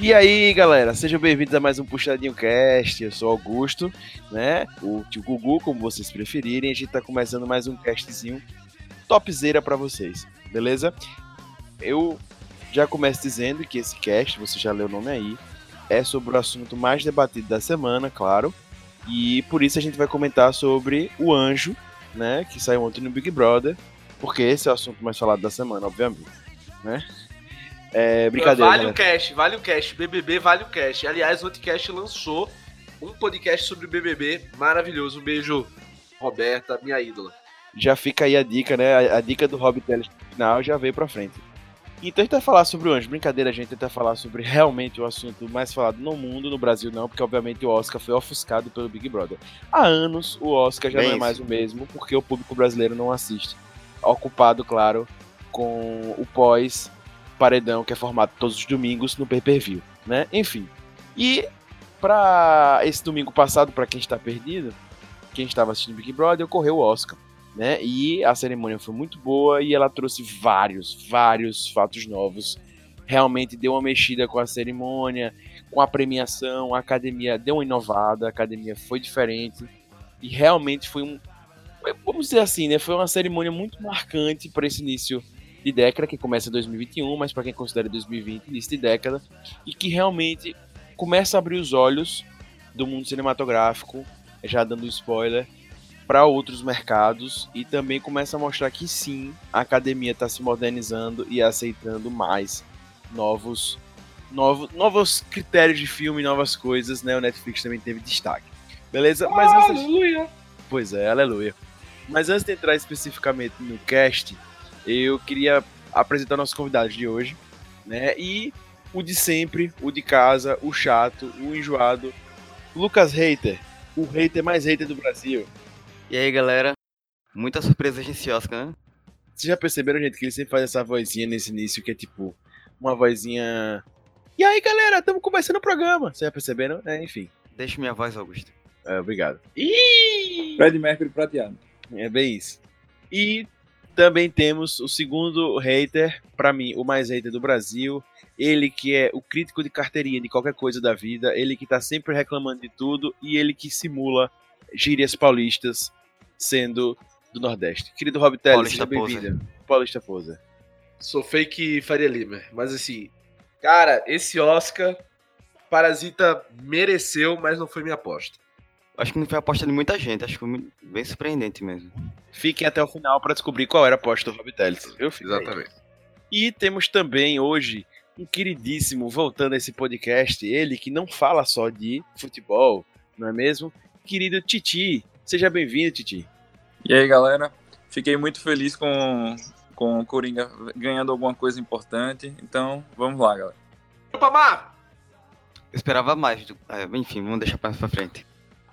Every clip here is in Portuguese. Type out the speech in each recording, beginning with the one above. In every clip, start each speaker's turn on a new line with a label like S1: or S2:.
S1: E aí, galera, sejam bem-vindos a mais um Puxadinho Cast. Eu sou Augusto, né? O tio Gugu, como vocês preferirem. A gente tá começando mais um castzinho topzera para vocês, beleza? Eu já começo dizendo que esse cast, você já leu o nome aí, é sobre o assunto mais debatido da semana, claro. E por isso a gente vai comentar sobre o Anjo, né? Que saiu ontem no Big Brother, porque esse é o assunto mais falado da semana, obviamente, né? É, brincadeira.
S2: Vale
S1: né?
S2: o cash, vale o cash. BBB vale o cash. Aliás, o Anticast lançou um podcast sobre BBB maravilhoso. Um beijo, Roberta, minha ídola.
S1: Já fica aí a dica, né? A, a dica do Rob Teles no final já veio pra frente. Então a gente vai falar sobre o Anjo. Brincadeira, a gente vai falar sobre realmente o assunto mais falado no mundo, no Brasil não, porque obviamente o Oscar foi ofuscado pelo Big Brother. Há anos o Oscar já
S3: Bem
S1: não é
S3: isso.
S1: mais o mesmo, porque o público brasileiro não assiste. Ocupado, claro, com o pós paredão que é formado todos os domingos no pay-per-view, né? Enfim. E para esse domingo passado, para quem está perdido, quem estava assistindo Big Brother, ocorreu o Oscar, né? E a cerimônia foi muito boa e ela trouxe vários, vários fatos novos. Realmente deu uma mexida com a cerimônia, com a premiação, a academia deu uma inovada, a academia foi diferente e realmente foi um vamos dizer assim, né? Foi uma cerimônia muito marcante para esse início de década, que começa em 2021, mas para quem considera 2020, início de década, e que realmente começa a abrir os olhos do mundo cinematográfico, já dando spoiler, para outros mercados e também começa a mostrar que sim, a academia está se modernizando e aceitando mais novos, novos, novos critérios de filme, novas coisas, né? O Netflix também teve destaque. Beleza? Mas antes-
S2: Aleluia!
S1: Pois é, aleluia. Mas antes de entrar especificamente no cast, eu queria apresentar nossos convidados de hoje, né? E o de sempre, o de casa, o chato, o enjoado, Lucas Hater, o hater mais hater do Brasil.
S3: E aí, galera? Muita surpresa nesse Oscar, né?
S1: Vocês já perceberam, gente, que ele sempre faz essa vozinha nesse início, que é tipo uma vozinha. E aí, galera, estamos começando o programa. Vocês já perceberam? É, enfim.
S3: Deixa minha voz, Augusto.
S1: É, obrigado. Ih!
S4: Fred Mercury prateado.
S1: É bem isso. E também temos o segundo hater, pra mim, o mais hater do Brasil. Ele que é o crítico de carteirinha de qualquer coisa da vida, ele que tá sempre reclamando de tudo e ele que simula gírias paulistas sendo do Nordeste. Querido Rob Teles, seja
S3: Paulista
S1: bem-vindo. Paulista Pousa.
S2: Sou fake Faria Lima. Mas assim, cara, esse Oscar, Parasita mereceu, mas não foi minha aposta.
S3: Acho que não foi a aposta de muita gente, acho que bem surpreendente mesmo.
S1: Fiquem até o final para descobrir qual era a aposta do Rob fico aí.
S2: Exatamente.
S1: E temos também hoje um queridíssimo, voltando a esse podcast, ele que não fala só de futebol, não é mesmo? Querido Titi. Seja bem-vindo, Titi.
S4: E aí, galera? Fiquei muito feliz com, com o Coringa ganhando alguma coisa importante. Então, vamos lá, galera.
S2: Opa, Mar!
S3: Eu esperava mais, do- é, enfim, vamos deixar mais pra frente.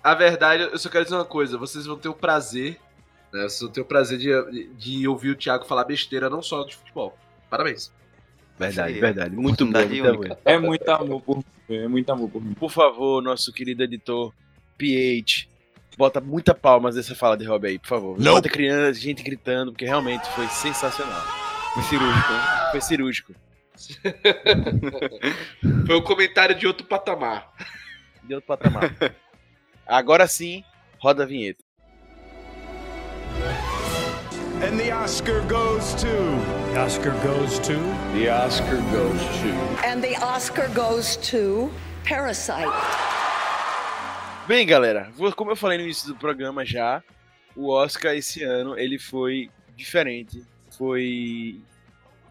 S2: A verdade, eu só quero dizer uma coisa: vocês vão ter o prazer, né? Vocês vão ter o prazer de, de ouvir o Thiago falar besteira, não só de futebol. Parabéns.
S1: Verdade,
S3: aí,
S1: verdade. Muito bom, bom.
S4: É muito amor por mim. É muito amor por mim.
S1: Por favor, nosso querido editor PH, bota muita palmas nessa fala de Rob aí, por favor.
S5: Não.
S1: Bota criança, gente gritando, porque realmente foi sensacional.
S3: Foi cirúrgico, né?
S1: Foi cirúrgico.
S2: Foi um comentário de outro patamar.
S1: De outro patamar. Agora sim, roda a vinheta.
S5: And the Oscar goes to.
S6: The Oscar goes to
S5: The Oscar goes to.
S7: And the Oscar goes to Parasite.
S1: Bem, galera, como eu falei no início do programa já, o Oscar esse ano ele foi diferente, foi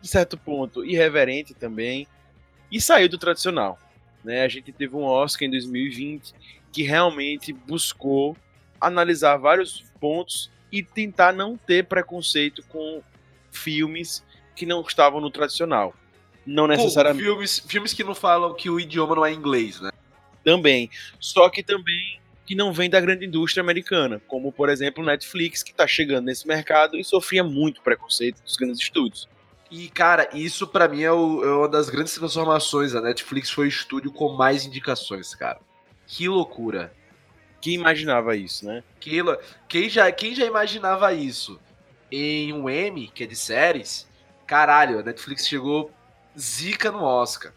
S1: de certo ponto irreverente também e saiu do tradicional, né? A gente teve um Oscar em 2020 que realmente buscou analisar vários pontos e tentar não ter preconceito com filmes que não estavam no tradicional. Não necessariamente
S2: Filmes, filmes que não falam que o idioma não é inglês, né?
S1: também. Só que também que não vem da grande indústria americana, como por exemplo o Netflix, que está chegando nesse mercado e sofria muito preconceito dos grandes estúdios.
S2: E, cara, isso pra mim é, o- é uma das grandes transformações. A Netflix foi o estúdio com mais indicações, cara. Que loucura.
S1: Quem imaginava isso, né?
S2: Que lo- Quem já, quem já imaginava isso em um M, que é de séries? Caralho, a Netflix chegou zica no Oscar.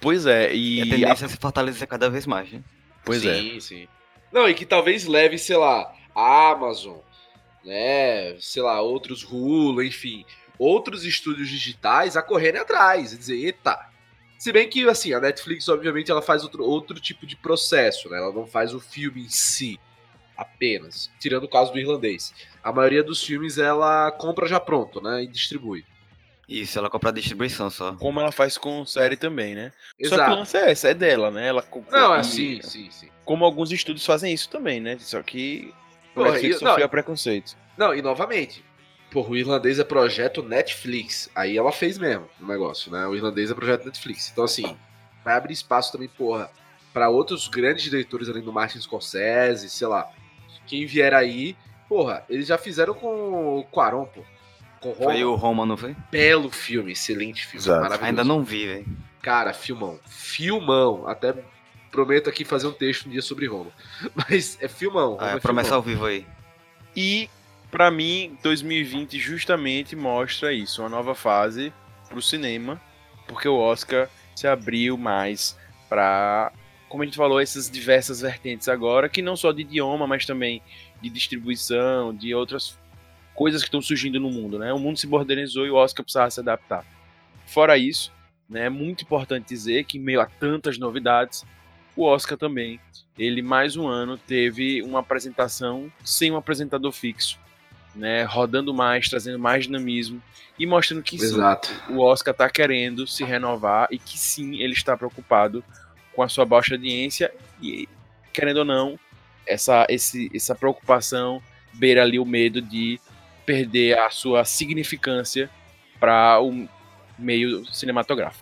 S1: Pois é,
S3: E a
S1: e.
S3: tendência é se fortalecer cada vez mais, né?
S1: Pois é.
S2: sim, sim. Não, e que talvez leve, sei lá, a Amazon, né? Sei lá, outros Hulu, enfim, outros estúdios digitais a correrem atrás e dizer, eita. Se bem que, assim, a Netflix, obviamente, ela faz outro, outro tipo de processo, né? Ela não faz o filme em si apenas, tirando o caso do irlandês. A maioria dos filmes ela compra já pronto, né? E distribui.
S3: Isso, ela compra a distribuição só.
S1: Como ela faz com série também, né? Só que o
S2: Exato.
S1: lance é essa, é dela, né? Ela,
S2: Não, é assim, sim, sim.
S1: Como alguns estúdios fazem isso também, né? Só que o
S2: Porra,
S1: Netflix
S2: e- não,
S1: sofreu preconceito.
S2: Não, e novamente, porra, o irlandês é projeto Netflix. Aí ela fez mesmo o negócio, né? O irlandês é projeto Netflix. Então, assim, vai abrir espaço também, porra, pra outros grandes diretores além do Martin Scorsese, sei lá. Quem vier aí, porra, eles já fizeram com o Quaron, pô. Com Roma.
S3: Foi o Roma, não foi?
S2: Belo filme, excelente filme,
S1: Exato.
S2: maravilhoso.
S3: Ainda não vi, velho.
S2: Cara, filmão. Filmão. Até prometo aqui fazer um texto um dia sobre Roma. Mas é filmão. Roma
S3: Ah,
S2: é
S3: promessa
S2: filmão.
S3: ao vivo aí.
S1: E, pra mim, 2020 justamente mostra isso, uma nova fase pro cinema, porque o Oscar se abriu mais pra, como a gente falou, essas diversas vertentes agora, que não só de idioma, mas também de distribuição, de outras coisas que estão surgindo no mundo, né? O mundo se modernizou e o Oscar precisava se adaptar. Fora isso, né, é muito importante dizer que em meio a tantas novidades, o Oscar também ele mais um ano teve uma apresentação sem um apresentador fixo, né, rodando mais, trazendo mais dinamismo e mostrando que sim, o Oscar está querendo se renovar e que sim, ele está preocupado com a sua baixa audiência e, querendo ou não, essa, esse, essa preocupação beira ali o medo de perder a sua significância para o meio cinematográfico.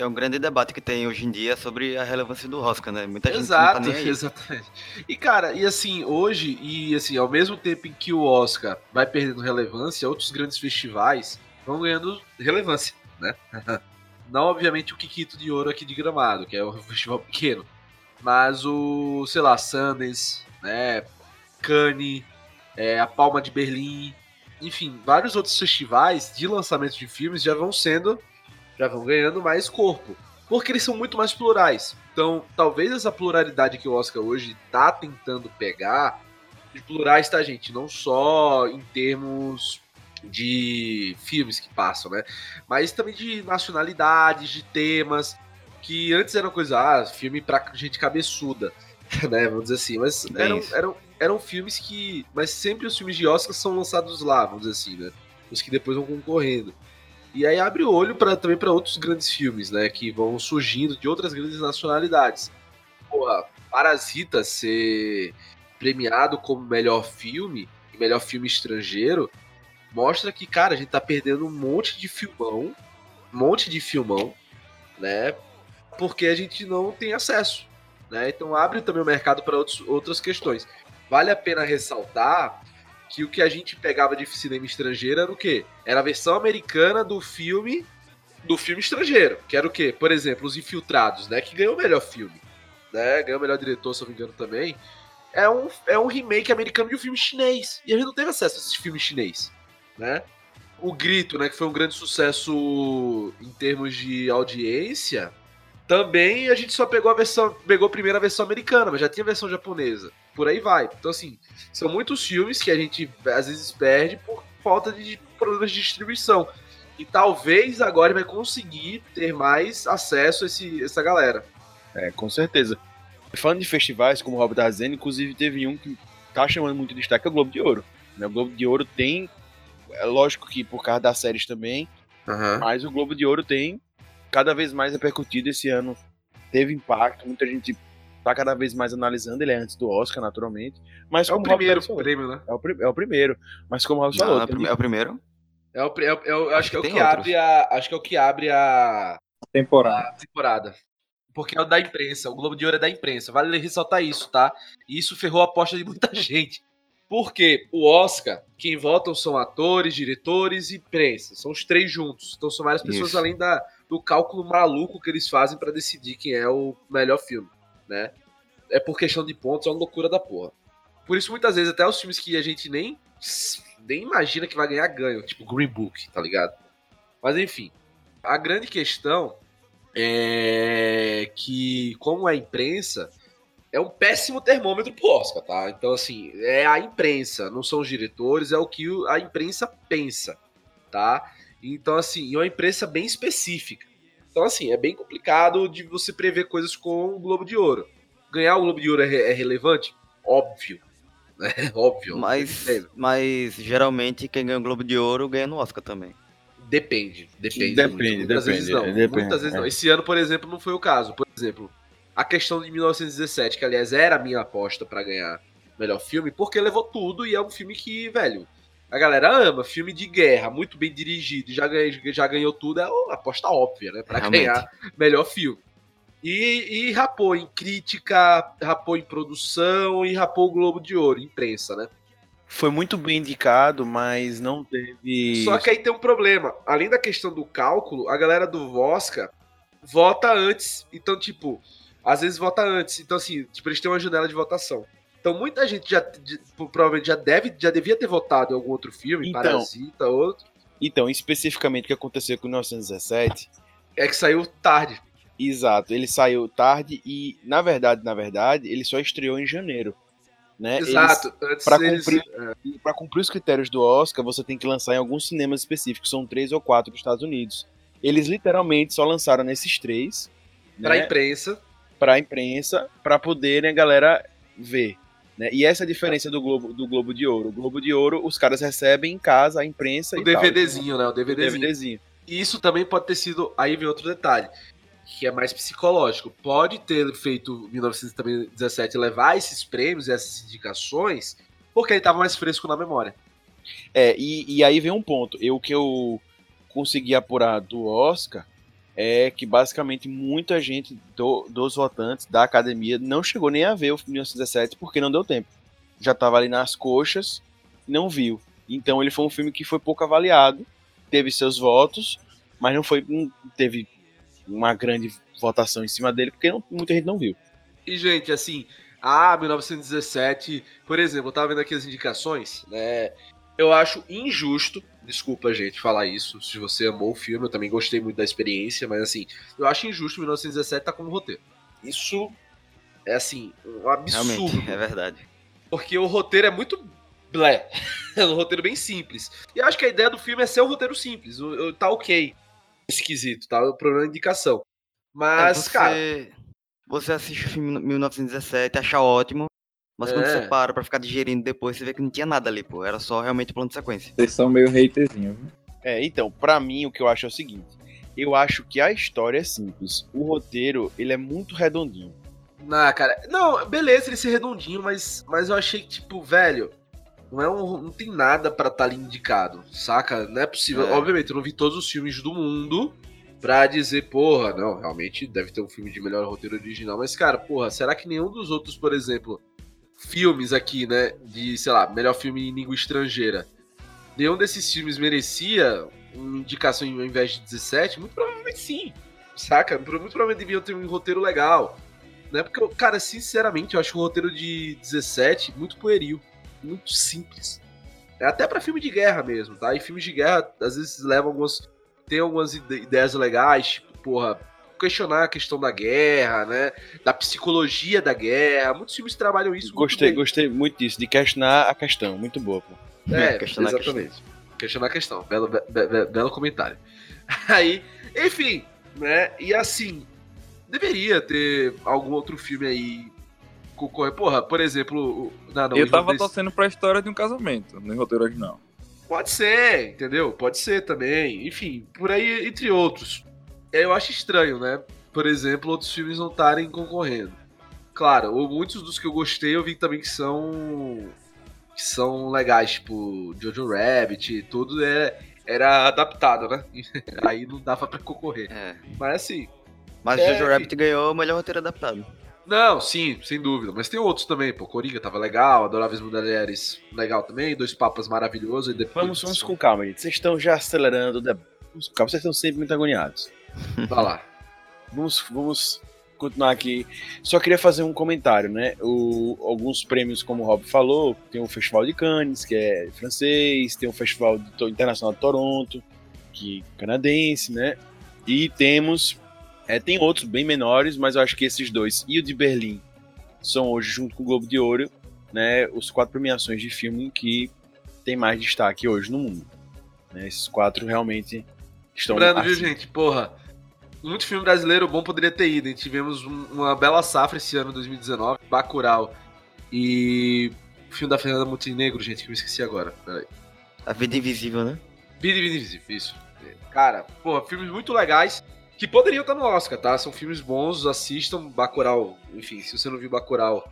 S3: Que é um grande debate que tem hoje em dia sobre a relevância do Oscar, né? Muita gente
S2: Exato,
S3: não tá
S2: exatamente. E cara, e assim, hoje, e assim, ao mesmo tempo em que o Oscar vai perdendo relevância, outros grandes festivais vão ganhando relevância, né? Não, obviamente, o Kikito de Ouro aqui de Gramado, que é um festival pequeno, mas o, sei lá, Sundance, né? Cannes, é, a Palma de Berlim, enfim, vários outros festivais de lançamento de filmes já vão sendo, já vão ganhando mais corpo porque eles são muito mais plurais. Então, talvez essa pluralidade que o Oscar hoje tá tentando pegar, de plurais, tá, gente? Não só em termos de filmes que passam, né? Mas também de nacionalidades, de temas, que antes eram coisa, ah, filme pra gente cabeçuda, né? Vamos dizer assim. Mas eram, eram, eram filmes que. Mas sempre os filmes de Oscar são lançados lá, vamos dizer assim, né? Os que depois vão concorrendo. E aí abre o olho pra, também para outros grandes filmes, né? Que vão surgindo de outras grandes nacionalidades. Porra, Parasita ser premiado como melhor filme e melhor filme estrangeiro mostra que, cara, a gente tá perdendo um monte de filmão, um monte de filmão, né? Porque a gente não tem acesso, né? Então abre também o mercado para outras questões. Vale a pena ressaltar que o que a gente pegava de cinema estrangeiro era o quê? Era a versão americana do filme do filme estrangeiro, que era o quê? Por exemplo, Os Infiltrados, né? Que ganhou o melhor filme, né? Ganhou o melhor diretor, se eu não me engano, também. É um, é um remake americano de um filme chinês. E a gente não teve acesso a esse filme chinês, né? O Grito, né? Que foi um grande sucesso em termos de audiência. Também a gente só pegou a versão, pegou a primeira versão americana, mas já tinha a versão japonesa. Por aí vai. Então, assim, são muitos filmes que a gente às vezes perde por falta de problemas de distribuição. E talvez agora ele vai conseguir ter mais acesso a esse, essa galera.
S1: É, com certeza. Falando de festivais, como o Robert tá dizendo, inclusive teve um que tá chamando muito destaque, é o Globo de Ouro. né? O Globo de Ouro tem, é lógico que por causa das séries também, mas o Globo de Ouro tem cada vez mais repercutido esse ano. Teve impacto, muita gente tá cada vez mais analisando, ele é antes do Oscar, naturalmente. Mas
S2: É o primeiro
S1: falou,
S2: prêmio, né?
S1: É o, é o primeiro. Mas como o Robert
S3: Não,
S1: falou,
S3: é é o primeiro?
S2: É o, é é o- acho que é o
S3: Tem
S2: que
S3: outros.
S2: abre a. Acho que é o que abre a,
S4: Temporada.
S2: a temporada. Porque é o da imprensa. O Globo de Ouro é da imprensa. Vale ressaltar isso, tá? E isso ferrou a aposta de muita gente. Porque o Oscar, quem votam são atores, diretores e imprensa. São os três juntos. Então são várias pessoas
S3: Isso.
S2: além da, do cálculo maluco que eles fazem pra decidir quem é o melhor filme, né? É por questão de pontos, é uma loucura da porra. Por isso, muitas vezes, até os filmes que a gente nem, nem imagina que vai ganhar, ganham. Tipo Green Book, tá ligado? Mas enfim. A grande questão é que, como é imprensa, é um péssimo termômetro pro Oscar, tá? Então, assim, é a imprensa, não são os diretores, é o que a imprensa pensa, tá? Então, assim, é uma imprensa bem específica. Então, assim, é bem complicado de você prever coisas com o Globo de Ouro. Ganhar o Globo de Ouro é, é relevante? Óbvio. Né? Óbvio.
S3: Mas,
S2: É,
S3: mas geralmente quem ganha o Globo de Ouro ganha no Oscar também.
S2: Depende, depende.
S1: Depende,
S2: muito. Muitas
S1: depende,
S2: vezes não.
S1: depende,
S2: Muitas vezes
S1: é.
S2: não. Esse ano, por exemplo, não foi o caso. Por exemplo, a questão de 1917, que aliás era a minha aposta pra ganhar melhor filme, porque levou tudo e é um filme que, velho, a galera ama. Filme de guerra, muito bem dirigido, já, já ganhou tudo, é uma aposta óbvia, né? Pra
S3: Realmente.
S2: ganhar melhor filme. E, e rapou em crítica, rapou em produção e rapou o Globo de Ouro, imprensa, né?
S1: Foi muito bem indicado, mas não teve.
S2: Só que aí tem um problema. Além da questão do cálculo, a galera do Oscar vota antes. Então, tipo, às vezes vota antes. Então, assim, tipo, eles têm uma janela de votação. Então, muita gente já provavelmente já deve, já devia ter votado em algum outro filme,
S1: Então.
S2: Parasita, outro.
S1: Então, especificamente o que aconteceu com 1917,
S2: É que saiu tarde.
S1: exato, ele saiu tarde e, na verdade, na verdade, ele só estreou em janeiro. Né?
S2: Exato. Eles-
S1: cumprir-
S2: é,
S1: para cumprir os critérios do Oscar, você tem que lançar em alguns cinemas específicos, são três ou quatro dos Estados Unidos. Eles literalmente só lançaram nesses três,
S2: pra
S1: né,
S2: imprensa.
S1: pra imprensa, para poderem a galera ver. Né? E essa é a diferença do Globo, do Globo de Ouro. O Globo de Ouro, os caras recebem em casa, a imprensa
S2: O
S1: e tal.
S2: DVDzinho, né? O
S1: O
S2: DVDzinho.
S1: DVDzinho.
S2: E isso também pode ter sido. Aí vem outro detalhe, que é mais psicológico. Pode ter feito 1917 levar esses prêmios, essas indicações, porque ele tava mais fresco na memória.
S1: É, e, e aí vem um ponto. Eu, o que eu consegui apurar do Oscar é que basicamente muita gente do- dos votantes da academia não chegou nem a ver o 1917 porque não deu tempo. Já estava ali nas coxas, não viu. Então ele foi um filme que foi pouco avaliado, teve seus votos, mas não foi teve uma grande votação em cima dele porque não- muita gente não viu.
S2: E, gente, assim, ah, 1917, por exemplo, eu tava vendo aqui as indicações, né? Eu acho injusto, desculpa, gente, falar isso. Se você amou o filme, eu também gostei muito da experiência, mas assim, eu acho injusto 1917 tá como roteiro. Isso é assim, um absurdo.
S3: Realmente, é verdade.
S2: Porque o roteiro é muito blé. É um roteiro bem simples. E eu acho que a ideia do filme é ser um roteiro simples. Tá ok. Esquisito, tá? O problema é indicação. Mas,
S3: É, você,
S2: cara,
S3: você assiste o filme 1917, acha ótimo, mas quando
S2: É.
S3: você para pra ficar digerindo depois, você vê que não tinha nada ali, pô. Era só realmente plano de sequência.
S4: Vocês são meio haterzinho, viu?
S1: É, então, pra mim o que eu acho é o seguinte. Eu acho que a história é simples. O roteiro, ele é muito redondinho.
S2: Não, cara. Não, beleza ele ser redondinho, mas, mas eu achei que, tipo, velho, não, é um, não tem nada pra estar ali indicado, saca? Não é possível.
S3: É.
S2: Obviamente, eu não vi todos os filmes do mundo pra dizer, porra, não, realmente deve ter um filme de melhor roteiro original. Mas, cara, porra, será que nenhum dos outros, por exemplo, filmes aqui, né, de, sei lá, melhor filme em língua estrangeira, nenhum desses filmes merecia uma indicação ao invés de 17? Muito provavelmente sim, saca? Muito provavelmente deviam ter um roteiro legal né? Porque, cara, sinceramente, eu acho o roteiro de 17 muito pueril, muito simples. É até pra filme de guerra mesmo, tá? E filmes de guerra, às vezes, levam algumas. Tem algumas ide- ideias legais, tipo, porra, questionar a questão da guerra, né? Da psicologia da guerra. Muitos filmes trabalham isso. muito
S1: Gostei,
S2: bem.
S1: gostei muito disso, de questionar a questão. Muito boa, pô.
S2: É,
S3: Questionar a
S2: exatamente. Questionar a questão. Belo, be- be- belo comentário. Aí, enfim, né? E assim, deveria ter algum outro filme aí concorrer. Porra, por exemplo, o- não, não,
S4: eu tava
S2: irlandês-
S4: torcendo pra história de um casamento, no roteiro original.
S2: Pode ser, entendeu? Pode ser também. Enfim, por aí, entre outros. Eu acho estranho, né? Por exemplo, outros filmes não estarem concorrendo. Claro, muitos dos que eu gostei eu vi também que são. que são legais, tipo Jojo Rabbit e tudo é, era adaptado, né? Aí não dava pra concorrer.
S3: É.
S2: Mas assim.
S3: Mas
S2: É,
S3: Jojo Rabbit ganhou o melhor roteiro adaptado.
S2: Não, sim, sem dúvida. Mas tem outros também, pô. Coringa tava legal, Adoráveis Mulheres legal também, Dois Papas maravilhoso e depois.
S1: Vamos, vamos com calma, gente. Vocês estão já acelerando. o debate. Vocês estão sempre muito agoniados.
S2: Vai lá.
S1: Vamos, vamos continuar aqui. Só queria fazer um comentário, né? O, alguns prêmios, como o Rob falou, tem o Festival de Cannes, que é francês, tem o Festival de Internacional de Toronto, que é canadense, né? E temos É, tem outros bem menores, mas eu acho que esses dois e o de Berlim são hoje, junto com o Globo de Ouro, né, os quatro premiações de filme que tem mais destaque hoje no mundo. Né, esses quatro realmente estão
S2: Lembrando, viu,
S1: acima.
S2: gente? Porra, muito filme brasileiro bom poderia ter ido. Tivemos um- uma bela safra esse ano, 2019. Bacurau e o filme da Fernanda Montenegro, gente, que eu esqueci agora. Peraí.
S3: A Vida Invisível, né?
S2: Vida Invisível, isso. Cara, porra, filmes muito legais que poderiam estar no Oscar, tá? São filmes bons, assistam. Bacurau, enfim, se você não viu Bacurau,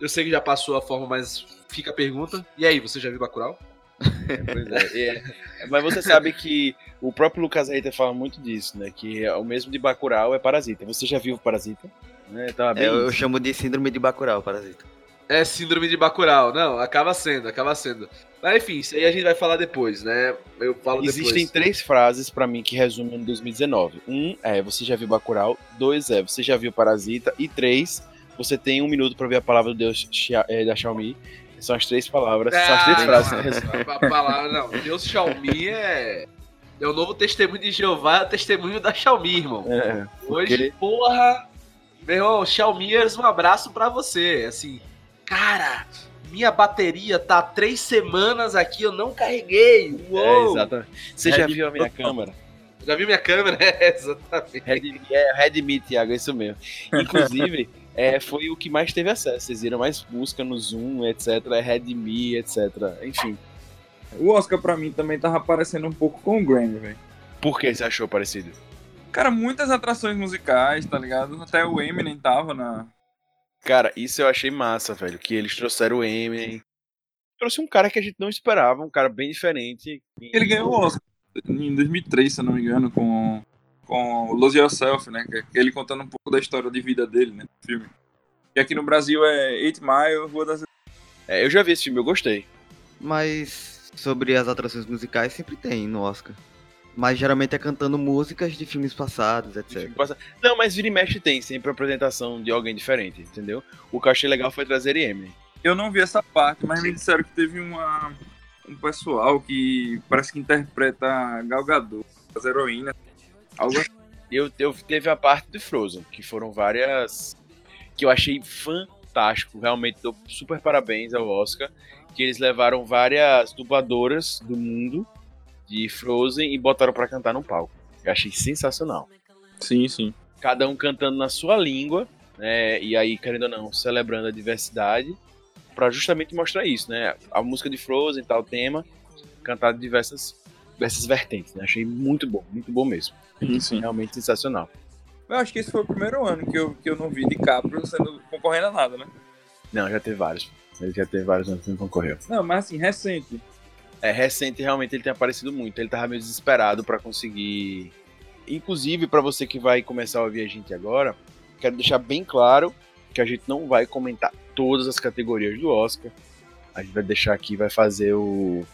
S2: eu sei que já passou a forma, mas fica a pergunta. E aí, você já viu Bacurau?
S1: Pois é, é. Mas você sabe que o próprio Lucas Reiter fala muito disso, né? Que é o mesmo de Bacurau é Parasita. Você já viu Parasita? Né? Tava bem
S3: É, eu chamo de Síndrome de Bacurau, Parasita.
S2: É síndrome de Bacurau. Não, acaba sendo, acaba sendo. Mas enfim, isso aí a gente vai falar depois, né? Eu falo
S1: Existem
S2: depois.
S1: três frases pra mim que resumem o ano 2019. Um é você já viu Bacurau, dois é você já viu Parasita e três você tem um minuto pra ver a palavra do Deus eh, da Xiaomi. São as três palavras, são as três
S2: Ah,
S1: frases.
S2: não,
S1: que resumem.
S2: a palavra, não. Deus Xiaomi é. É o novo testemunho de Jeová, é o testemunho da Xiaomi, irmão.
S1: É,
S2: Hoje,
S1: porque-
S2: porra. Meu irmão, Xiaomi, um abraço pra você. Assim, cara, minha bateria tá há três semanas aqui, eu não carreguei.
S1: é,
S2: Uou!
S1: exatamente. Você já viu a minha câmera?
S2: Já viu minha câmera? É, exatamente.
S1: Redmi, é, Redmi, Thiago, é isso mesmo. Inclusive, é, foi o que mais teve acesso. Vocês viram mais busca no Zoom, etc. É Redmi, etc. Enfim.
S4: O Oscar pra mim também tava parecendo um pouco com o Grammy, velho.
S1: Por que você achou parecido?
S4: Cara, muitas atrações musicais, tá ligado? Até o Eminem tava na.
S1: Cara, isso eu achei massa, velho. Que eles trouxeram o Eminem. Trouxe um cara que a gente não esperava, um cara bem diferente.
S4: Ele ganhou o Oscar em 2003, se eu não me engano, com, com o Lose Yourself, né? Que é ele contando um pouco da história de vida dele, né? No filme. E aqui no Brasil é Eight Mile, Rua das
S1: É, eu já vi esse filme, eu gostei.
S3: Mas sobre as atrações musicais sempre tem no Oscar. Mas geralmente é cantando músicas de filmes passados,
S1: de
S3: etc.
S1: filme passado. Não, mas vira e mexe tem sempre a apresentação de alguém diferente, entendeu? O que eu achei legal foi trazer Eminem.
S4: Eu não vi essa parte, mas me disseram que teve uma, um pessoal que parece que interpreta Gal Gadot, as heroínas. Algo assim.
S1: Eu, eu teve a parte do Frozen, que foram várias que eu achei fantástico. Realmente dou super parabéns ao Oscar, que eles levaram várias dubladoras do mundo de Frozen e botaram pra cantar no palco. Eu achei sensacional.
S4: Sim, sim.
S1: Cada um cantando na sua língua, né? E aí, querendo ou não, celebrando a diversidade, pra justamente mostrar isso, né? A música de Frozen, tal tema, cantado de diversas, diversas vertentes, né? Achei muito bom, muito bom mesmo.
S4: Sim, sim.
S1: Realmente sensacional.
S4: Eu acho que esse foi o primeiro ano que eu, que eu não vi DiCaprio sendo concorrendo a nada, né?
S1: Não, já teve vários. Ele já teve vários anos que não concorreu.
S4: Não, mas assim, recente.
S1: É, recente realmente ele tem aparecido muito. Ele tava meio desesperado pra conseguir. Inclusive, pra você que vai começar a ouvir a gente agora, quero deixar bem claro que a gente não vai comentar todas as categorias do Oscar. A gente vai deixar aqui, vai fazer o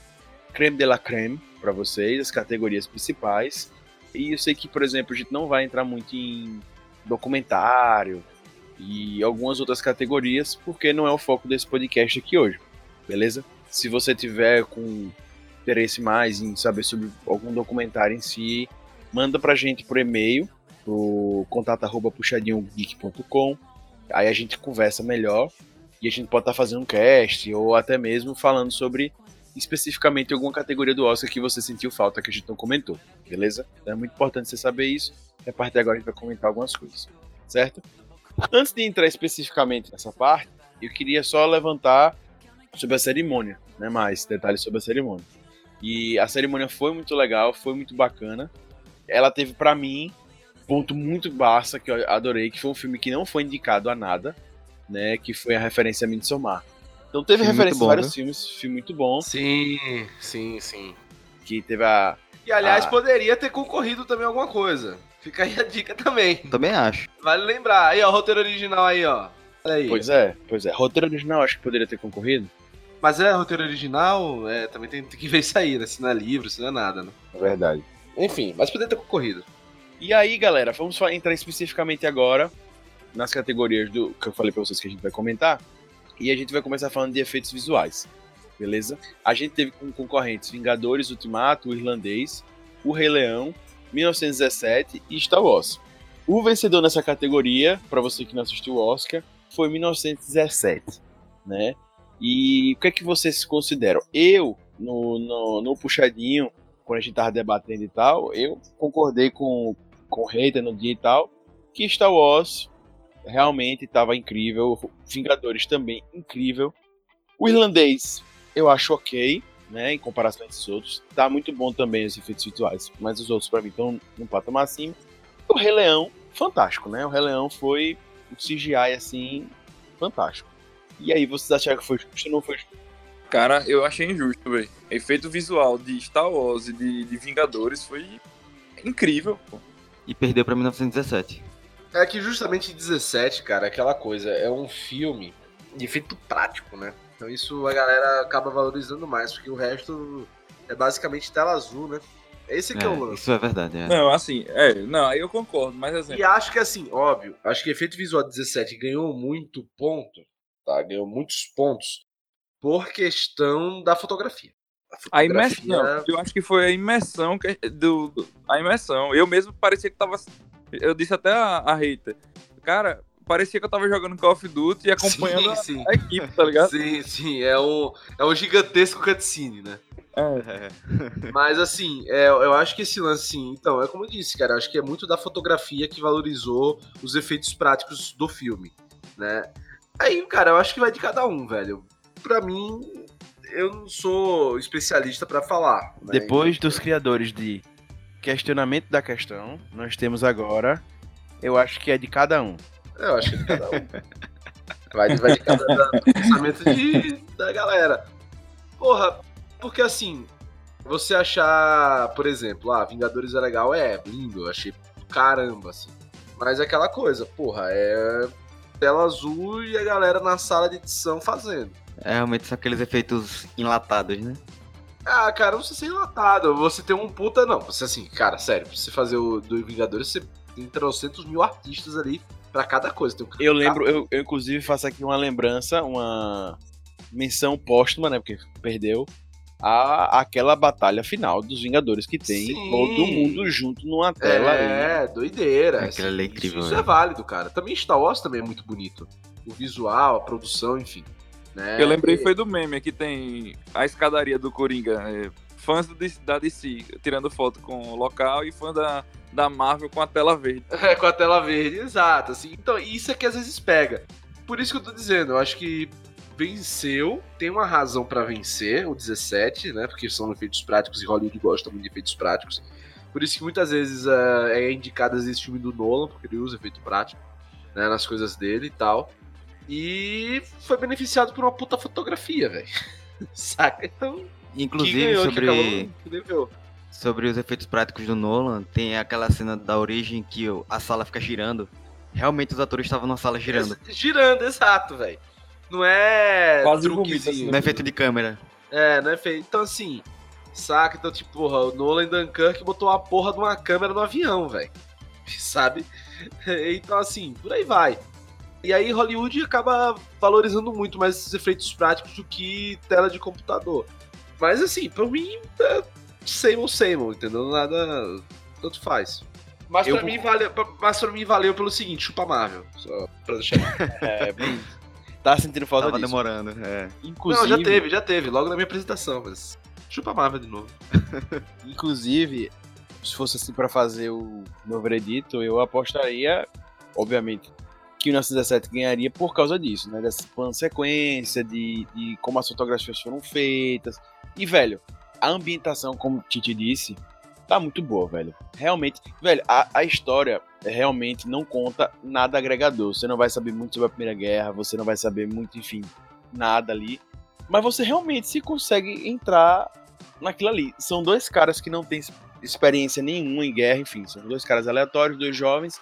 S1: creme de la creme pra vocês, as categorias principais. E eu sei que, por exemplo, a gente não vai entrar muito em documentário e algumas outras categorias, porque não é o foco desse podcast aqui hoje, beleza? Se você tiver com interesse mais em saber sobre algum documentário em si, manda pra gente por e-mail, pro contato@puxadinhogeek.com. Aí a gente conversa melhor e a gente pode estar fazendo um cast ou até mesmo falando sobre especificamente alguma categoria do Oscar que você sentiu falta que a gente não comentou, beleza? Então é muito importante você saber isso. E a partir de agora a gente vai comentar algumas coisas, certo? Antes de entrar especificamente nessa parte, eu queria só levantar sobre a cerimônia, né? Mais detalhes sobre a cerimônia. E a cerimônia foi muito legal, foi muito bacana. Ela teve pra mim ponto muito basta que eu adorei, que foi um filme que não foi indicado a nada, né? Que foi a referência a Midsommar. Então teve
S3: Filme
S1: referência
S3: bom,
S1: a vários
S3: né?
S1: filmes, filme muito bom,
S2: Sim, sim, sim.
S1: que teve a
S2: E aliás,
S1: Ah.
S2: poderia ter concorrido também alguma coisa. Fica aí a dica também.
S3: Também acho.
S2: Vale lembrar. Aí, ó, roteiro original aí, ó. Olha aí.
S1: Pois é, pois é. Roteiro original acho que poderia ter concorrido.
S2: Mas é roteiro original, é, também tem, tem que ver isso aí, né? Se não é livro, se não é nada, né?
S1: É verdade.
S2: Enfim, mas poderia ter concorrido.
S1: E aí, galera, vamos entrar especificamente agora nas categorias do que eu falei pra vocês que a gente vai comentar. E a gente vai começar falando de efeitos visuais. Beleza? A gente teve como concorrentes Vingadores Ultimato, o Irlandês, O Rei Leão, 1917 e Star Wars. O vencedor nessa categoria, para você que não assistiu o Oscar, foi 1917, né? E o que é que vocês consideram? Eu, no, no, no puxadinho, quando a gente tava debatendo e tal, eu concordei com, com o hater no dia e tal, que Star Wars realmente estava incrível, Vingadores também incrível. O irlandês eu acho ok, né, em comparação a esses outros. Tá muito bom também os efeitos visuais, mas os outros para mim estão num patamar acima. O Rei Leão, fantástico, né? O Rei Leão foi um CGI assim fantástico. E aí, vocês acharam que foi justo ou não foi justo?
S4: Cara, eu achei injusto, velho. Efeito visual de Star Wars e de, de Vingadores foi incrível, pô.
S3: E perdeu pra 1917.
S2: É que justamente 17, cara, é aquela coisa, é um filme de efeito prático, né? Então isso a galera acaba valorizando mais, porque o resto é basicamente tela azul, né? Esse que é, é o lance.
S3: Isso é verdade, é.
S4: Não, assim, é, não, aí eu concordo, mas assim.
S2: E acho que assim, óbvio, acho que efeito visual 17 ganhou muito ponto, tá? Ganhou muitos pontos por questão da fotografia.
S4: A, imersão, não, eu acho que foi a imersão que, do, do, a imersão. Eu mesmo parecia que tava eu disse até a, a Rita, cara, parecia que eu tava jogando Call of Duty e acompanhando sim, sim. A, a, equipe, tá ligado?
S2: Sim, sim, é um, é um gigantesco cutscene, né? É. Mas assim, é, eu acho que esse lance, assim, então, é como eu disse, cara, acho que é muito da fotografia que valorizou os efeitos práticos do filme, né? Aí, cara, eu acho que vai de cada um, velho. Pra mim, eu não sou especialista para falar.
S1: Né? Depois dos criadores de questionamento da questão, nós temos agora, eu acho que é de cada um.
S2: Eu acho que é de cada um. vai, vai de cada pensamento de, da galera. Porra, porque assim, você achar, por exemplo, ah, Vingadores é legal, é lindo, eu achei caramba, assim. Mas é aquela coisa, porra, é tela azul e a galera na sala de edição fazendo.
S3: É, realmente são aqueles efeitos enlatados, né?
S2: Ah, cara, não sei se é enlatado. Você tem um puta. Não, você assim, cara, sério, pra você fazer o do Vingadores, você tem trocentos mil artistas ali para cada coisa. Um
S1: eu lembro, eu, eu, inclusive faço aqui uma lembrança, uma menção póstuma, né? Porque perdeu. A, aquela batalha final dos Vingadores que tem Sim. todo mundo junto numa tela.
S2: É, aí. doideira.
S3: Aquela assim, é incrível.
S2: Isso, isso é válido, cara. Também Star Wars também é muito bonito. O visual, a produção, enfim. Né?
S4: Eu lembrei foi do meme que tem a escadaria do Coringa. É, fãs do, da DC tirando foto com o local e fã da, da Marvel com a tela verde.
S2: É, com a tela verde, exato. Assim. Então, isso é que às vezes pega. Por isso que eu tô dizendo, eu acho que venceu, tem uma razão para vencer, o 17, né? Porque são efeitos práticos e Hollywood gosta muito de efeitos práticos. Por isso que muitas vezes uh, é indicado esse filme do Nolan, porque ele usa efeito prático né, nas coisas dele e tal. E foi beneficiado por uma puta fotografia, velho. Saca? Então.
S3: Inclusive, ganhou, sobre. Sobre os efeitos práticos do Nolan, tem aquela cena da origem que a sala fica girando. Realmente os atores estavam na sala girando.
S2: Girando, exato, velho. Não é.
S3: Quase truquezinho. Assim. Não é feito de câmera.
S2: É, não é feito. Então, assim. Saca? Então, tipo, porra, o Nolan Dunkirk botou a porra de uma câmera no avião, velho. Sabe? Então, assim, por aí vai. E aí Hollywood acaba valorizando muito mais esses efeitos práticos do que tela de computador. Mas assim, pra mim, same same, entendeu? Nada. Tanto faz. Mas pra, mim valeu, mas pra mim valeu pelo seguinte, chupa Marvel. Só pra deixar.
S1: é, tá sentindo falta
S3: Tava
S1: disso.
S3: demorando, é.
S2: Inclusive... Não, já teve, já teve, logo na minha apresentação, mas. Chupa Marvel de novo.
S1: Inclusive, se fosse assim para fazer o meu veredito, eu apostaria, obviamente, que o 1917 ganharia por causa disso, né? Dessa sequência, de, de como as fotografias foram feitas. E, velho, a ambientação, como o Titi disse, tá muito boa, velho. Realmente, velho, a, a história realmente não conta nada agregador. Você não vai saber muito sobre a Primeira Guerra, você não vai saber muito, enfim, nada ali. Mas você realmente se consegue entrar naquilo ali. São dois caras que não têm experiência nenhuma em guerra, enfim, são dois caras aleatórios, dois jovens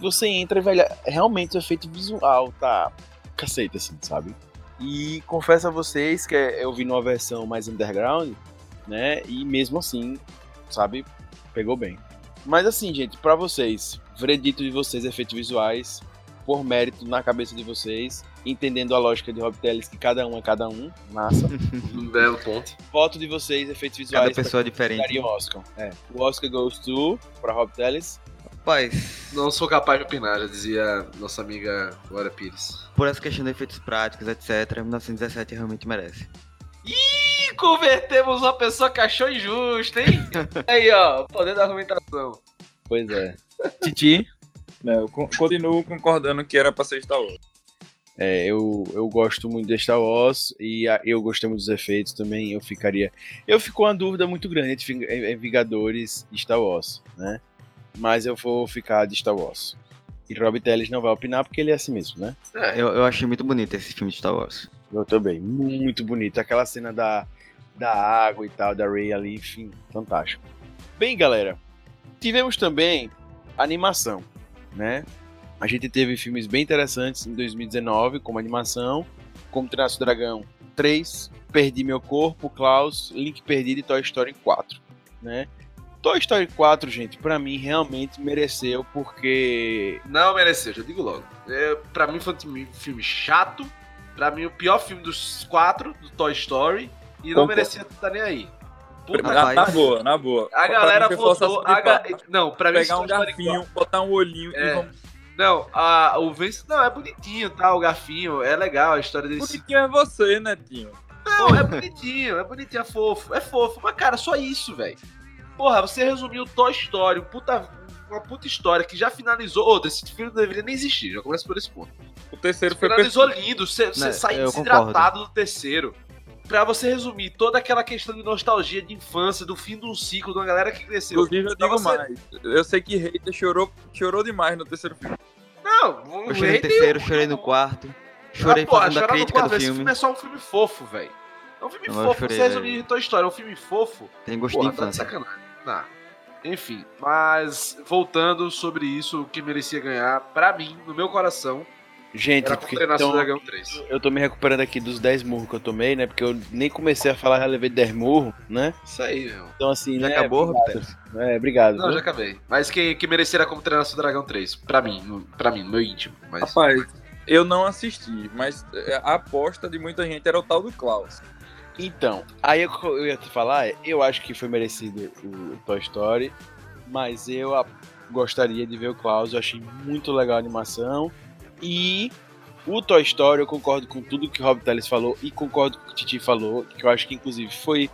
S1: você entra velho, realmente o efeito visual tá cacete, assim, sabe? E confesso a vocês que eu vi numa versão mais underground, né? E mesmo assim, sabe, pegou bem. Mas assim, gente, para vocês, veredito de vocês, efeitos visuais, por mérito na cabeça de vocês, entendendo a lógica de Rob Telles, que cada um é cada um, massa.
S2: um belo ponto.
S1: Voto de vocês, efeitos visuais.
S3: Cada pessoa diferente.
S1: O Oscar. É. O Oscar goes to, pra Rob Telles,
S3: Rapaz.
S2: Não sou capaz de opinar, já dizia nossa amiga Glória Pires.
S3: Por essa questão de efeitos práticos, etc., 1917 realmente merece.
S2: Ih, convertemos uma pessoa que achou injusto, hein? Aí, ó, poder da argumentação.
S1: Pois é. Titi?
S4: É, eu continuo concordando que era pra ser Star Wars.
S1: É, eu, eu gosto muito de Star Wars e a, eu gostei muito dos efeitos também. Eu ficaria. Eu fico uma dúvida muito grande entre Vingadores e Star Wars, né? Mas eu vou ficar de Star Wars. E Rob Telles não vai opinar porque ele é assim mesmo, né?
S3: É. Eu, eu achei muito bonito esse filme de Star Wars.
S1: Eu também, muito bonito. Aquela cena da, da água e tal, da Ray ali, enfim, fantástico. Bem, galera, tivemos também animação, né? A gente teve filmes bem interessantes em 2019, como animação, como Treinar o Dragão 3, Perdi Meu Corpo, Klaus, Link Perdido e Toy Story 4, né? Toy Story 4, gente, para mim realmente mereceu, porque.
S2: Não mereceu, já digo logo. É, para mim foi um filme chato. Pra mim, o pior filme dos quatro, do Toy Story. E não merecia estar nem aí.
S4: Puta, na, na, boa, na boa.
S2: A galera votou. A ga... Não, pra
S4: mim. Pegar um garfinho, botar um olhinho é. e vamos
S2: não, a, o Vince. Não, é bonitinho, tá? O garfinho. É legal a história desse.
S4: Bonitinho é você, Netinho.
S2: Não, é bonitinho, é bonitinho, é fofo. É fofo. Mas, cara, só isso, velho. Porra, você resumiu Toy Story, puta, uma puta história que já finalizou. Ô, esse filme não deveria nem existir, já começa por esse ponto.
S4: O terceiro foi
S2: Finalizou lindo, você, você né, sai desidratado do terceiro. Pra você resumir toda aquela questão de nostalgia de infância, do fim de um ciclo, de uma galera que cresceu.
S4: Inclusive, eu digo você... mais. Eu sei que Hater chorou, chorou demais no terceiro filme.
S2: Não,
S3: eu chorei no terceiro, chorei no quarto. Chorei ah, porra, fazendo a crítica quarto, do filme. Esse
S2: filme é só um filme fofo, velho. É um filme não, fofo, chorei, você resumir Toy Story, é um filme fofo.
S3: Tem gosto porra, de infância.
S2: Tá de sacanagem. Enfim, mas voltando sobre isso, o que merecia ganhar, pra mim, no meu coração,
S1: Gente, porque então,
S2: Dragão 3.
S1: eu tô me recuperando aqui dos 10 murros que eu tomei, né? Porque eu nem comecei a falar, já levei 10 murros, né?
S2: Isso aí, meu.
S1: Então, assim,
S3: já
S1: né?
S3: acabou, Roberto?
S1: É, obrigado.
S2: Não, viu? já acabei. Mas que, que mereceria como treinar o Dragão 3, pra mim, no, pra mim, no meu íntimo. Mas...
S4: Rapaz, eu não assisti, mas a aposta de muita gente era o tal do Klaus.
S1: Então, aí eu, eu ia te falar, eu acho que foi merecido o, Toy Story, mas eu a, gostaria de ver o Klaus, eu achei muito legal a animação. E o Toy Story, eu concordo com tudo que o Rob Teles falou e concordo com o que o Titi falou, que eu acho que inclusive foi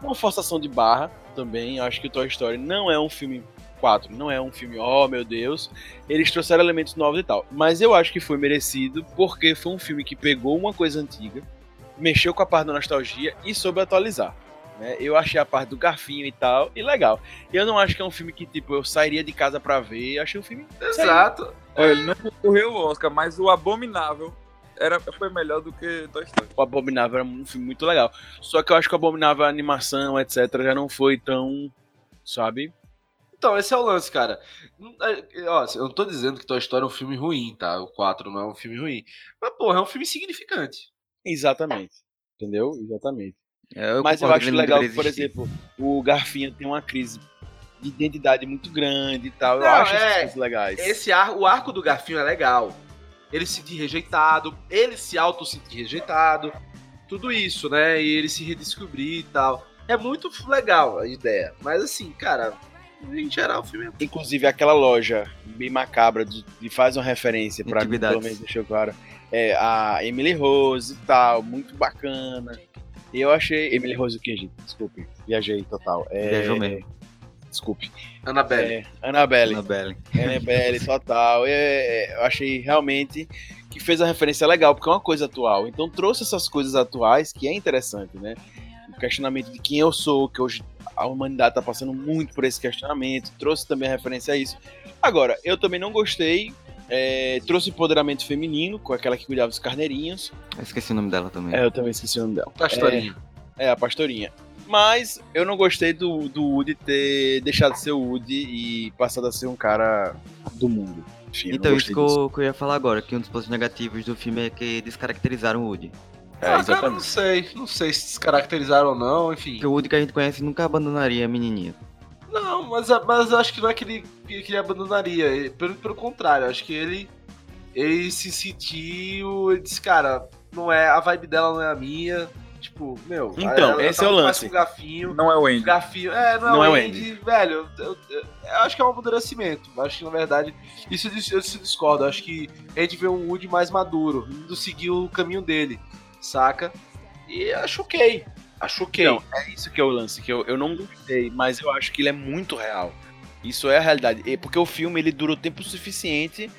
S1: uma forçação de barra também. Eu acho que o Toy Story não é um filme 4, não é um filme, oh meu Deus. Eles trouxeram elementos novos e tal. Mas eu acho que foi merecido porque foi um filme que pegou uma coisa antiga, mexeu com a parte da nostalgia e soube atualizar. Né? Eu achei a parte do garfinho e tal, e legal. Eu não acho que é um filme que, tipo, eu sairia de casa pra ver. Eu achei um filme.
S2: Exato.
S4: Olha, ele não concorreu o Oscar, mas o Abominável era, foi melhor do que Toy Story.
S1: O Abominável era um filme muito legal. Só que eu acho que o Abominável, a animação, etc., já não foi tão. Sabe?
S2: Então, esse é o lance, cara. É, ó, eu não tô dizendo que Toy Story é um filme ruim, tá? O 4 não é um filme ruim. Mas, porra, é um filme significante.
S1: Exatamente. Entendeu? Exatamente. É, eu Mas eu acho legal que, por exemplo, o Garfinho tem uma crise de identidade muito grande e tal. Não, eu acho é, essas coisas legais.
S2: Esse ar, o arco do Garfinho é legal. Ele se sentir rejeitado, ele se auto-sentir rejeitado, tudo isso, né? E ele se redescobrir e tal. É muito legal a ideia. Mas assim, cara, em geral o filme é...
S1: Inclusive aquela loja bem macabra de, de faz uma referência para pelo menos deixou claro. É, a Emily Rose e tal, muito bacana. E eu achei. Emily Rose o que, gente? Desculpe, viajei total. É...
S3: Viajou mesmo
S1: desculpe.
S2: Annabelle.
S1: É, Annabelle.
S3: Annabelle.
S1: Annabelle, total. É, é, eu achei realmente que fez a referência legal, porque é uma coisa atual. Então trouxe essas coisas atuais que é interessante, né? O questionamento de quem eu sou, que hoje a humanidade está passando muito por esse questionamento, trouxe também a referência a isso. Agora, eu também não gostei. É, trouxe empoderamento feminino, com aquela que cuidava dos carneirinhos.
S3: Eu esqueci o nome dela também.
S1: É, eu também esqueci o nome dela.
S2: Pastorinha.
S1: É, é a Pastorinha. Mas eu não gostei do, do Woody ter deixado de ser o Woody e passado a ser um cara do mundo.
S3: Enfim, então, isso que eu, que eu, ia falar agora, que um dos pontos negativos do filme é que descaracterizaram o Woody.
S2: É, ah, cara, não sei. Não sei se descaracterizaram ou não, enfim.
S3: Porque o Woody que a gente conhece nunca abandonaria a menininha.
S2: Não, mas, mas acho que não é que ele, que ele abandonaria. Pelo, pelo contrário, acho que ele, ele se sentiu. Ele disse, cara, não é, a vibe dela não é a minha Tipo, meu.
S1: Então,
S2: ela
S1: esse
S2: tá
S1: é o lance.
S2: com gafinho.
S4: Não é o Andy.
S2: Gafinho. É, não,
S1: Não
S2: é
S1: é
S2: o Andy, velho. Eu, eu- eu acho que é um amadurecimento. Acho que, na verdade, isso eu, se discordo. Eu acho que Andy vê um Woody mais maduro, indo seguir o caminho dele, saca? E acho ok. Acho ok.
S1: Então, é isso que é o lance, que eu, eu não gostei, mas eu acho que ele é muito real. Isso é a realidade. E- Porque o filme ele dura o tempo suficiente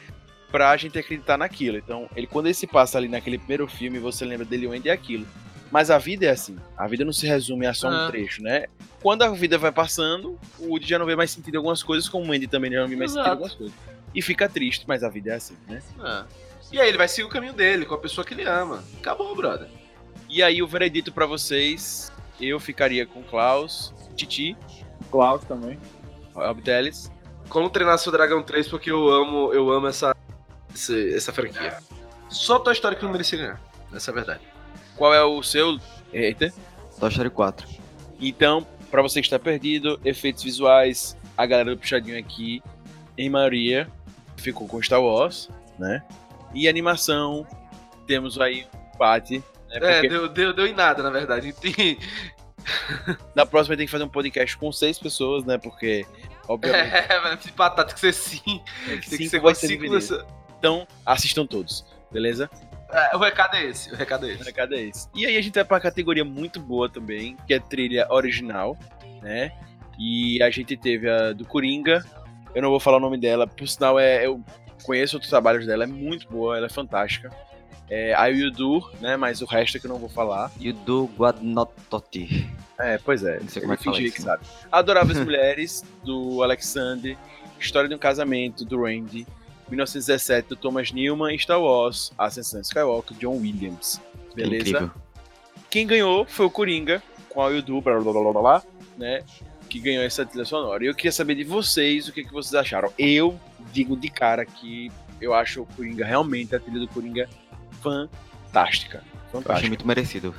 S1: pra gente acreditar naquilo. Então, ele quando ele se passa ali naquele primeiro filme, você lembra dele o Andy é aquilo. Mas a vida é assim. A vida não se resume a só um
S2: Ah.
S1: trecho, né? Quando a vida vai passando, o Woody já não vê mais sentido em algumas coisas, como o Andy também já não vê mais sentido em
S2: Exato.
S1: algumas coisas. E fica triste, mas a vida é assim, né?
S2: É. E aí ele vai seguir o caminho dele, com a pessoa que ele ama. Acabou, brother.
S1: E aí o veredito pra vocês, eu ficaria com Klaus, Titi,
S4: Klaus também.
S1: Rob Teles.
S2: Como treinar seu Dragão 3, porque eu amo, eu amo essa, essa, essa franquia. Só Toy Story que não merecia ganhar. Essa é a verdade.
S1: Qual é o seu? Eita.
S3: Toy Story 4.
S1: Então, pra você que está perdido, efeitos visuais, a galera do Puxadinho aqui, em maioria, ficou com Star Wars, né? E animação, temos aí um empate?
S2: É,
S1: Porque
S2: deu, deu, deu em nada, na verdade.
S1: Na próxima tem que fazer um podcast com seis pessoas, né? Porque, obviamente,
S2: É, mas se empatar tem que ser sim. Tem que
S1: cinco
S2: ser com cinco
S1: Então, assistam todos, beleza?
S2: É, o recado é esse, o recado é
S1: O
S2: esse.
S1: recado é esse. E aí a gente vai pra uma categoria muito boa também, que é trilha original, né? E a gente teve a do Coringa. Eu não vou falar o nome dela, por sinal é, eu conheço outros trabalhos dela, é muito boa, ela é fantástica. É a Yudu, né? Mas o resto é que eu não vou falar.
S3: Do Guadnototi.
S1: É, pois é.
S3: Não sei como é que fala isso,
S1: que
S3: né?
S1: sabe. Adoráveis Mulheres, do Alexander. História de um Casamento, do Randy. 1917, do Thomas Newman. Star Wars, Ascensão Skywalker, John Williams.
S3: É
S1: Beleza?
S3: incrível.
S1: Quem ganhou foi o Coringa, com a Yudu, blá blá blá blá blá, né? Que ganhou essa trilha sonora. E eu queria saber de vocês o que, que vocês acharam. Eu digo de cara que eu acho o Coringa realmente a trilha do Coringa fantástica.
S3: Eu achei
S1: Fantástica.
S3: muito merecido.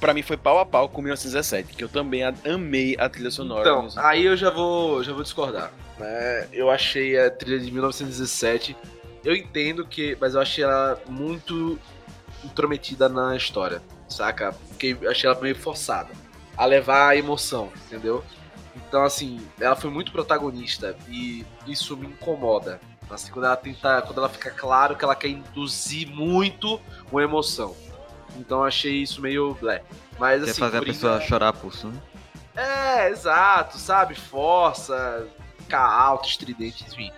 S1: Pra mim foi pau a pau com 1917, que eu também amei a trilha sonora.
S2: Então, aí eu já vou, já vou discordar. Né? Eu achei a trilha de 1917. Eu entendo que. Mas eu achei ela muito intrometida na história. Saca? Porque eu achei ela meio forçada. A levar a emoção, entendeu? Então, assim, ela foi muito protagonista e isso me incomoda. Assim, quando ela tenta. Quando ela fica claro que ela quer induzir muito uma emoção. Então eu achei isso meio. blé. Mas
S3: Quer
S2: assim.
S3: fazer a pessoa chorar a pulso, né?
S2: é, exato, sabe? Força, ficar alto, estridente, enfim.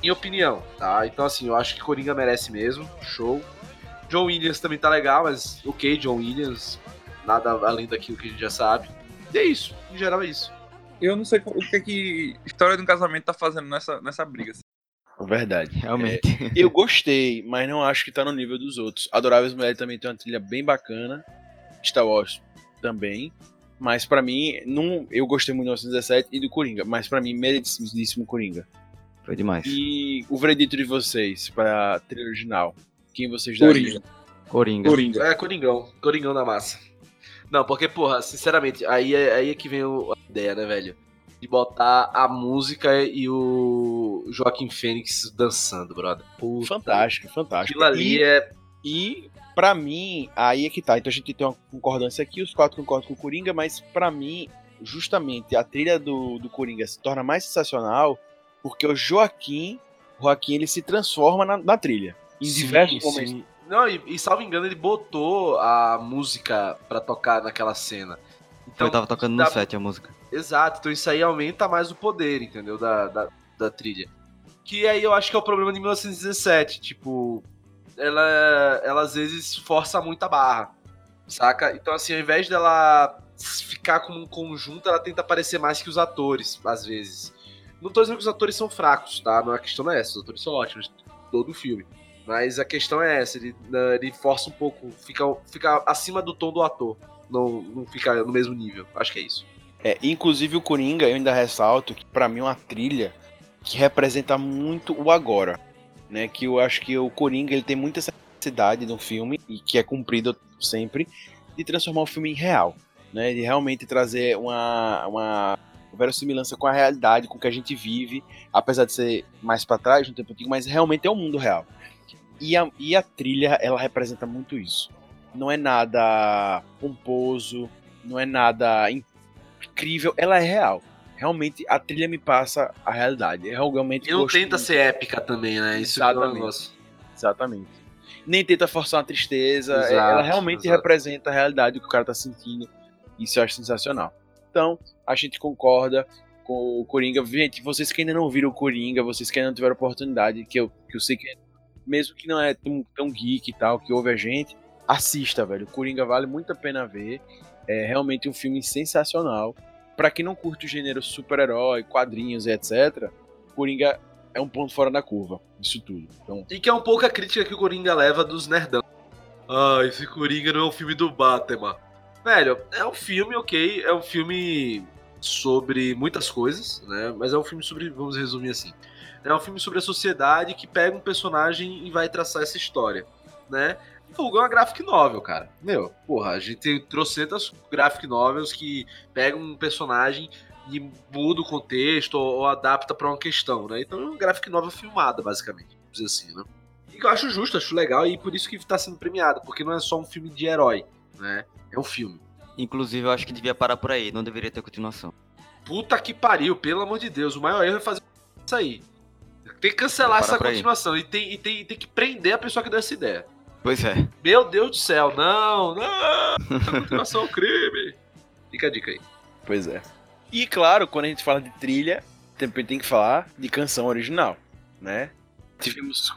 S2: Minha opinião, tá? Então, assim, eu acho que Coringa merece mesmo. Show. John Williams também tá legal, mas ok, John Williams. Nada além daquilo que a gente já sabe. E é isso. Em geral é isso.
S4: Eu não sei o que que História de um Casamento tá fazendo nessa, nessa briga.
S1: Verdade.
S3: Realmente.
S1: Eu gostei, mas não acho que tá no nível dos outros. Adoráveis Mulheres também tem uma trilha bem bacana. Star Wars também. Mas pra mim, não, eu gostei muito do 1917 e do Coringa. Mas pra mim, merecidíssimo Coringa.
S3: Foi demais.
S1: E o veredito de vocês pra trilha original? Quem vocês
S4: Coringa.
S1: dariam?
S3: Coringa.
S4: Coringa.
S2: É, Coringão. Coringão da massa. Não, porque, porra, sinceramente, aí é, aí é que vem o- a ideia, né, velho? De botar a música e o Joaquim Fênix dançando, brother. Puta,
S1: Fantástico, fantástico.
S2: Aquilo ali
S1: e,
S2: é.
S1: e pra mim, aí é que tá. Então a gente tem uma concordância aqui, os quatro concordam com o Coringa, mas pra mim, justamente a trilha do, do Coringa se torna mais sensacional porque o Joaquim, o Joaquim ele se transforma na, na trilha. Em
S2: Sim,
S1: diversos
S2: sim.
S1: momentos.
S2: Não, e, e salvo engano, ele botou a música pra tocar naquela cena. Então,
S3: eu tava tocando no
S2: dá-
S3: set a música.
S2: Exato, então isso aí aumenta mais o poder, entendeu? Da, da, da trilha. Que aí eu acho que é o problema de 1917. Tipo, ela, ela às vezes força muito a barra, saca? Então, assim, ao invés dela ficar como um conjunto, ela tenta parecer mais que os atores, às vezes. Não tô dizendo que os atores são fracos, tá? Não, a questão não é essa, os atores são ótimos, todo o filme. Mas a questão é essa, ele, né, ele força um pouco, fica, fica acima do tom do ator. Não, não fica no mesmo nível. Acho que é isso.
S1: É, inclusive o Coringa, eu ainda ressalto que pra mim é uma trilha que representa muito o agora, né? Que eu acho que o Coringa ele tem muita necessidade no filme e que é cumprido sempre de transformar o filme em real, né? De realmente trazer uma uma verossimilhança com a realidade, com o que a gente vive, apesar de ser mais pra trás, no tempo antigo, mas realmente é o mundo real. E a, e a trilha, ela representa muito isso. não é nada pomposo, não é nada incrível, ela é real. Realmente a trilha me passa a realidade. É realmente
S2: e não tenta ser épica também, né? Isso Exatamente. é um negócio.
S1: Exatamente. Nem tenta forçar uma tristeza. Exato, ela realmente exato. representa a realidade que o cara tá sentindo. Isso eu acho sensacional. Então, a gente concorda com o Coringa. Gente, vocês que ainda não viram o Coringa, vocês que ainda não tiveram oportunidade, que eu, que eu sei que, mesmo que não é tão, tão geek e tal, que ouve a gente, assista, velho. O Coringa vale muito a pena ver. É realmente um filme sensacional. Para quem não curte o gênero super-herói, quadrinhos e etc., Coringa é um ponto fora da curva disso tudo. Então...
S2: E que é um pouco a crítica que o Coringa leva dos nerdão. Ah, esse Coringa não é um filme do Batman. Velho, é um filme, ok, é um filme sobre muitas coisas, né? Mas é um filme sobre, vamos resumir assim, é um filme sobre a sociedade que pega um personagem e vai traçar essa história, né? Vulgo é uma graphic novel, cara. Meu, porra, a gente tem trocentas graphic novels que pegam um personagem e muda o contexto ou, ou adapta para uma questão, né? Então é uma graphic novel filmada, basicamente, vamos dizer assim, né? E eu acho justo, acho legal e por isso que está sendo premiado, porque não é só um filme de herói, né? É um filme.
S3: Inclusive, eu acho que devia parar por aí, não deveria ter continuação.
S2: Puta que pariu, pelo amor de Deus. O maior erro é fazer isso aí. Tem que cancelar essa continuação e tem, e, tem, e tem que prender a pessoa que deu essa ideia.
S3: Pois é.
S2: Meu Deus do céu, não, não! Continuação é um crime. Fica a dica aí.
S1: Pois é. E claro, quando a gente fala de trilha, também tem que falar de canção original, né? Tivemos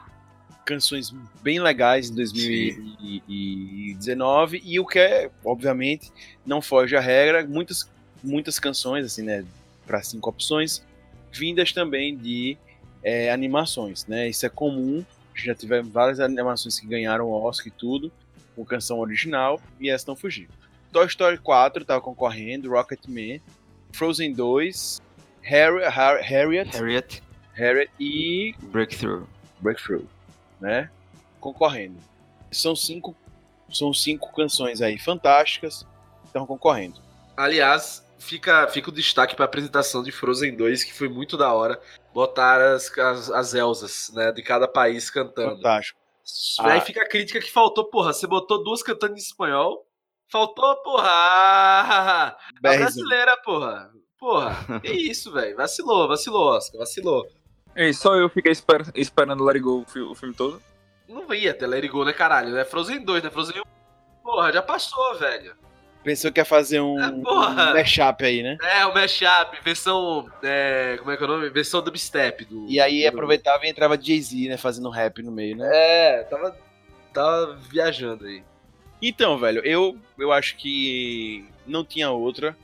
S1: canções bem legais em 2019 Sim. e o que é, obviamente, não foge à regra, muitas muitas canções assim, né, para cinco opções, vindas também de é, animações, né? Isso é comum, já tivemos várias animações que ganharam o Oscar e tudo, com canção original e essas estão fugindo. Toy Story 4 estava concorrendo, Rocketman, Frozen 2, Harry, Harriet,
S3: Harriet,
S1: Harriet e
S3: Breakthrough.
S1: Breakthrough né? Concorrendo. São cinco, são cinco canções aí fantásticas estão concorrendo.
S2: Aliás, fica, fica o destaque para a apresentação de Frozen 2, que foi muito da hora. Botar as, as, as Elsas, né, de cada país cantando.
S1: Fantástico.
S2: Aí ah. fica a crítica que faltou, porra, você botou duas cantando em espanhol, faltou, porra, a brasileira, porra. Porra, que isso, velho, vacilou, vacilou, Oscar, vacilou.
S4: E só eu fiquei esper esperando Let It Go o filme todo?
S2: Não ia ter Let It Go, né, caralho? É Frozen 2, né? Frozen 1. Porra, já passou, velho.
S1: Pensou que ia fazer um, é, um mashup aí, né?
S2: É, o um mashup, versão. É, como é que é o nome? Versão dubstep. Do,
S1: e aí do... aproveitava e entrava Jay-Z, né? Fazendo rap no meio, né?
S2: É, tava, tava viajando aí.
S1: Então, velho, eu, eu acho que não tinha outra.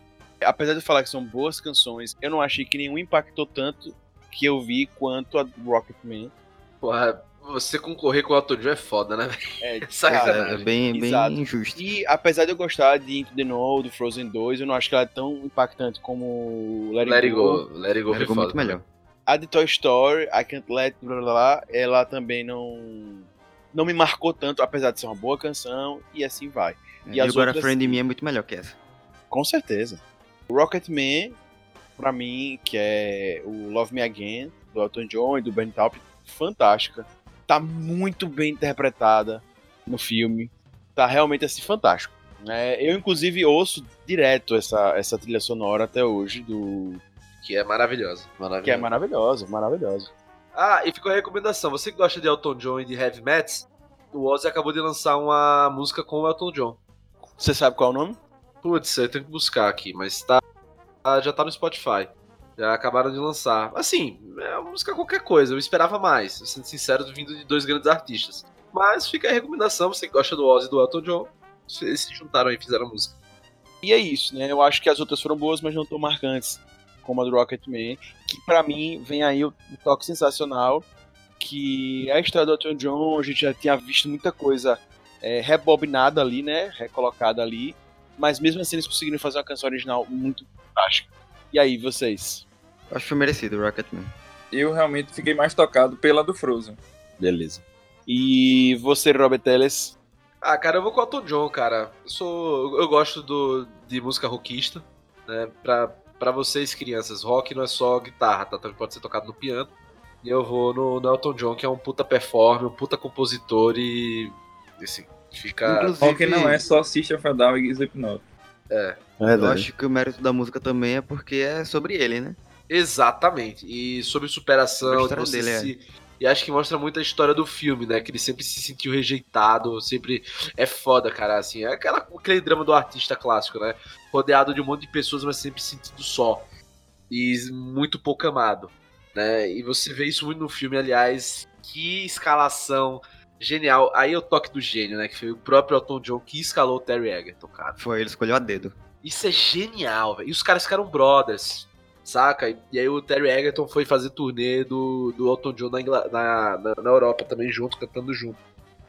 S1: Apesar de falar que são boas canções, eu não achei que nenhum impactou tanto que eu vi quanto a Rocketman.
S2: Porra, você concorrer com o Elton John é foda, né?
S1: É,
S3: é, é bem, bem injusto.
S1: E apesar de eu gostar de Into the Know, do Frozen 2, eu não acho que ela é tão impactante como
S2: Let It, Let It Go. Go. Let It Go, Let It Go
S3: muito melhor.
S1: A de Toy Story, I Can't Let, blá, blá, blá, ela também não não me marcou tanto, apesar de ser uma boa canção, e assim vai.
S3: É, e, e agora outras... Friend Me é muito melhor que essa.
S1: Com certeza. Rocketman para mim, que é o Love Me Again, do Elton John e do Ben Taupin, fantástica. Tá muito bem interpretada no filme. Tá realmente assim fantástico. É, eu, inclusive, ouço direto essa, essa trilha sonora até hoje do.
S2: Que é maravilhosa.
S1: Que é maravilhosa, maravilhosa.
S2: Ah, e ficou a recomendação. Você que gosta de Elton John e de Heavy Mets, o Ozzy acabou de lançar uma música com o Elton John.
S1: Você sabe qual é o nome?
S2: Putz, eu tenho que buscar aqui, mas tá já tá no Spotify. Já acabaram de lançar. Assim, é uma música qualquer coisa, eu esperava mais, sendo sincero, vindo de dois grandes artistas. Mas fica a recomendação, você que gosta do Ozzy e do Elton John, eles se juntaram e fizeram a música.
S1: E é isso, né? Eu acho que as outras foram boas, mas não tão marcantes como a do Rocketman, que para mim vem aí o, o toque sensacional, que a história do Elton John, a gente já tinha visto muita coisa é, rebobinada ali, né? Recolocada ali, mas mesmo assim eles conseguiram fazer uma canção original muito fantástica. E aí, vocês?
S3: Acho que foi merecido, Rocketman.
S4: Eu realmente fiquei mais tocado pela do Frozen.
S1: Beleza. E você, Robert Ellis?
S2: Ah, cara, eu vou com o Elton John, cara. Eu, sou, eu gosto do, de música rockista, né? Pra, pra vocês, crianças, rock não é só guitarra, tá? Também pode ser tocado no piano. E eu vou no, no Elton John, que é um puta performer, um puta compositor e. Assim, Fica.
S4: Inclusive, não é só System of a Down e Slipknot.
S2: É.
S3: é eu acho que o mérito da música também é porque é sobre ele, né?
S2: Exatamente. E sobre superação, você dele, se... é. E acho que mostra muito a história do filme, né? Que ele sempre se sentiu rejeitado, sempre é foda, cara. Assim, é aquela, aquele drama do artista clássico, né? Rodeado de um monte de pessoas, mas sempre sentido só. E muito pouco amado, né? E você vê isso muito no filme, aliás. Que escalação genial. Aí é o toque do gênio, né? Que foi o próprio Elton John que escalou o Terry Egerton, cara.
S3: Foi, ele escolheu a dedo.
S2: Isso é genial, velho. E os caras ficaram brothers saca? E aí o Terry Egerton foi fazer turnê do, do Elton John na, na, na, na Europa também junto, cantando junto.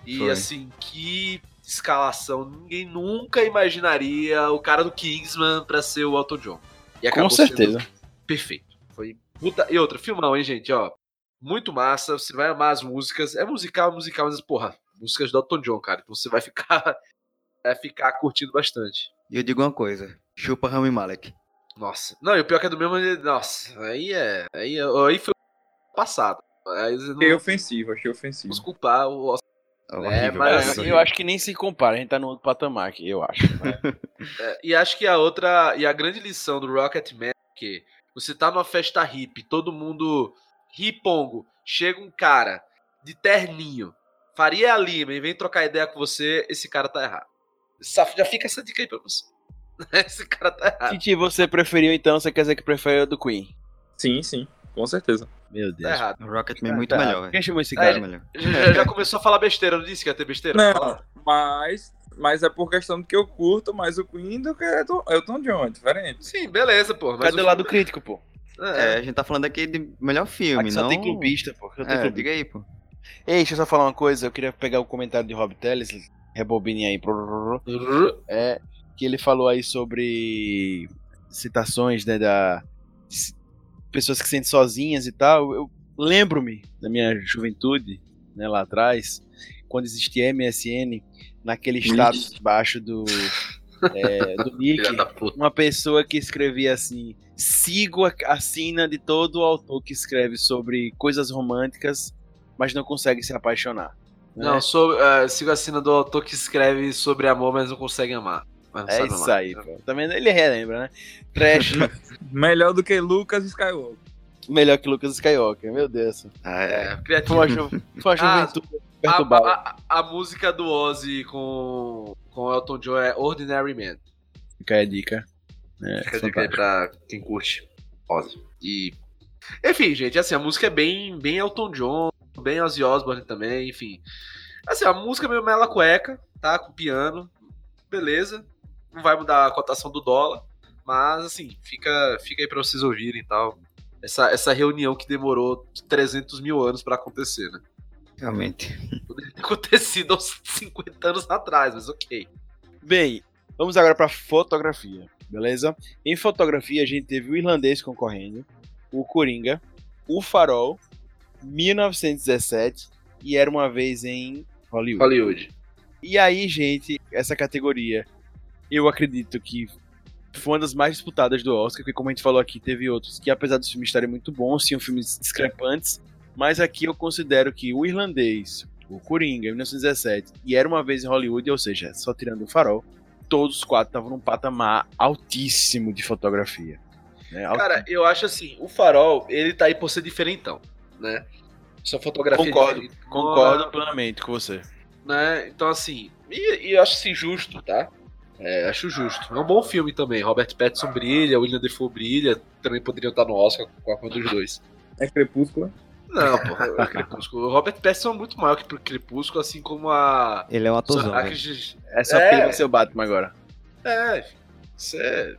S2: E foi. assim, que escalação. Ninguém nunca imaginaria o cara do Kingsman pra ser o Elton John.
S1: E Com certeza.
S2: Perfeito. Foi puta. E outra, filmão, hein, gente, ó. Muito massa, você vai amar as músicas. É musical, musical, mas, porra, músicas do Elton John, cara. Então você vai ficar. Vai ficar curtindo bastante.
S3: E eu digo uma coisa: chupa Rami Malek.
S2: Nossa. Não, e o pior que é do mesmo. Nossa, aí é. Aí, aí foi passado. Aí
S4: não... Achei ofensivo, achei ofensivo.
S2: Desculpar o.
S1: É, mas é, eu acho que nem se compara, a gente tá no outro patamar aqui, eu acho. Né?
S2: é, e acho que a outra. E a grande lição do Rocketman é que você tá numa festa hippie, todo mundo ripongo, chega um cara de terninho, Faria Lima e vem trocar ideia com você, esse cara tá errado. Já fica essa dica aí pra você. Esse cara tá errado.
S1: Titi, você preferiu então? Você quer dizer que preferiu do Queen?
S4: Sim, sim, com certeza.
S1: Meu Deus.
S2: Tá errado.
S3: O Rocketman é muito tá melhor.
S1: Quem chamou esse cara é, melhor?
S2: Já, já, começou a falar besteira, não disse que ia ter besteira?
S4: Não, mas, mas é por questão do que eu curto mais o Queen do que o Elton John, é diferente.
S2: Sim, beleza, pô.
S1: Mas Cadê o lado crítico, pô?
S3: É. é, a gente tá falando aqui de melhor filme, Aqui
S1: só
S3: não...
S1: tem clubista, pô. Só tem
S3: é, diga aí, pô.
S1: Ei, deixa eu só falar uma coisa. Eu queria pegar o comentário de Rob Telles, rebobine aí. É, que ele falou aí sobre citações, né, da pessoas que se sentem sozinhas e tal. Eu lembro-me da minha juventude, né, lá atrás, quando existia MSN, naquele status baixo do é, do Nick, uma pessoa que escrevia assim: sigo a, a sina de todo autor que escreve sobre coisas românticas, mas não consegue se apaixonar.
S2: Né? Não, sou, uh, sigo a sina do autor que escreve sobre amor, mas não consegue amar.
S1: É isso aí, pô. Também ele relembra, né? Trash.
S4: Melhor do que Lucas Skywalker.
S1: Melhor que Lucas Skywalker, meu Deus.
S2: Ah, é. Criativo. Foi uma, ju...
S1: foi uma ah,
S2: a, a, a, música do Ozzy com, com Elton John é Ordinary Man.
S1: Fica aí a dica.
S2: É, Fica a dica aí pra quem curte Ozzy. E... Enfim, gente, assim, a música é bem, bem Elton John, bem Ozzy Osbourne também, enfim. Assim, a música é meio mela cueca, tá? Com piano. Beleza não vai mudar a cotação do dólar, mas assim, fica, fica aí para vocês ouvirem e tal. Essa, essa reunião que demorou 300 mil anos para acontecer, né?
S3: Realmente.
S2: Poderia ter acontecido uns 50 anos atrás, mas ok.
S1: Bem, vamos agora para fotografia, beleza? Em fotografia a gente teve o irlandês concorrendo, o Coringa, o Farol, 1917 e Era Uma Vez em Hollywood.
S2: Hollywood.
S1: E aí, gente, essa categoria eu acredito que foi uma das mais disputadas do Oscar, porque como a gente falou aqui, teve outros que apesar dos filmes estarem muito bons, tinham filmes discrepantes, mas aqui eu considero que o Irlandês, o Coringa, 1917, e Era Uma Vez em Hollywood, ou seja, só tirando o farol, todos os quatro estavam num patamar altíssimo de fotografia.
S2: Né? Cara, eu acho assim, o farol, ele tá aí por ser diferentão, né? Sua fotografia...
S1: Concordo, concordo plenamente com você.
S2: Né? Então assim, e, e eu acho assim justo, tá? É, acho justo. É um bom filme também. Robert Pattinson brilha, William Defoe brilha. Também poderiam estar no Oscar com algum dos dois.
S4: É Crepúsculo?
S2: Não, pô, é Crepúsculo. O Robert Pattinson é muito maior que o Crepúsculo, assim como a.
S3: Ele é um atorzão. Né?
S1: É só porque ele vai ser o Batman agora.
S2: É, isso é.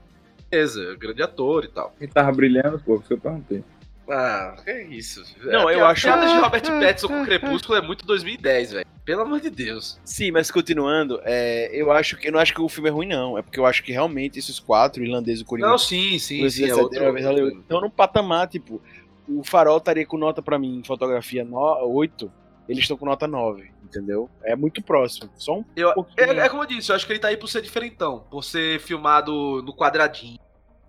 S2: Beleza, grande ator e tal.
S4: Ele tava brilhando, pô, que eu perguntei.
S2: Ah, que é isso.
S1: Não, é, eu acho.
S2: A de Robert Pattinson com Crepúsculo é muito 2010, velho. Pelo amor de Deus.
S1: Sim, mas continuando, é, eu acho que eu não acho que o filme é ruim, não. É porque eu acho que realmente esses quatro, irlandês e Coringa.
S2: Não, sim, sim, sim. É outro...
S1: Então, no patamar, tipo, o Farol estaria com nota para mim em fotografia no... 8, eles estão com nota 9, entendeu? É muito próximo. Só um
S2: eu, é, é, como eu disse, eu acho que ele tá aí por ser diferentão. Por ser filmado no quadradinho.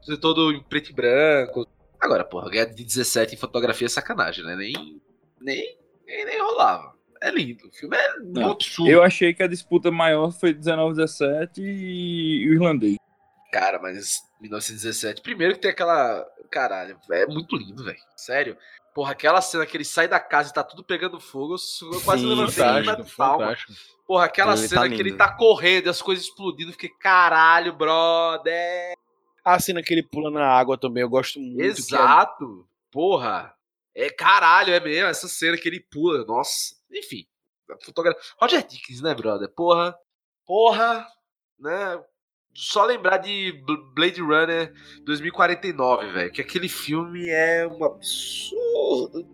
S2: Ser todo em preto e branco Agora, porra, ganhar de 17 em fotografia é sacanagem, né? Nem, nem, nem, nem rolava. É lindo. O filme é Não, absurdo.
S4: Eu achei que a disputa maior foi 1917 e o irlandês.
S2: Cara, mas 1917. Primeiro que tem aquela. Caralho, é muito lindo, velho. Sério. Porra, aquela cena que ele sai da casa e tá tudo pegando fogo, eu quase Sim, levantei uma palma. Porra, aquela ele cena tá que ele tá correndo e as coisas explodindo, fiquei, caralho, brother.
S1: A cena que ele pula na água também, eu gosto muito.
S2: Exato. É... Porra. É caralho, é mesmo. Essa cena que ele pula, nossa. Enfim. Fotografia. Roger Dickens, né, brother? Porra. Porra. Né? Só lembrar de Blade Runner 2049, velho. Que aquele filme é um absurdo.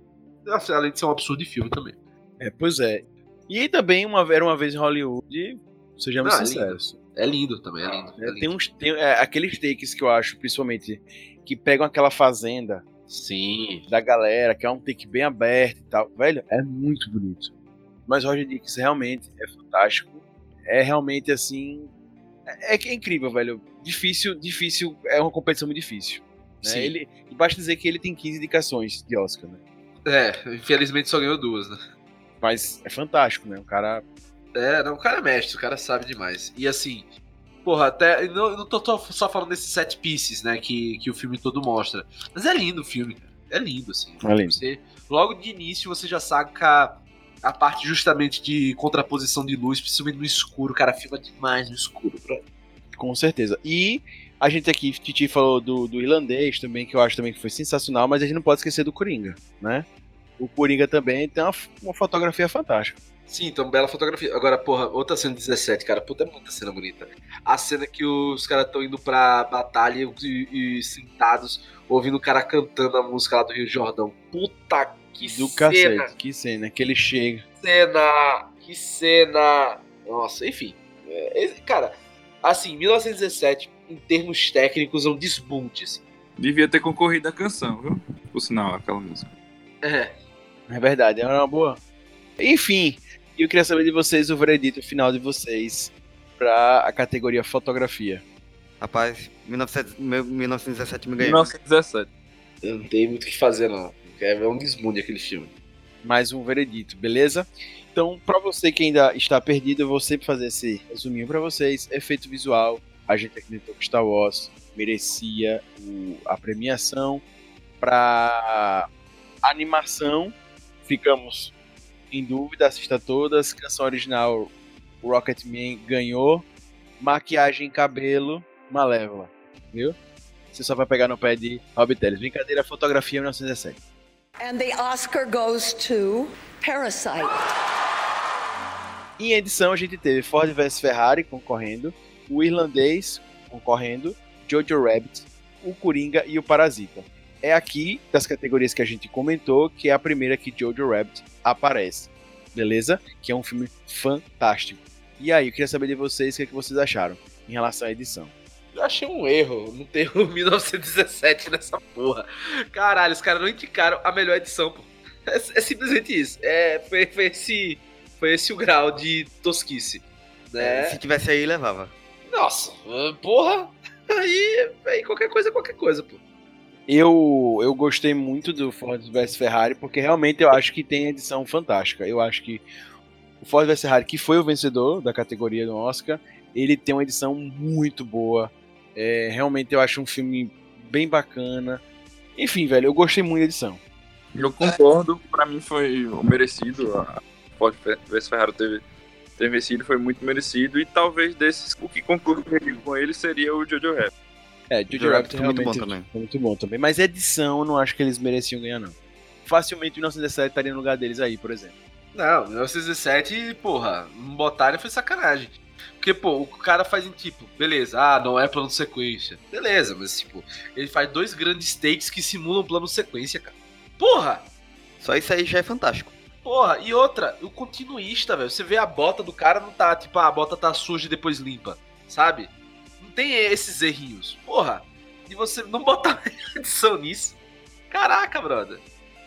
S2: Além de ser um absurdo de filme também.
S1: É, pois é. E também uma, era uma vez em Hollywood, sejamos Não, sinceros.
S2: É lindo. é lindo também, é lindo. É, é lindo.
S1: Tem uns. Tem, é, aqueles takes que eu acho, principalmente, que pegam aquela fazenda.
S2: Sim.
S1: Da galera, que é um take bem aberto e tal. Velho, é muito bonito. Mas Roger Dickens realmente é fantástico. É realmente assim é, é, incrível, velho. Difícil, difícil, é uma competição muito difícil. Né? Ele, e basta dizer que ele tem 15 indicações de Oscar, né?
S2: É, infelizmente só ganhou duas, né?
S1: Mas é fantástico, né? O cara.
S2: É, não, o cara é mestre, o cara sabe demais. E assim, porra, até. Não, não tô, tô só falando desses set pieces, né? Que, que o filme todo mostra. Mas é lindo o filme, cara. É lindo, assim.
S1: É lindo.
S2: Você, logo de início você já saca a parte justamente de contraposição de luz, principalmente no escuro, cara, filma demais no escuro, bro.
S1: Com certeza. E a gente aqui, Titi falou do, do irlandês também, que eu acho também que foi sensacional, mas a gente não pode esquecer do Coringa, né? O Coringa também tem uma, uma fotografia fantástica.
S2: Sim, então bela fotografia. Agora, porra, outra cena 17, cara. Puta, é muita cena bonita. A cena que os caras estão indo pra batalha e, e, sentados, ouvindo o cara cantando a música lá do Rio Jordão. Puta que
S1: do cena. cacete, que cena, que ele chega.
S2: Que cena, que cena. Nossa, enfim. É, cara, assim, 1917, em termos técnicos, é um desbunde, assim.
S4: Devia ter concorrido a canção, viu? Por sinal, aquela música.
S2: É.
S1: É verdade, é uma boa. Enfim, eu queria saber de vocês o veredito final de vocês para a categoria fotografia.
S3: Rapaz, 1917 me ganhou.
S4: 1917.
S2: Eu não tenho muito o que fazer, não. É um desmundo aquele filme.
S1: Mais um veredito, beleza? Então, para você que ainda está perdido, eu vou sempre fazer esse resuminho para vocês. Efeito visual, a gente acreditou que Star Wars merecia o, a premiação. Para animação, ficamos em dúvida, assista todas. Canção original, Rocketman ganhou. Maquiagem, cabelo, Malévola, viu? Você só vai pegar no pé de Rob Teles. Brincadeira, fotografia 1917.
S7: And the Oscar goes to Parasite.
S1: Em edição a gente teve Ford vs Ferrari concorrendo, o Irlandês concorrendo, Jojo Rabbit, o Coringa e o Parasita. É aqui das categorias que a gente comentou que é a primeira que Jojo Rabbit aparece, beleza? Que é um filme fantástico. E aí, eu queria saber de vocês o que, é que vocês acharam em relação à edição.
S2: Eu achei um erro não ter o 1917 nessa porra. Caralho, os caras não indicaram a melhor edição, pô. É, é simplesmente isso. É, foi, foi, esse, foi esse o grau de tosquice. Né?
S3: É, se tivesse aí, levava.
S2: Nossa, porra. Aí, aí qualquer coisa é qualquer coisa, pô.
S1: Eu, eu gostei muito do Ford vs Ferrari, porque realmente eu acho que tem edição fantástica. Eu acho que o Ford vs Ferrari, que foi o vencedor da categoria do Oscar, ele tem uma edição muito boa. É, realmente eu acho um filme bem bacana. Enfim, velho, eu gostei muito da edição.
S4: Eu concordo, para mim foi merecido. A Ford vs Ferrari teve, ter vencido foi muito merecido. E talvez desses, o que concorreria com ele seria o Jojo Rabbit.
S1: É, Jojo Rabbit é muito bom também. Muito bom também. Mas edição, eu não acho que eles mereciam ganhar, não. Facilmente o 1917 estaria no lugar deles aí, por exemplo.
S2: Não, 1917, porra, não botaram foi sacanagem. Porque, pô, o cara faz em tipo, beleza, ah, não é plano sequência. Beleza, mas tipo, ele faz dois grandes takes que simulam plano sequência, cara. Porra!
S3: Só isso aí já é fantástico.
S2: Porra, e outra, o continuista, velho. Você vê a bota do cara, não tá, tipo, ah, a bota tá suja e depois limpa, sabe? Tem esses errinhos. Porra, e você não botar edição nisso. Caraca, brother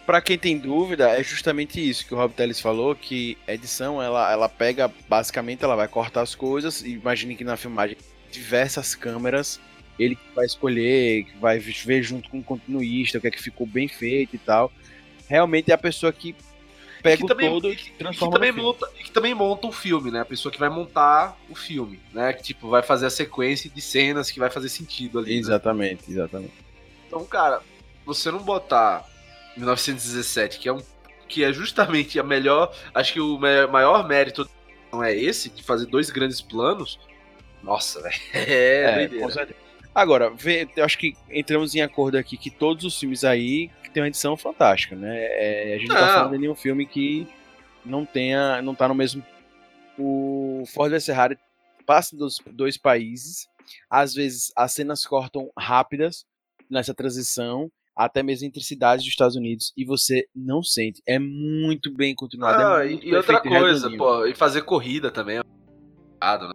S1: para quem tem dúvida, é justamente isso que o Rob Teles falou, que edição, ela, ela pega, basicamente, ela vai cortar as coisas, imagine que na filmagem diversas câmeras, ele vai escolher, vai ver junto com o continuista, o que é que ficou bem feito e tal. Realmente é a pessoa que pega o todo e transforma
S2: que também monta E que também monta o filme, né? A pessoa que vai montar o filme, né? Que, tipo, vai fazer a sequência de cenas que vai fazer sentido ali.
S1: Né? Exatamente, né? exatamente.
S2: Então, cara, você não botar 1917, que é um que é justamente a melhor, acho que o maior mérito não é esse de fazer dois grandes planos. Nossa, velho. É, é
S1: Agora, vê, eu acho que entramos em acordo aqui que todos os filmes aí tem uma edição fantástica, né? É, a gente não. tá falando de um filme que não tenha, não tá no mesmo o Ford vs Ferrari passa dos dois países. Às vezes as cenas cortam rápidas nessa transição até mesmo entre cidades dos Estados Unidos, e você não sente. É muito bem continuado. É
S2: ah,
S1: é muito
S2: e outra coisa, pô, e fazer corrida também é né?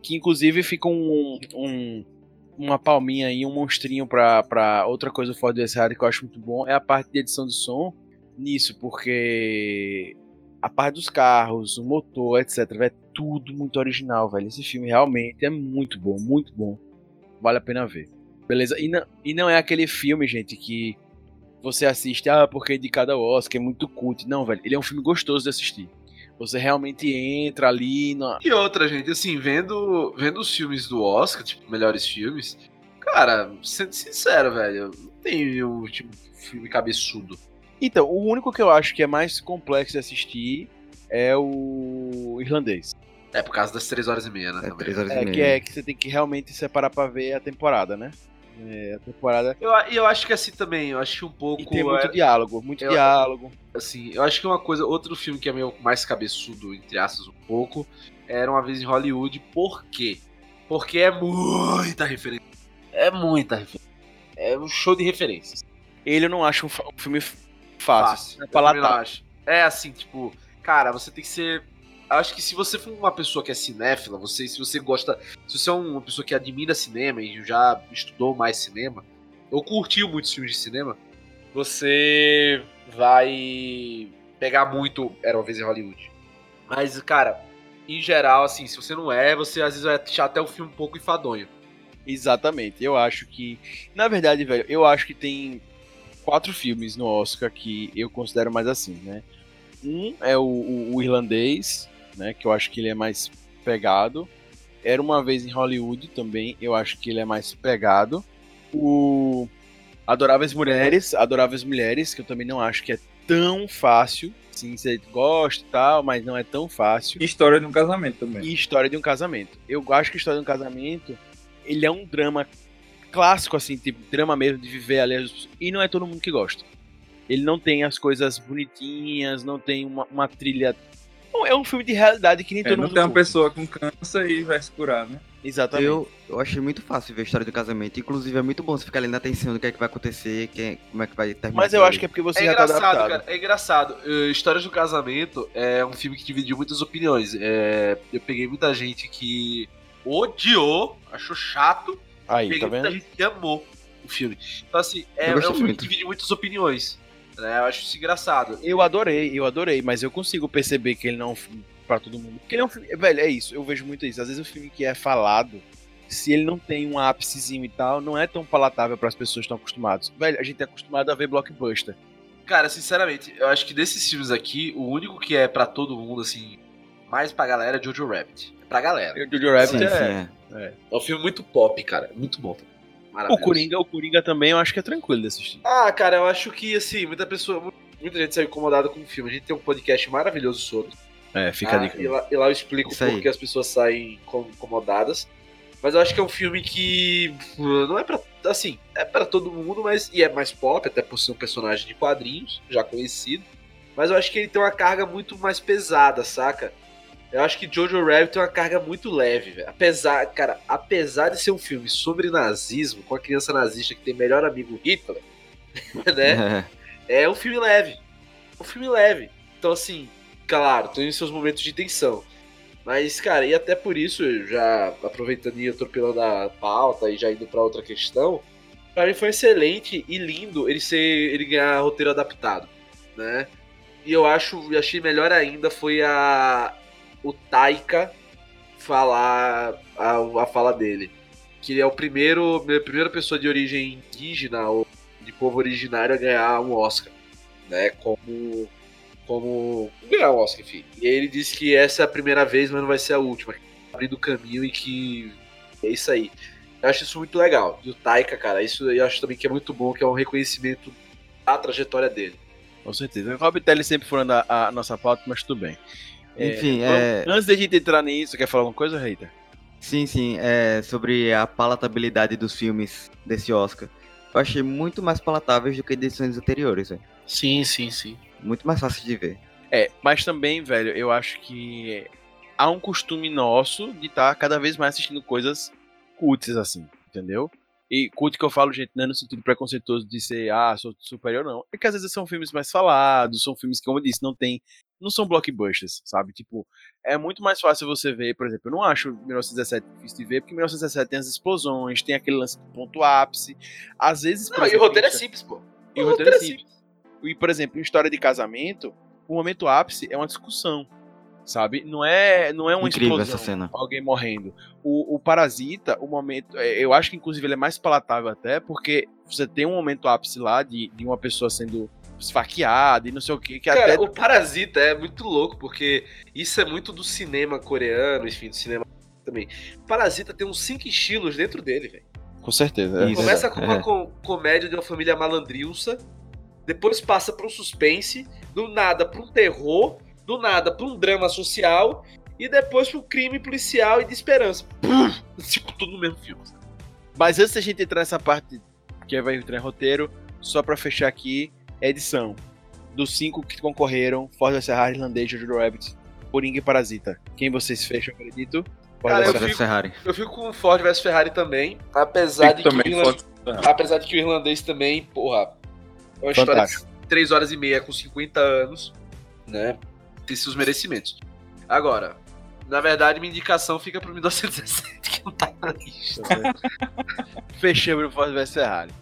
S1: Que inclusive fica um, um, uma palminha aí, um monstrinho pra, pra outra coisa do Ford que eu acho muito bom, é a parte de edição de som nisso, porque a parte dos carros, o motor, etc, é tudo muito original, velho. Esse filme realmente é muito bom, muito bom. Vale a pena ver. Beleza? E não, e não é aquele filme, gente, que você assiste, ah, porque é indicado ao Oscar, é muito cult. Não, velho. Ele é um filme gostoso de assistir. Você realmente entra ali. No...
S2: E outra, gente, assim, vendo, vendo os filmes do Oscar, tipo, melhores filmes, cara, sendo sincero, velho, não tem um tipo, filme cabeçudo.
S1: Então, o único que eu acho que é mais complexo de assistir é o irlandês.
S2: É por causa das 3 horas e meia, né?
S1: É, 3 horas é, e meia. Que é que você tem que realmente separar pra ver a temporada, né? É, a temporada.
S2: Eu, eu acho que assim também, eu acho que um pouco. E
S1: tem muito é... diálogo, muito eu, diálogo.
S2: Assim, eu acho que uma coisa, outro filme que é meio mais cabeçudo, entre aspas, um pouco, era uma vez em Hollywood. Por quê? Porque é muita referência. É muita referência. É um show de referências.
S1: Ele eu não acho um, um filme fácil. fácil.
S2: É, é assim, tipo, cara, você tem que ser acho que se você for uma pessoa que é cinéfila, você, se você gosta. Se você é uma pessoa que admira cinema e já estudou mais cinema, ou curtiu muitos filmes de cinema, você vai pegar muito Era uma vez em Hollywood. Mas, cara, em geral, assim, se você não é, você às vezes vai achar até o filme um pouco enfadonho.
S1: Exatamente. Eu acho que. Na verdade, velho, eu acho que tem quatro filmes no Oscar que eu considero mais assim, né? Um é o, o, o irlandês, né? Que eu acho que ele é mais pegado. Era uma vez em Hollywood também, eu acho que ele é mais pegado. O Adoráveis Mulheres, Adoráveis Mulheres, que eu também não acho que é tão fácil. Sim, você gosta e tal, mas não é tão fácil.
S4: História de um casamento também.
S1: E História de um casamento. Eu acho que História de um casamento, ele é um drama clássico, assim, tipo, drama mesmo de viver ali. E não é todo mundo que gosta. Ele não tem as coisas bonitinhas, não tem uma, uma trilha é um filme de realidade que nem é, todo
S4: não
S1: mundo.
S4: Não tem uma pessoa com câncer e vai se curar, né?
S1: Exatamente.
S3: Eu, eu achei muito fácil ver a história do casamento. Inclusive, é muito bom você ficar ali na atenção do que é que vai acontecer, quem, como é que vai terminar.
S1: Mas eu acho que é porque você é já tá adaptado.
S2: Cara, é engraçado. Uh, Histórias do Casamento é um filme que dividiu muitas opiniões. É, eu peguei muita gente que odiou, achou chato.
S1: Aí, peguei tá vendo?
S2: muita gente que amou o filme. Então, assim, é, é um filme muito. que divide muitas opiniões. Né? Eu acho isso engraçado.
S1: Eu adorei, eu adorei, mas eu consigo perceber que ele não para todo mundo. Porque ele é um filme. Velho, é isso, eu vejo muito isso. Às vezes o filme que é falado, se ele não tem um ápicezinho e tal, não é tão palatável para as pessoas que estão acostumadas. Velho, a gente é acostumado a ver blockbuster.
S2: Cara, sinceramente, eu acho que desses filmes aqui, o único que é para todo mundo, assim, mais pra galera é Jojo Rabbit. É pra galera.
S1: Jojo Rabbit sim, é, sim, é.
S2: é. É um filme muito pop, cara. Muito bom.
S1: O Coringa, o Coringa também eu acho que é tranquilo de assistir.
S2: Ah, cara, eu acho que, assim, muita pessoa. Muita gente saiu incomodada com o filme. A gente tem um podcast maravilhoso sobre.
S1: É, fica ah,
S2: e, lá, e lá eu explico por que as pessoas saem incomodadas. Mas eu acho que é um filme que não é para assim, é para todo mundo, mas e é mais pop, até por ser um personagem de quadrinhos, já conhecido. Mas eu acho que ele tem uma carga muito mais pesada, saca? Eu acho que Jojo Rabbit tem uma carga muito leve, velho. Apesar, cara, apesar de ser um filme sobre nazismo, com a criança nazista que tem melhor amigo Hitler, né? é um filme leve. Um filme leve. Então, assim, claro, tem seus momentos de tensão. Mas, cara, e até por isso, já aproveitando e atropelando a pauta e já indo para outra questão, para mim foi excelente e lindo ele ser ele ganhar roteiro adaptado, né? E eu acho, achei melhor ainda foi a o Taika falar a, a fala dele, que ele é o primeiro, a primeira pessoa de origem indígena ou de povo originário a ganhar um Oscar, né? Como como ganhar o Oscar, enfim. E ele disse que essa é a primeira vez, mas não vai ser a última. Abrindo o caminho e que é isso aí. Eu acho isso muito legal. E o Taika, cara, isso eu acho também que é muito bom, que é um reconhecimento da trajetória dele.
S1: Com certeza. O Rob Telly sempre furando a, a nossa pauta, mas tudo bem.
S3: Enfim, é,
S1: Antes de a gente entrar nisso, quer falar alguma coisa, Reita?
S3: Sim, sim. É sobre a palatabilidade dos filmes desse Oscar. Eu achei muito mais palatáveis do que edições anteriores, velho.
S2: Sim, sim, sim.
S3: Muito mais fácil de ver.
S1: É, mas também, velho, eu acho que há um costume nosso de estar tá cada vez mais assistindo coisas cultes, assim, entendeu? E cult que eu falo, gente, não é no sentido preconceituoso de ser, ah, sou superior, não. É que às vezes são filmes mais falados, são filmes que, como eu disse, não tem. Não são blockbusters, sabe? Tipo, é muito mais fácil você ver, por exemplo, eu não acho 1917 difícil de ver, porque 1917 tem as explosões, tem aquele lance do ponto ápice. Às vezes.
S2: Não, exemplo, e o roteiro é simples, pô.
S1: E o, o roteiro, roteiro é simples. simples. E, por exemplo, em história de casamento, o momento ápice é uma discussão sabe? Não é, não é uma
S3: Incrível explosão, essa cena.
S1: alguém morrendo. O, o Parasita, o momento, é, eu acho que inclusive ele é mais palatável até, porque você tem um momento ápice lá de, de uma pessoa sendo esfaqueada e não sei o que. que
S2: Cara,
S1: até...
S2: o Parasita é muito louco, porque isso é muito do cinema coreano, enfim, do cinema também. Parasita tem uns 5 estilos dentro dele, velho.
S1: Com certeza.
S2: É. Começa com uma é. com, comédia de uma família malandrilça, depois passa para um suspense, do nada para um terror, do nada para um drama social e depois para um crime policial e de esperança. tipo, tudo no mesmo filme.
S1: Mas antes da gente entrar nessa parte que vai entrar em roteiro, só para fechar aqui, edição. Dos cinco que concorreram, Ford vs Ferrari, Irlandês, Jojo Rabbit, Coringa e Parasita. Quem vocês fecham, acredito?
S2: Ford Cara, eu fico, Ferrari. eu fico com Ford vs Ferrari também, apesar de, também, que Irland... apesar de que o irlandês também, porra, é uma história de 3 horas e meia com 50 anos, né? tem seus merecimentos. Agora, na verdade, minha indicação fica pro 1917, que não tá na lista.
S1: Fechamos o Ford vs Ferrari.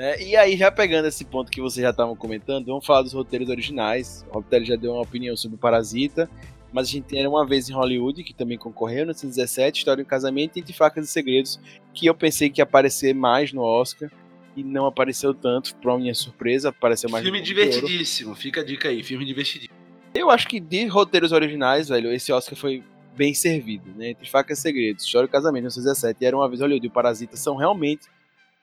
S1: Né? E aí, já pegando esse ponto que vocês já estavam comentando, vamos falar dos roteiros originais. O Rob já deu uma opinião sobre o Parasita, mas a gente tem Uma Vez em Hollywood, que também concorreu, 1917, História um Casamento e Entre Facas e Segredos, que eu pensei que ia aparecer mais no Oscar, e não apareceu tanto, pra minha surpresa, apareceu mais
S2: Filme divertidíssimo, fica a dica aí, filme divertidíssimo.
S1: Eu acho que de roteiros originais, velho, esse Oscar foi bem servido, né? Entre Facas e Segredos, História do Casamento, 1917 e Era Uma Vez Hollywood e o Parasita são realmente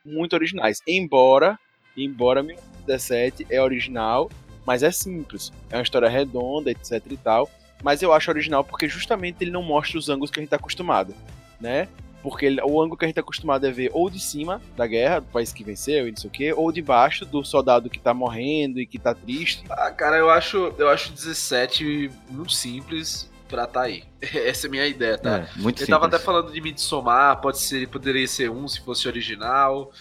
S1: muito originais. Embora, embora 1917 é original, mas é simples. É uma história redonda, etc e tal. Mas eu acho original porque justamente ele não mostra os ângulos que a gente tá acostumado, né? Porque ele, o ângulo que a gente tá acostumado é ver ou de cima da guerra, do país que venceu e não sei o quê, ou de baixo do soldado que tá morrendo e que tá triste.
S2: Ah, cara, eu acho, eu acho 17 muito simples pra tá aí. Essa é a minha ideia, tá? É,
S3: muito
S2: Eu
S3: simples.
S2: tava até falando de Midsommar, pode ser, poderia ser um se fosse original.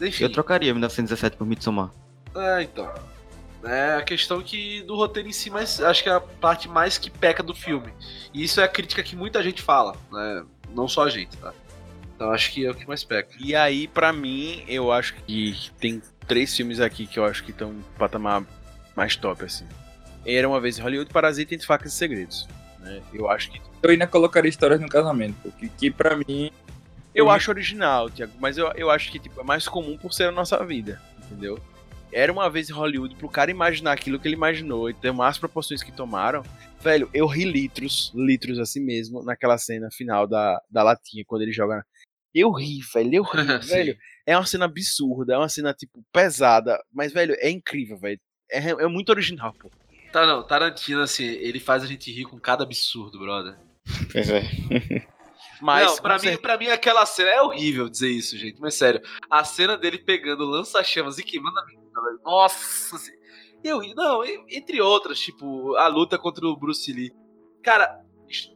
S2: Enfim.
S3: Eu trocaria 1917 por Midsommar.
S2: É, então. É a questão que do roteiro em si, mas acho que é a parte mais que peca do filme. E isso é a crítica que muita gente fala, né? Não só a gente, tá? Então acho que é o que mais peca.
S1: E aí, para mim, eu acho que tem três filmes aqui que eu acho que estão no patamar mais top, assim. Era uma vez em Hollywood, Parasita Entre Facas e Segredos. Né? Eu acho que.
S4: Eu ainda colocaria histórias no casamento, porque que para mim.
S1: Eu acho original, Tiago, mas eu, eu acho que tipo, é mais comum por ser a nossa vida, entendeu? Era uma vez em Hollywood, pro cara imaginar aquilo que ele imaginou e ter as proporções que tomaram. Velho, eu ri litros, litros assim mesmo, naquela cena final da, da latinha, quando ele joga. Eu ri, velho, eu ri, velho. É uma cena absurda, é uma cena, tipo, pesada, mas, velho, é incrível, velho. É, é muito original, pô.
S2: Tá, não, Tarantino, assim, ele faz a gente rir com cada absurdo, brother.
S3: Pois é.
S2: Mas, não, pra mim, pra mim aquela cena é horrível dizer isso, gente. Mas sério, a cena dele pegando lança-chamas e queimando a menina, nossa. Eu, não, entre outras, tipo, a luta contra o Bruce Lee. Cara,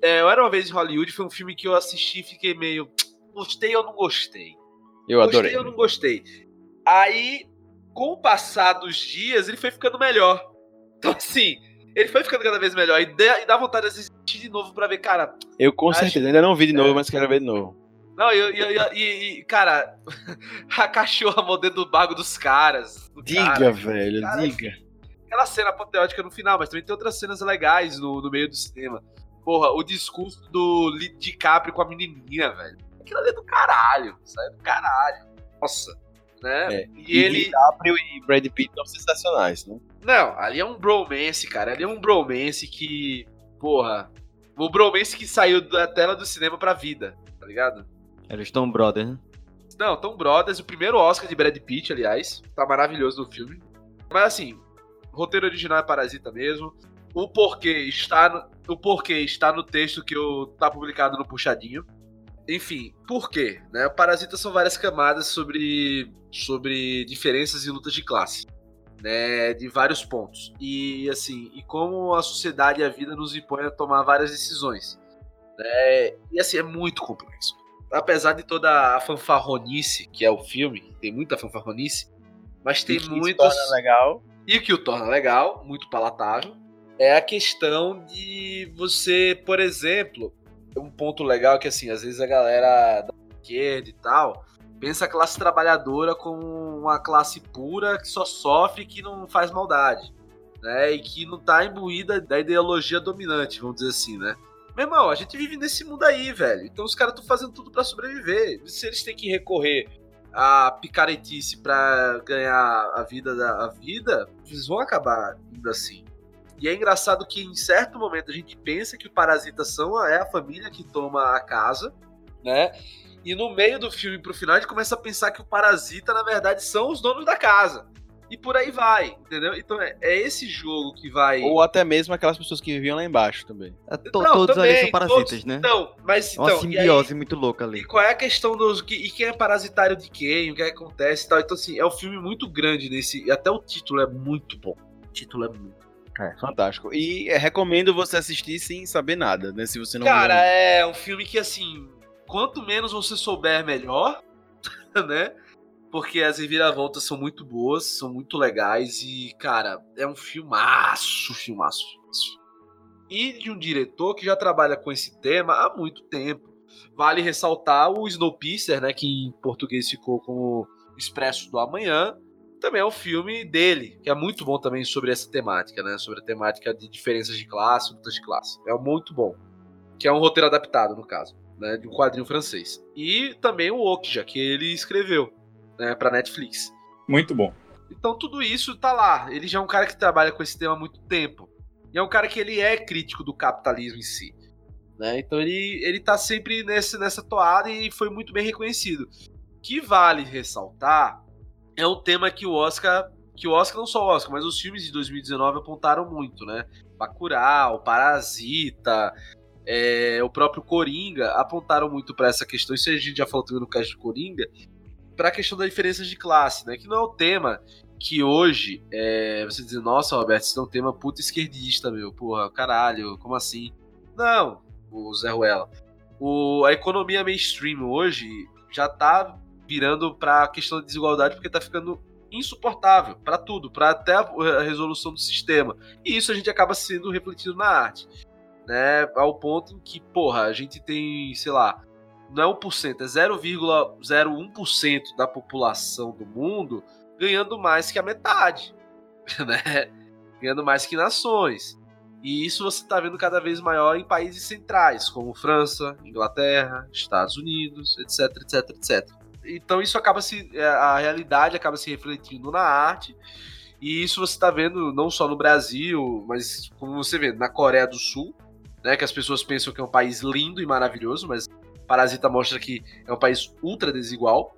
S2: é, eu era uma vez em Hollywood, foi um filme que eu assisti e fiquei meio. Gostei ou não gostei?
S1: Eu
S2: gostei
S1: adorei.
S2: Gostei ou não gostei? Aí, com o passar dos dias, ele foi ficando melhor. Então, assim, ele foi ficando cada vez melhor. E, e dá vontade de assistir de novo pra ver, cara.
S1: Eu com acho... certeza, ainda não vi de novo, é. mas quero ver de novo.
S2: Não, e, cara, a cachorra mordendo o bago dos caras. Do
S1: diga,
S2: cara,
S1: velho, cara, diga.
S2: Aquela cena apoteótica no final, mas também tem outras cenas legais no, no meio do cinema. Porra, o discurso do DiCaprio com a menininha, velho. Aquilo ali é do caralho, sabe? Do caralho. Nossa. Né?
S1: É. E, e ele. DiCaprio e Brad Pitt são sensacionais, né?
S2: Não, ali é um bromance, cara. Ali é um bromance que. Porra. O bromance que saiu da tela do cinema pra vida, tá ligado?
S3: Eles estão brothers, né?
S2: Não, estão brothers. O primeiro Oscar de Brad Pitt, aliás. Tá maravilhoso no filme. Mas assim, roteiro original é Parasita mesmo. O porquê está no, o porquê está no texto que eu, tá publicado no Puxadinho. Enfim, por quê? Né? O Parasita são várias camadas sobre, sobre diferenças e lutas de classe. Né, de vários pontos. E assim, e como a sociedade e a vida nos impõe a tomar várias decisões. Né? E assim, é muito complexo. Apesar de toda a fanfarronice que é o filme, tem muita fanfarronice, mas tem
S1: legal.
S2: E o que o torna legal, muito palatável, é a questão de você, por exemplo, um ponto legal que assim, às vezes a galera da esquerda e tal pensa a classe trabalhadora como uma classe pura que só sofre e que não faz maldade, né? E que não tá imbuída da ideologia dominante, vamos dizer assim, né? Meu irmão, a gente vive nesse mundo aí, velho. Então os caras estão fazendo tudo para sobreviver. Se eles têm que recorrer a picaretice para ganhar a vida da a vida, eles vão acabar indo assim. E é engraçado que em certo momento a gente pensa que o parasita são é a família que toma a casa, né? E no meio do filme pro final a gente começa a pensar que o parasita na verdade são os donos da casa. E por aí vai, entendeu? Então é, é esse jogo que vai.
S1: Ou até mesmo aquelas pessoas que viviam lá embaixo também.
S3: É, to, não, todos também, ali são parasitas, todos, né?
S2: Não, mas
S3: então. Uma simbiose aí, muito louca ali.
S2: E qual é a questão dos. E quem é parasitário de quem? O que, acontece e tal. Então, assim, é um filme muito grande nesse. E até o título é muito bom. O título é muito
S1: é, fantástico. E é, recomendo você assistir sem saber nada, né? Se você não.
S2: Cara, é um filme que, assim, quanto menos você souber, melhor, né? porque as reviravoltas são muito boas, são muito legais e, cara, é um filmaço, filmaço, filmaço. E de um diretor que já trabalha com esse tema há muito tempo. Vale ressaltar o Snowpiercer, né, que em português ficou como Expresso do Amanhã. Também é um filme dele, que é muito bom também sobre essa temática, né, sobre a temática de diferenças de classe, lutas de classe. É muito bom. Que é um roteiro adaptado, no caso, né, de um quadrinho francês. E também o Okja, que ele escreveu né, para Netflix.
S4: Muito bom.
S2: Então tudo isso tá lá. Ele já é um cara que trabalha com esse tema há muito tempo. E é um cara que ele é crítico do capitalismo em si. Né? Então ele, ele tá sempre nesse, nessa toada e foi muito bem reconhecido. Que vale ressaltar é um tema que o Oscar, que o Oscar não só o Oscar, mas os filmes de 2019 apontaram muito, né? Bacurau, Parasita, é, o próprio Coringa apontaram muito para essa questão. Isso a gente já falou também no caso de Coringa, para a questão da diferença de classe, né? Que não é o tema que hoje é, você diz, nossa, Roberto, isso é um tema puta esquerdista, meu, porra, caralho, como assim? Não, o Zé Ruela. O, a economia mainstream hoje já tá virando para a questão da desigualdade porque tá ficando insuportável para tudo, para até a, resolução do sistema. E isso a gente acaba sendo refletido na arte, né? Ao ponto em que, porra, a gente tem, sei lá, não é 1%, é 0,01% da população do mundo ganhando mais que a metade, né? Ganhando mais que nações. E isso você está vendo cada vez maior em países centrais, como França, Inglaterra, Estados Unidos, etc, etc, etc. Então isso acaba se. É, a realidade acaba se refletindo na arte. E isso você está vendo não só no Brasil, mas como você vê na Coreia do Sul, né? Que as pessoas pensam que é um país lindo e maravilhoso, mas Parasita mostra que é um país ultra desigual.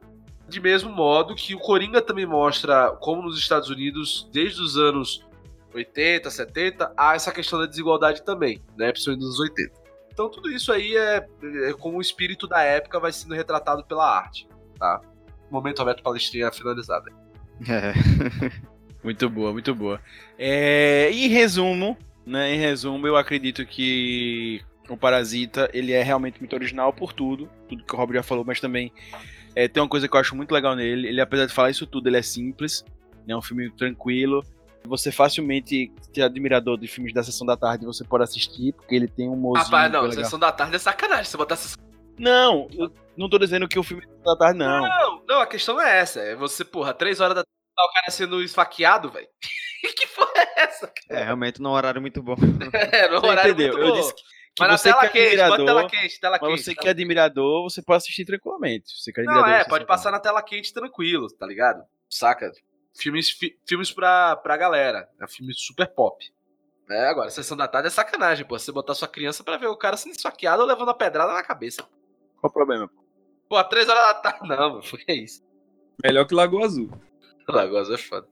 S2: De mesmo modo que o Coringa também mostra como nos Estados Unidos, desde os anos 80, 70, há essa questão da desigualdade também, né? Principalmente nos anos 80. Então tudo isso aí é, é como o espírito da época vai sendo retratado pela arte, tá? Momento Roberto Palestrinha finalizado.
S1: É. muito boa, muito boa. É, em resumo, né? Em resumo, eu acredito que o Parasita, ele é realmente muito original por tudo, tudo que o Rob já falou, mas também é, tem uma coisa que eu acho muito legal nele, ele apesar de falar isso tudo, ele é simples, é um filme tranquilo, você facilmente, se é admirador de filmes da Sessão da Tarde, você pode assistir, porque ele tem um mozinho
S2: Rapaz, não, Sessão da Tarde é sacanagem, você botar Sessão
S1: não, eu não tô dizendo que o filme da tarde, não.
S2: Não, não, a questão é essa. É você, porra, três horas da tarde, tá o cara sendo esfaqueado, velho. que porra é essa?
S3: Cara? É, realmente num horário muito bom.
S1: é, num horário entendeu? muito bom. Eu disse, que
S2: Mas
S1: você
S2: na tela
S1: que é
S2: quente, bota
S1: admirador,
S2: tela quente, tela
S1: mas
S2: quente.
S1: você
S2: tá?
S1: que é admirador, você pode assistir tranquilamente. Você que é
S2: Não,
S1: admirador,
S2: é,
S1: você
S2: pode
S1: sabe.
S2: passar na tela quente tranquilo, tá ligado? Saca? Filmes, fi- filmes pra, pra galera. É um filme super pop. É, agora, sessão da tarde é sacanagem, pô. Você botar sua criança pra ver o cara sendo esfaqueado ou levando a pedrada na cabeça.
S1: Qual o problema?
S2: Pô, às três horas da tarde, não, mano. Que é isso?
S4: Melhor que Lagoa Azul.
S2: Lagoas é foda.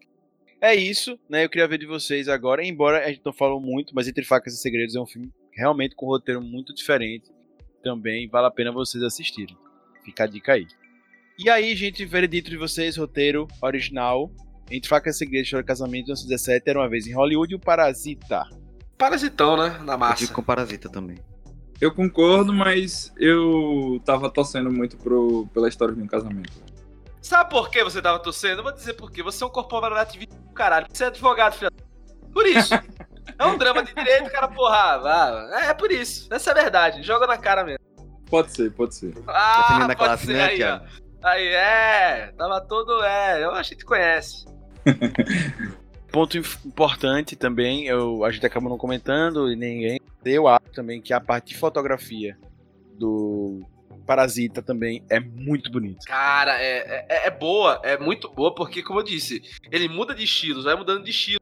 S1: É isso, né? Eu queria ver de vocês agora, embora a gente não falou muito, mas Entre Facas e Segredos é um filme realmente com um roteiro muito diferente. Também vale a pena vocês assistirem. Fica a dica aí. E aí, gente, veredito de vocês, roteiro original. Entre Facas e Segredos, de Casamento, 1917, Era Uma Vez em Hollywood e o Parasita.
S2: Parasitão, né? Na
S3: Eu
S2: massa.
S3: fico com Parasita também.
S4: Eu concordo, mas eu tava torcendo muito pro, pela história de um casamento.
S2: Sabe por que você tava torcendo? Eu vou dizer por quê. Você é um corporal ativista do caralho. Você é advogado, filho. Por isso. É um drama de direito, cara, porra. É, é por isso. Essa é a verdade. Joga na cara mesmo.
S4: Pode ser, pode ser.
S2: Ah, pode
S3: classe,
S2: ser
S3: né,
S2: aí, ó. Aí, é. Tava todo. É, eu, a gente conhece.
S1: Ponto importante também, eu, a gente acabou não comentando e ninguém. Eu acho também que a parte de fotografia do Parasita também é muito bonita.
S2: Cara, é, é, é boa. É muito boa porque, como eu disse, ele muda de estilos, vai mudando de estilo.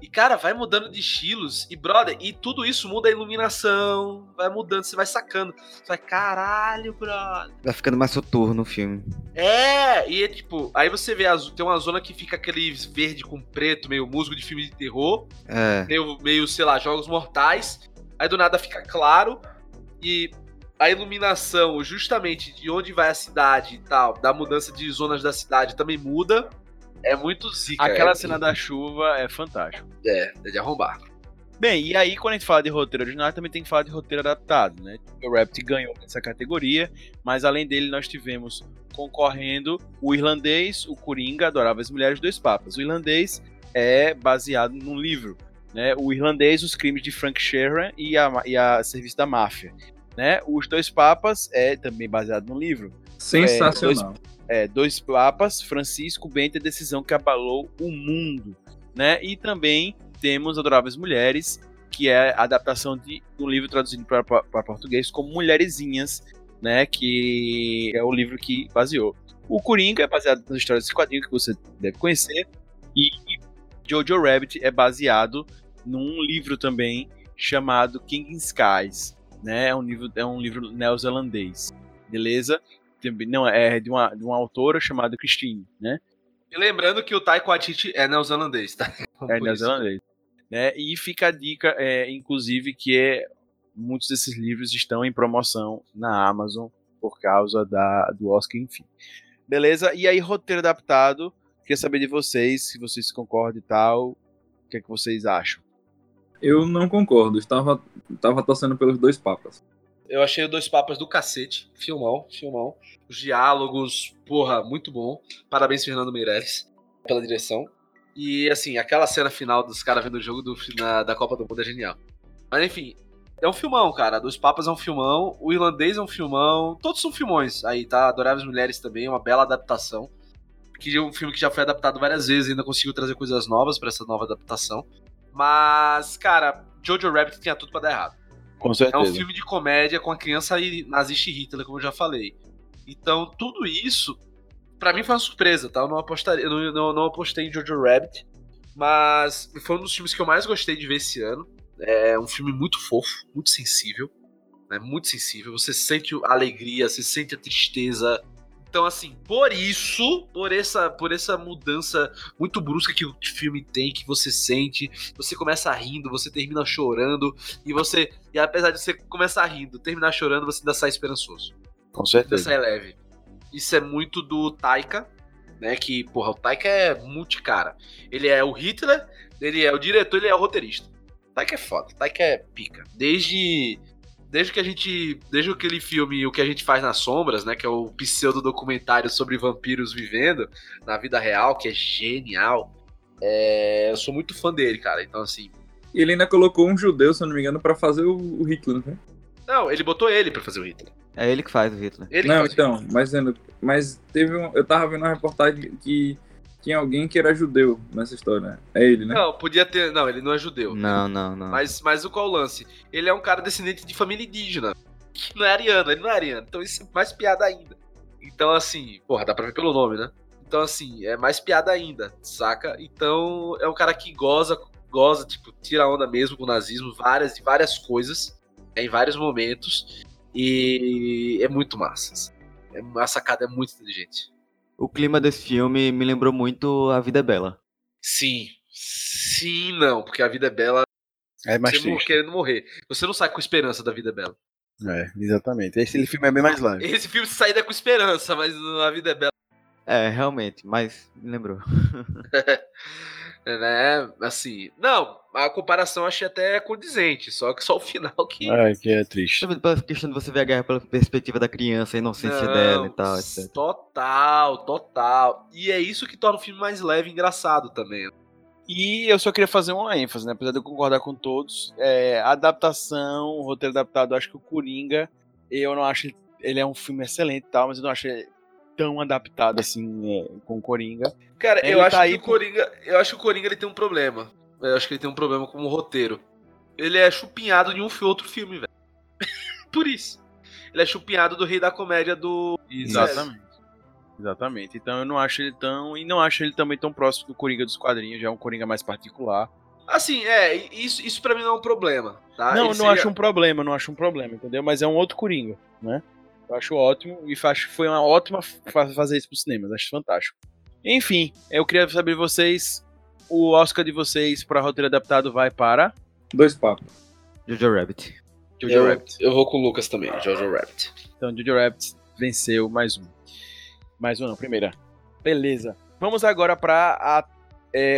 S2: E, cara, vai mudando de estilos. E, brother, e tudo isso muda a iluminação. Vai mudando, você vai sacando. Você vai, caralho, brother.
S3: Vai ficando mais soturno o filme.
S2: É, e é tipo, aí você vê, tem uma zona que fica aquele verde com preto, meio musgo de filme de terror,
S3: É.
S2: meio, meio, sei lá, jogos mortais. Aí do nada fica claro. E a iluminação, justamente de onde vai a cidade e tal, da mudança de zonas da cidade também muda. É muito zica.
S1: Aquela
S2: é,
S1: cena da chuva é fantástico.
S2: É, é de arrombar.
S1: Bem, e aí quando a gente fala de roteiro original, também tem que falar de roteiro adaptado, né? O Rabbit ganhou essa categoria, mas além dele nós tivemos concorrendo o irlandês, o Coringa, Adoráveis Mulheres, Dois Papas. O irlandês é baseado num livro, né? O irlandês, Os Crimes de Frank Sheeran e a, e a Serviço da Máfia, né? Os Dois Papas é também baseado num livro.
S4: Sensacional.
S1: É, Dois Papas, Francisco Bento, a decisão que abalou o mundo, né? E também temos Adoráveis Mulheres, que é a adaptação de um livro traduzido para português como Mulherezinhas, né? Que é o livro que baseou. O Coringa é baseado nas histórias desse quadrinho que você deve conhecer. E Jojo Rabbit é baseado num livro também chamado King in Skies, né? É um livro, é um livro neozelandês, beleza? Também- Não, é de uma, de uma autora chamada Christine, né?
S2: E lembrando que o Taiko Waititi é neozelandês, tá?
S1: É neozelandês. Né? E fica a dica, é, inclusive, que é, muitos desses livros estão em promoção na Amazon por causa da, do Oscar, enfim. Beleza? E aí, roteiro adaptado. Queria saber de vocês, se vocês concordam e tal. O que é que vocês acham?
S4: Eu não concordo. Estava, estava torcendo pelos dois papas.
S2: Eu achei o Dois Papas do cacete. Filmão, filmão. Os diálogos, porra, muito bom. Parabéns, Fernando Meirelles, pela direção. E, assim, aquela cena final dos caras vendo o jogo do, na- da Copa do Mundo é genial. Mas, enfim, é um filmão, cara. Dois Papas é um filmão. O Irlandês é um filmão. Todos são filmões. Aí, tá? Adoráveis Mulheres também, uma bela adaptação. Que é um filme que já foi adaptado várias vezes, ainda conseguiu trazer coisas novas pra essa nova adaptação. Mas, cara, Jojo Rabbit tinha tudo pra dar errado.
S1: Com
S2: É
S1: certeza.
S2: um filme de comédia com a criança e nazista e Hitler, como eu já falei. Então, tudo isso, pra mim foi uma surpresa, tá? Eu não, apostaria, eu não, não, não apostei em Jojo Rabbit, mas foi um dos filmes que eu mais gostei de ver esse ano. É um filme muito fofo, muito sensível, né? Muito sensível. Você sente a alegria, você sente a tristeza. Então, assim, por isso, por essa, por essa mudança muito brusca que o filme tem, que você sente, você começa rindo, você termina chorando, e você, e apesar de você começar rindo, terminar chorando, você ainda sai esperançoso.
S1: Com
S2: Ainda
S1: certeza.
S2: sai leve. Isso é muito do Taika, né? Que, porra, o Taika é multicara. Ele é o Hitler, ele é o diretor, ele é o roteirista. Taika é foda, Taika é pica. Desde. Desde que a gente. Desde aquele filme O que a gente faz nas sombras, né? Que é o pseudo documentário sobre vampiros vivendo na vida real, que é genial. É, eu sou muito fã dele, cara. Então, assim.
S4: E ele ainda colocou um judeu, se eu não me engano, pra fazer o, o Hitler, né?
S2: Não, ele botou ele pra fazer o Hitler.
S3: É ele que faz o Hitler.
S2: Ele
S4: Não, então, mas, mas teve um, eu tava vendo uma reportagem que tinha alguém que era judeu nessa história. É ele, né?
S2: Não, podia ter. Não, ele não é judeu.
S3: Não, não, não.
S2: Mas, mas o qual o lance? Ele é um cara descendente de família indígena. Que não é ariano, ele não é ariano. Então isso é mais piada ainda. Então, assim, porra, dá pra ver pelo nome, né? Então, assim, é mais piada ainda, saca? Então, é um cara que goza, goza, tipo, tira onda mesmo com o nazismo, várias e várias coisas, é, em vários momentos. E é muito massa. É, a sacada é muito inteligente.
S3: O clima desse filme me lembrou muito A Vida é Bela.
S2: Sim. Sim, não, porque a vida é bela.
S1: É mais
S2: você
S1: triste.
S2: querendo morrer. Você não sai com esperança da vida é bela.
S1: É, exatamente. Esse filme é bem mais leve.
S2: Esse filme sai com esperança, mas a vida é bela.
S3: É, realmente, mas me lembrou.
S2: né? Assim, não, a comparação eu achei até condizente, só que só o final que.
S1: É, que é triste.
S3: Pela questão de você ver a guerra pela perspectiva da criança, a inocência
S2: Não,
S3: dela e tal, etc.
S2: Total, total. E é isso que torna o filme mais leve e engraçado também.
S1: E eu só queria fazer uma ênfase, né? Apesar de eu concordar com todos, é, a adaptação, o roteiro adaptado, acho que o Coringa, eu não acho ele, ele é um filme excelente e tal, mas eu não acho ele tão adaptado assim é, com o Coringa.
S2: Cara,
S1: Ele
S2: eu acho
S1: tá
S2: que
S1: aí
S2: o Coringa, eu acho que o Coringa ele tem um problema. Eu acho que ele tem um problema com o roteiro. Ele é chupinhado de um outro filme, velho. Por isso. Ele é chupinhado do Rei da Comédia do
S1: Exatamente. Exatamente. Então eu não acho ele tão. E não acho ele também tão próximo do Coringa dos quadrinhos, já é um Coringa mais particular.
S2: Assim, é, isso, isso para mim não é um problema, tá?
S1: não,
S2: Ele
S1: não
S2: seria-
S1: acho um problema, não acho um problema, entendeu? Mas é um outro Coringa, né? Eu acho ótimo e acho que foi uma ótima fa- fazer isso pro cinema, acho fantástico. Enfim, eu queria saber de vocês, o Oscar de vocês para roteiro adaptado vai para
S4: Dois papos.
S3: Jojo Rabbit.
S1: Jojo
S2: eu,
S1: Rabbit.
S2: eu vou com o Lucas também, Jojo Rabbit.
S1: Então Jojo Rabbit venceu mais um. Mais um não, primeira. Beleza. Vamos agora para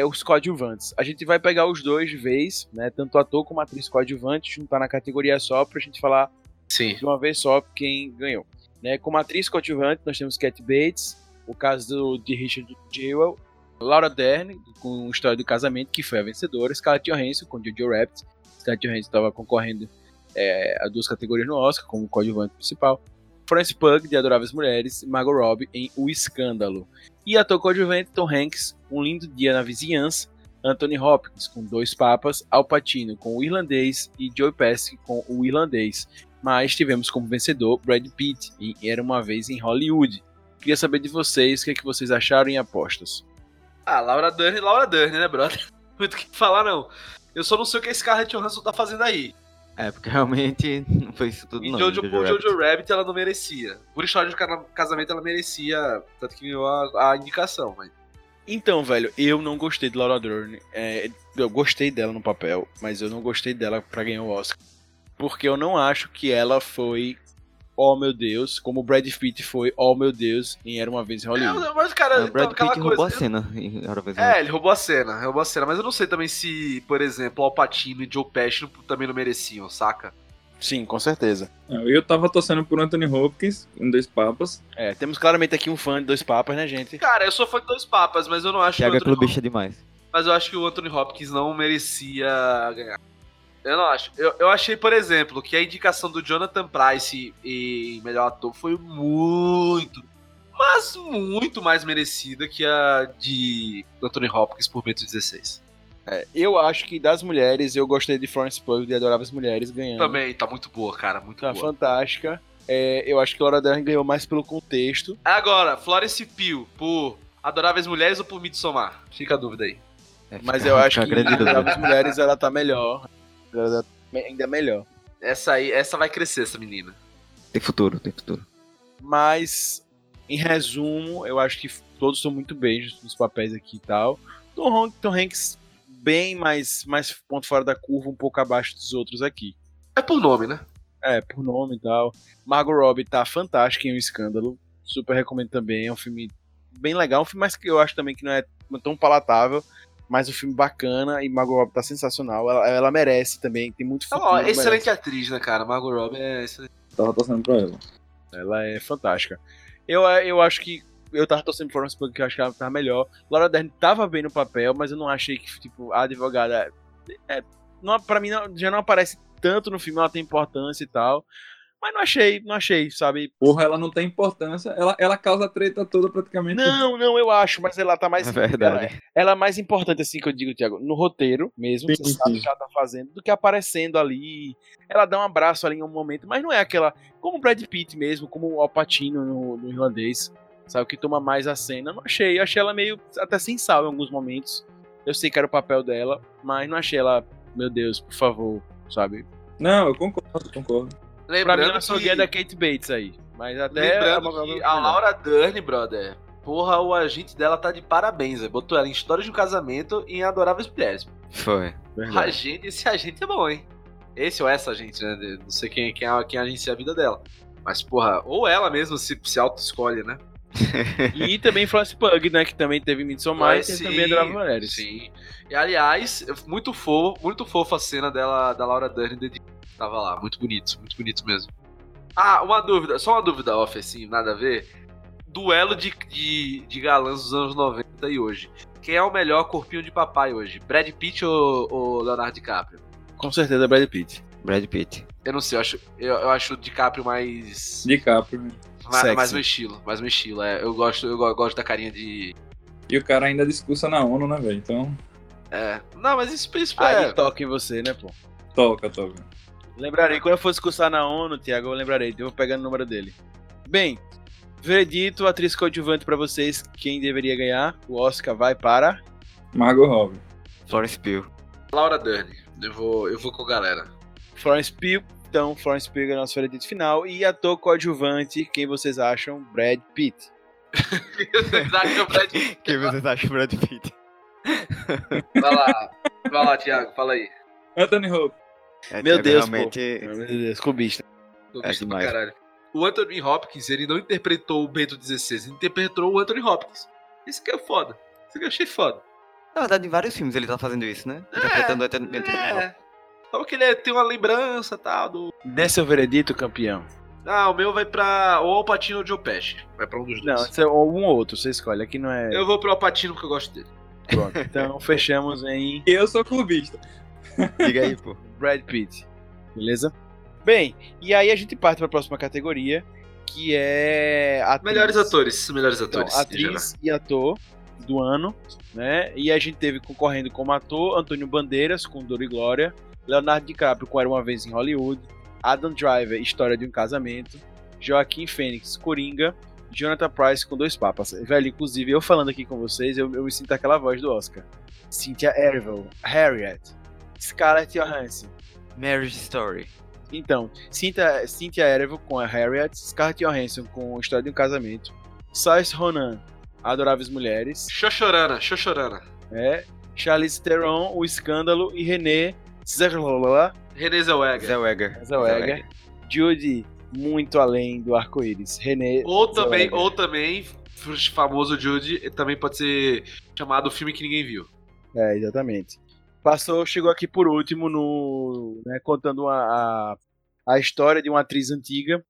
S1: os coadjuvantes. A gente vai pegar os dois de vez, né? Tanto o ator como a atriz coadjuvante, juntar na categoria só pra gente falar
S2: Sim.
S1: de uma vez só quem ganhou. Né? Como atriz coadjuvante, nós temos Cat Bates, o caso de Richard Jewell, Laura Dern, com História do Casamento, que foi a vencedora, Scarlett Johansson, com Jojo Rabbit. Scarlett Johansson estava concorrendo é, a duas categorias no Oscar, como coadjuvante principal. Florence Pugh, de Adoráveis Mulheres, e Margot Robbie, em O Escândalo. E ator coadjuvante, Tom Hanks, Um Lindo Dia na Vizinhança, Anthony Hopkins, com Dois Papas, Al Pacino, com O Irlandês, e Joe Pesci, com O Irlandês mas tivemos como vencedor Brad Pitt em Era Uma Vez em Hollywood. Queria saber de vocês o que, é que vocês acharam em apostas.
S2: Ah, Laura Dern, Laura Dern, né, brother? Muito o que falar, não. Eu só não sei o que esse Scarlett Johansson tá fazendo aí.
S3: É, porque realmente não foi isso tudo
S2: E
S3: não.
S2: Jojo,
S3: Jojo Rabbit.
S2: Jojo Rabbit ela não merecia. Por história de ca- casamento ela merecia, tanto que ganhou a, a indicação, mas...
S1: Então, velho, eu não gostei de Laura Dern. É, eu gostei dela no papel, mas eu não gostei dela pra ganhar o Oscar. Porque eu não acho que ela foi, oh meu Deus, como o Brad Pitt foi, oh meu Deus, em Era Uma Vez em Hollywood.
S2: É, mas, cara, então,
S3: Brad
S2: aquela
S3: Pitt
S2: coisa...
S3: roubou a cena. em Hora Vez em
S2: É, ele roubou a cena, roubou a cena, mas eu não sei também se, por exemplo, Al Pacino e Joe Pesci também não mereciam, saca?
S1: Sim, com certeza.
S4: Eu tava torcendo por Anthony Hopkins, em Dois Papas.
S1: É, temos claramente aqui um fã de Dois Papas, né, gente?
S2: Cara, eu sou fã de Dois Papas, mas eu não acho que o
S3: Thiago é clubista demais.
S2: mas eu acho que o Anthony Hopkins não merecia ganhar. Eu não acho. Eu, eu achei, por exemplo, que a indicação do Jonathan Price em melhor ator foi muito, mas muito mais merecida que a de Anthony Hopkins por Metro 16.
S1: É, eu acho que das mulheres, eu gostei de Florence Pugh, de Adoráveis Mulheres, ganhando.
S2: Também tá muito boa, cara, muito
S1: Tá
S2: boa.
S1: fantástica. É, eu acho que Laura Dern ganhou mais pelo contexto.
S2: Agora, Florence Pugh por Adoráveis Mulheres ou por Midsommar? Fica a dúvida aí.
S3: É,
S1: Mas
S3: fica-
S1: eu acho que. Adoráveis Mulheres ela tá melhor. Ainda melhor.
S2: Essa aí, essa vai crescer, essa menina.
S3: Tem futuro, tem futuro.
S1: Mas, em resumo, eu acho que todos são muito bem nos papéis aqui e tal. Tom, Han- Tom Hanks bem mais, mais ponto fora da curva, um pouco abaixo dos outros aqui.
S2: É por nome, né?
S1: É, por nome e tal. Margot Robbie tá fantástica em Um Escândalo. Super recomendo também. É um filme bem legal. Um filme mais que eu acho também que não é tão palatável. Mas um filme bacana. E Margot Robbie tá sensacional. Ela, ela merece também. Tem muito futuro. Merece.
S2: excelente atriz, né, cara? Margot Robbie é excelente.
S4: Tava torcendo pra ela.
S1: Ela é fantástica. Eu, eu acho que. Eu tava torcendo por Florence Pugh, que eu acho que ela tava melhor. Laura Dern tava bem no papel, mas eu não achei que, tipo, a advogada. É, não, pra mim, não- já não aparece tanto no filme, ela tem importância e tal. Mas não achei, não achei, sabe?
S4: Porra, ela não tem importância. Ela, ela causa a treta toda praticamente.
S1: Não, não, eu acho, mas ela tá mais.
S3: É verdade.
S1: Ela, ela é mais importante, assim, que eu digo, Thiago, no roteiro mesmo,
S4: Sim,
S1: você sabe
S4: sim.
S1: o que ela tá fazendo, do que aparecendo ali. Ela dá um abraço ali em um momento, mas não é aquela. Como o Brad Pitt mesmo, como o Alpatino no, no irlandês, sabe? Que toma mais a cena. Não achei, eu achei ela meio até sem sal em alguns momentos. Eu sei que era o papel dela, mas não achei ela, meu Deus, por favor, sabe?
S4: Não, eu concordo, concordo.
S1: Pra mim,
S2: Lembrando
S1: ela só
S2: que,
S1: ganha da Kate Bates aí. Mas até.
S2: lembrando que a Laura Dern, brother, porra, o agente dela tá de parabéns, velho. Botou ela em Histórias de um Casamento e em Adoráveis Mulheres.
S3: Foi.
S2: Agente, esse agente é bom, hein? Esse ou essa agente, né? Não sei quem, quem, quem agencia a vida dela. Mas, porra, ou ela mesma se, se auto-escolhe, né?
S1: E também Pug, né? Que também teve Midsommar e também Adorava Mulheres.
S2: Sim. E aliás, muito fofo, muito fofa a cena dela, da Laura Dern de Tava lá, muito bonito, muito bonito mesmo. Ah, uma dúvida, só uma dúvida off, assim, nada a ver. Duelo de, de, de galãs dos anos 90 e hoje. Quem é o melhor corpinho de papai hoje? Brad Pitt ou, ou Leonardo DiCaprio?
S1: Com certeza Brad Pitt.
S3: Brad Pitt.
S2: Eu não sei, eu acho, eu, eu acho o DiCaprio mais.
S4: DiCaprio.
S2: mais,
S1: Sexy.
S2: mais meu estilo, mais meu estilo. É, eu, gosto, eu go- gosto da carinha de.
S4: E o cara ainda discursa na ONU, né, velho? Então,
S2: É. Não, mas isso, isso
S1: Aí
S2: é.
S1: toca em você, né, pô?
S4: toca, toca.
S1: Lembrarei, quando eu fosse cursar na ONU, Tiago, eu lembrarei, eu vou pegando o número dele. Bem, veredito, atriz coadjuvante pra vocês, quem deveria ganhar? O Oscar vai para.
S4: Margot Robbie.
S3: Florence Pugh.
S2: Laura Dern. Eu vou, eu vou com a galera.
S1: Florence Pugh. Então, Florence Pugh é nosso veredito final. E ator coadjuvante, quem vocês acham? Brad Pitt.
S2: Que o Brad
S3: Quem vocês acham Brad Pitt?
S2: Vai lá, vai lá, Thiago, fala aí.
S4: Anthony Hopkins.
S3: É,
S1: Meu
S3: Thiago,
S1: Deus,
S3: realmente...
S1: Meu Deus, clubista.
S2: Tô
S3: É
S2: pra
S3: demais.
S2: caralho. O Anthony Hopkins, ele não interpretou o Bento XVI, ele interpretou o Anthony Hopkins. Isso que é foda. Isso que eu achei foda.
S3: Na verdade, em vários filmes ele tá fazendo isso, né? Interpretando o Anthony Hopkins.
S2: É. Só que ele é- tem uma lembrança e tal do.
S1: Dê seu veredito, campeão.
S2: Ah, o meu vai pra. Ou Alpatino ou Joe Pesci. Vai pra um dos
S1: Não,
S2: dois.
S1: esse é um ou outro, você escolhe. Aqui não é.
S2: Eu vou pro Alpatino porque eu gosto dele.
S1: Pronto. Então, fechamos em
S4: eu sou clubista.
S3: Diga aí, pô.
S1: Brad Pitt. Beleza? Bem, e aí a gente parte para a próxima categoria, que é atriz,
S2: Melhores atores. Melhores
S1: Então,
S2: atores. em
S1: atriz e ator do ano, né? E a gente teve concorrendo como ator Antônio Bandeiras com Dor e Glória, Leonardo DiCaprio com Era uma vez em Hollywood, Adam Driver, História de um Casamento, Joaquim Fênix, Coringa, Jonathan Price com Dois Papas. Velho, inclusive eu falando aqui com vocês, eu, eu me sinto aquela voz do Oscar. Cynthia Erivo, Harriet, Scarlett Johansson.
S3: Marriage Story.
S1: Então, Cynthia, Cynthia Erivo com a Harriet, Scarlett Johansson com História de um Casamento, Saoirse Ronan, Adoráveis Mulheres,
S2: Xoxorana, Xoxorana.
S1: é, Charlize Theron, O Escândalo e René Zellweger,
S2: René Zellweger.
S3: Zellweger.
S1: Zellweger, Judy, muito além do arco-íris, René
S2: Ou também,
S1: Zellweger.
S2: ou também, o famoso Jude, também pode ser chamado filme que ninguém viu.
S1: É, exatamente. Passou, chegou aqui por último no, né, contando a, a história de uma atriz antiga.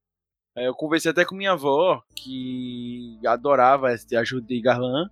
S1: Eu conversei até com minha avó, que adorava a Judy Garland,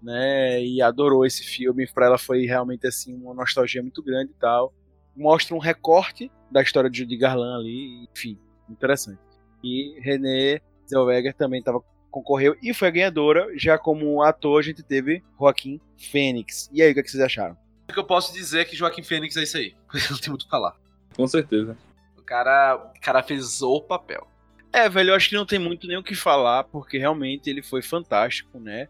S1: né, e adorou esse filme. Pra ela foi realmente assim uma nostalgia muito grande e tal. Mostra um recorte da história de Judy Garland ali, enfim, interessante. E René Zellweger também tava concorreu e foi ganhadora. Já como ator, a gente teve Joaquim Fênix. E aí, o que, é que vocês acharam?
S2: O que eu posso dizer é que Joaquim Fênix é isso aí. Não tem muito o que falar.
S4: Com certeza.
S2: O cara, o cara fez o papel.
S1: É, velho, eu acho que não tem muito nem o que falar, porque realmente ele foi fantástico, né?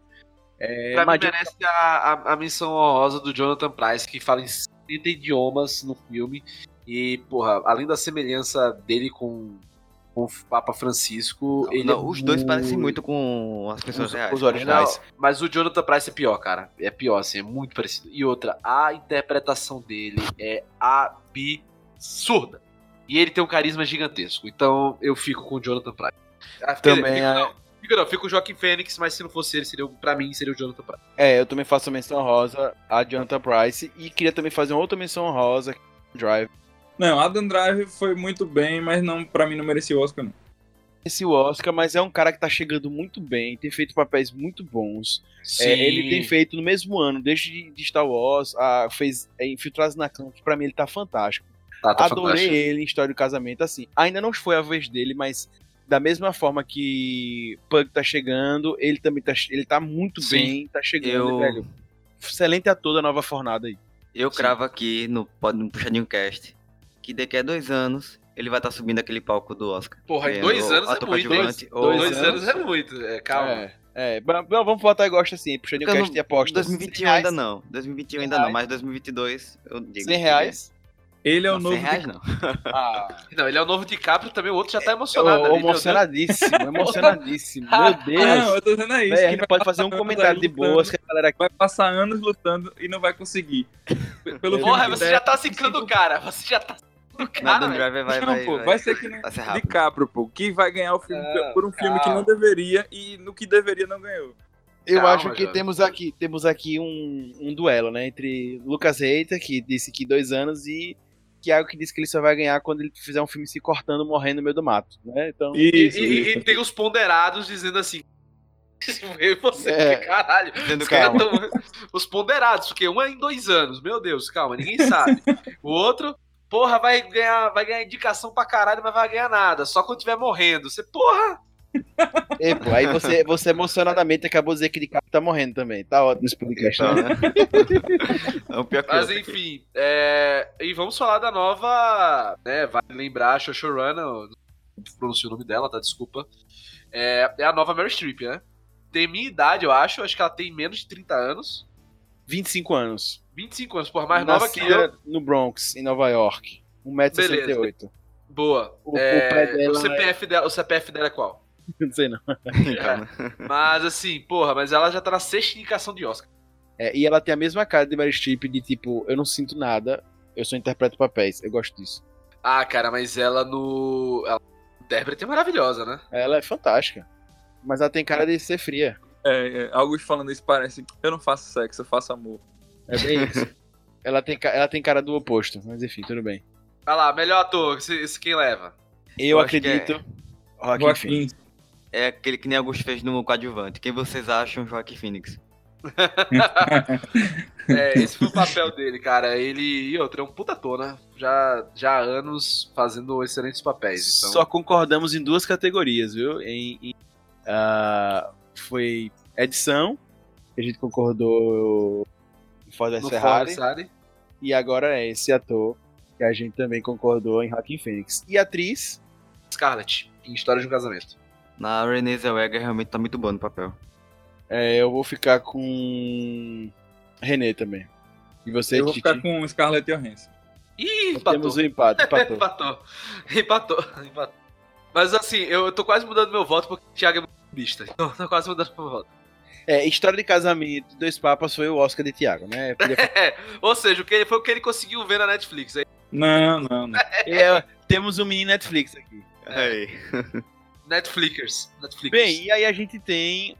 S1: É,
S2: pra
S1: mas
S2: mim merece a, a, a menção honrosa do Jonathan Price, que fala em 70 idiomas no filme. E, porra, além da semelhança dele com, com o Papa Francisco, ele
S3: Não,
S2: é
S3: os dois
S2: muito-
S3: parecem muito com as pessoas
S1: Os-
S3: reais.
S1: os originais.
S2: Não, mas o Jonathan Price é pior, cara. É pior, assim, é muito parecido. E outra, a interpretação dele é absurda. E ele tem um carisma gigantesco. Então eu fico com o Jonathan Price. Ah,
S1: Também
S2: fico,
S1: é-
S2: não, fico não, fico com o Joaquim Fênix, mas se não fosse ele, seria, pra mim, seria o Jonathan Price.
S1: É, eu também faço a menção rosa a Jonathan Price e queria também fazer uma outra menção rosa Drive.
S4: Não, Adam Drive foi muito bem, mas não, pra mim não merecia o Oscar, não.
S1: Esse Oscar, mas é um cara que tá chegando muito bem, tem feito papéis muito bons. É, ele tem feito no mesmo ano, desde de Star Wars, a, fez é, Infiltrados na Clã, que pra mim ele tá fantástico. Tá, tá Adorei fantástico. ele em História do Casamento, assim. Ainda não foi a vez dele, mas da mesma forma que Pug tá chegando, ele também tá, ele tá muito Sim, bem, tá chegando, eu... velho. Excelente ator da nova fornada aí.
S3: Eu Sim. cravo aqui no, no Puxadinho Cast que daqui a dois anos ele vai estar tá subindo aquele palco do Oscar.
S2: Porra, em dois anos é muito. Dois, dois, dois anos, é muito. É, calma. É.
S1: É, vamos botar gosto assim, puxando o cast e aposta.
S3: 2021 ainda não, 2021 ainda não, mas 2022 eu digo.
S1: 100 reais?
S4: Ele é o novo.
S3: Reais, não.
S2: Ah. não, ele é o novo DiCaprio também, o outro já tá emocionado.
S1: ali, emocionadíssimo, emocionadíssimo. meu Deus. Ah, não,
S4: eu tô dizendo isso.
S1: Véio, a gente pode fazer um comentário de boas que a galera
S4: vai passar anos lutando e não vai conseguir.
S2: Pelo Porra, você já tá ciclando o cara, você já tá
S3: Nada Driver vai,
S4: não,
S3: vai,
S4: pô, vai, vai ser que nem DiCaprio, pô, que vai ganhar o filme ah, por um filme que não deveria e no que deveria não ganhou.
S1: Eu Calma, acho que temos aqui, temos aqui um, um duelo, né? Entre Lucas Reiter, que disse que dois anos, e Thiago, que disse que ele só vai ganhar quando ele fizer um filme se cortando, morrendo no meio do mato, né? Então...
S2: Isso, e, isso. e, tem os ponderados dizendo assim. Você, é, caralho. Tão... os ponderados, porque um é em dois anos, meu Deus, calma, ninguém sabe. o outro, porra, vai ganhar, vai ganhar indicação pra caralho, mas vai ganhar nada, só quando tiver morrendo. Você, porra,
S1: e, pô, aí você, você emocionadamente acabou de dizer que de cara tá morrendo também. Tá ótimo esse podcast, né?
S2: é o pior que Mas enfim, é... e vamos falar da nova, né, vale lembrar, a Shoshorana, não pronuncio o nome dela, tá, desculpa. É, é a nova Mary Streep, né? Tem minha idade, eu acho, acho que ela tem menos de 30 anos.
S1: 25 anos.
S2: 25 anos, por mais nova que eu.
S1: no Bronx, em Nova York. 1,68m.
S2: Boa. O, é, o, o, CPF é... dela, o CPF dela é qual?
S1: não sei não.
S2: É. Mas assim, porra, mas ela já tá na sexta indicação de Oscar.
S1: É, e ela tem a mesma cara de Mary Streep de tipo, eu não sinto nada, eu só interpreto papéis. Eu gosto disso.
S2: Ah, cara, mas ela no. Ela... Intérprete é maravilhosa, né?
S1: Ela é fantástica. Mas ela tem cara de ser fria.
S4: É, é Augusto falando isso parece. Eu não faço sexo, eu faço amor.
S1: É bem isso. ela, tem, ela tem cara do oposto, mas enfim, tudo bem.
S2: Vai lá, melhor ator, esse, esse quem leva?
S1: Eu, eu acredito. É...
S3: Joaquim, Joaquim é aquele que nem Augusto fez no coadjuvante. Quem vocês acham, Joaquim Phoenix?
S2: é, esse foi o papel dele, cara. Ele e outro, é um puta ator, né? Já, já há anos fazendo excelentes papéis. Então...
S1: Só concordamos em duas categorias, viu? Em, em uh, foi edição, que a gente concordou em Ford Ferrari. E agora é esse ator que a gente também concordou em Joaquim Phoenix. E atriz?
S2: Scarlett, em História de um Casamento.
S3: Na Renée Zellweger realmente tá muito bom no papel.
S1: É, eu vou ficar com René também. E você,
S4: Eu vou ficar com Scarlett Johansson.
S2: Ih, empatou.
S1: Temos um empate, empatou.
S2: empatou. empatou. Empatou. Mas assim, eu tô quase mudando meu voto porque o Thiago é muito bista. Então, tô quase mudando meu voto.
S1: É, história de casamento, dois papas foi o Oscar de Thiago, né?
S2: É, ou seja, o que ele, foi o que ele conseguiu ver na Netflix. Aí.
S4: Não, não, não.
S1: É, temos um mini Netflix aqui.
S2: É. Netflixers. Netflix.
S1: Bem, e aí a gente tem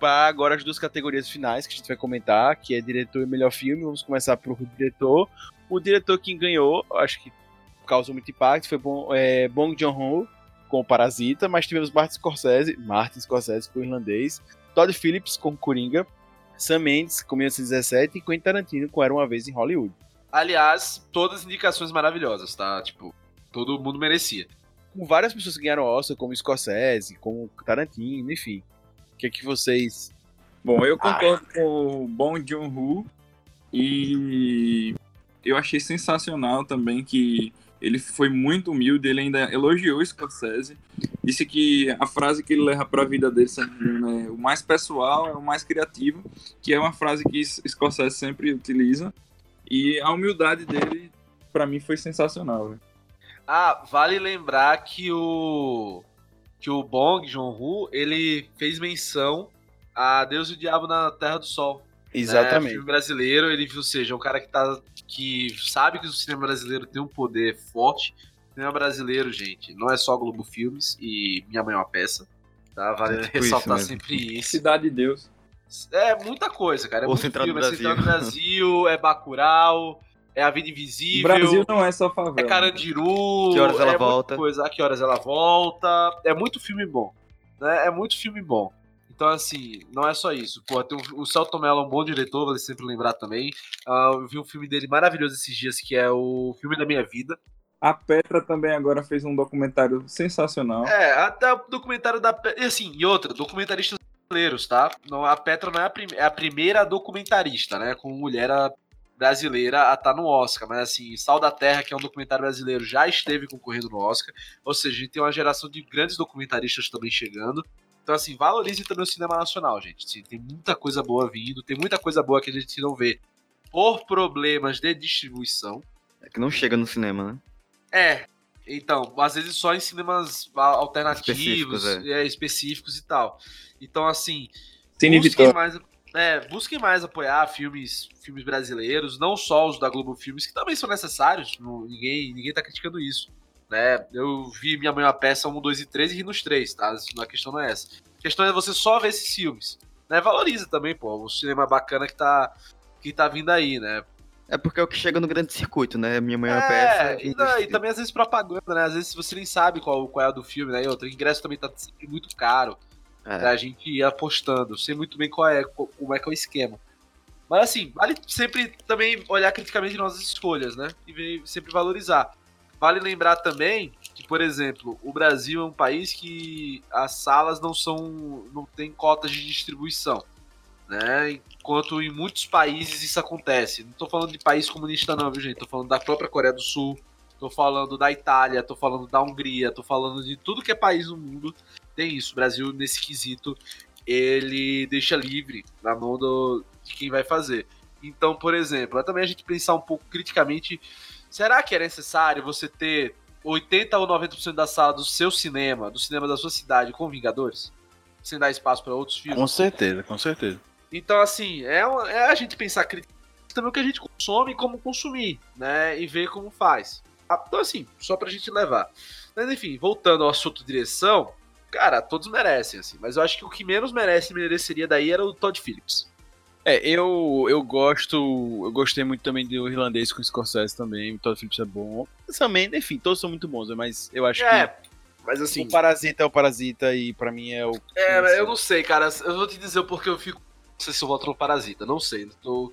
S1: para agora as duas categorias finais que a gente vai comentar, que é diretor e melhor filme. Vamos começar por diretor. O diretor que ganhou, acho que causou muito impacto, foi Bong, é, Bong Joon-ho com o Parasita, mas tivemos Martin Scorsese, Martin Scorsese com o irlandês, Todd Phillips com Coringa, Sam Mendes com 1917 e Quentin Tarantino com Era Uma Vez em Hollywood.
S2: Aliás, todas indicações maravilhosas, tá? Tipo, todo mundo merecia
S1: com várias pessoas que ganharam Oscar, como Scorsese, como Tarantino, enfim. O que é que vocês.
S4: Bom, eu concordo ah. com o Bong Joon-ho e eu achei sensacional também que ele foi muito humilde, ele ainda elogiou Scorsese, disse que a frase que ele leva para a vida dele é o mais pessoal, é o mais criativo, que é uma frase que Scorsese sempre utiliza, e a humildade dele para mim foi sensacional.
S2: Ah, vale lembrar que o que o Bong Joon-ho, ele fez menção a Deus e o Diabo na Terra do Sol.
S1: Né? Exatamente. Né?
S2: Filme brasileiro, ele, ou seja, um cara que tá que sabe que o cinema brasileiro tem um poder forte. O cinema brasileiro, gente, não é só Globo Filmes e Minha Mãe é uma Peça. Tá? Vale é ressaltar sempre isso.
S4: Cidade de Deus.
S2: É muita coisa, cara. É
S3: o Central filme, do Brasil. É
S2: Central do Brasil, é Bacurau, é A Vida Invisível.
S4: Brasil não é só favela.
S2: É Carandiru.
S3: Que horas ela é volta.
S2: Coisa, a que horas ela volta. É muito filme bom. Né? É muito filme bom. Então, assim, não é só isso. Pô, tem o, o Celton Mello é um bom diretor, vale sempre lembrar também. Uh, eu vi um filme dele maravilhoso esses dias, que é o Filme da Minha Vida.
S4: A Petra também agora fez um documentário sensacional.
S2: É, até o documentário da. E assim, e outra, documentaristas brasileiros, tá? Não, a Petra não é a, prim... é a primeira documentarista, né? Com mulher brasileira a estar tá no Oscar. Mas assim, Sal da Terra, que é um documentário brasileiro, já esteve concorrendo no Oscar. Ou seja, a gente tem uma geração de grandes documentaristas também chegando. Então, assim, valorize também o cinema nacional, gente. Tem muita coisa boa vindo, tem muita coisa boa que a gente não vê por problemas de distribuição.
S3: É que não chega no cinema, né?
S2: É. Então, às vezes só em cinemas alternativos, específicos, é. É, específicos e tal. Então, assim,
S4: Cine busquem
S2: mais, é, busquem mais apoiar filmes, filmes brasileiros, não só os da Globo Filmes, que também são necessários, não, ninguém, ninguém tá criticando isso. Né? Eu vi Minha Mãe uma Peça 1, 2 e 3 e ri nos três, tá? A questão não é essa. A questão é você só ver esses filmes. Né? Valoriza também, pô, o cinema bacana que tá, que tá vindo aí, né?
S3: É porque é o que chega no grande circuito, né? Minha mãe é
S2: uma
S3: peça.
S2: E, não, e, também às vezes propaganda, né? Às vezes você nem sabe qual, qual é a do filme, né? E outro, o ingresso também tá sempre muito caro. É. Pra gente ir apostando. Sei muito bem qual é, como é que é o esquema. Mas assim, vale sempre também olhar criticamente nossas escolhas, né? E sempre valorizar. Vale lembrar também que, por exemplo, o Brasil é um país que as salas não são. não tem cotas de distribuição. Né? Enquanto em muitos países isso acontece. Não estou falando de país comunista, não, viu, gente? Estou falando da própria Coreia do Sul, estou falando da Itália, estou falando da Hungria, estou falando de tudo que é país no mundo. Tem isso. O Brasil, nesse quesito, ele deixa livre na mão do, de quem vai fazer. Então, por exemplo, é também a gente pensar um pouco criticamente Será que é necessário você ter 80 ou 90% da sala do seu cinema, do cinema da sua cidade, com Vingadores? Sem dar espaço para outros filmes?
S1: Com certeza, com certeza.
S2: Então, assim, é, é a gente pensar também o que a gente consome e como consumir, né? E ver como faz. Ah, então, assim, só pra gente levar. Mas, enfim, voltando ao assunto direção, cara, todos merecem, assim. Mas eu acho que o que menos merece mereceria daí era o Todd Phillips.
S1: É, eu, eu gosto. Eu gostei muito também do irlandês com Scorsese também. O Todd Phillips é bom. Também, enfim, todos são muito bons, mas eu acho é, que.
S2: Mas assim.
S1: O Parasita é o Parasita e pra mim é o.
S2: É, eu não sei, cara. Eu vou te dizer o porquê eu fico. Não sei se eu voto no Parasita, não sei. Tô...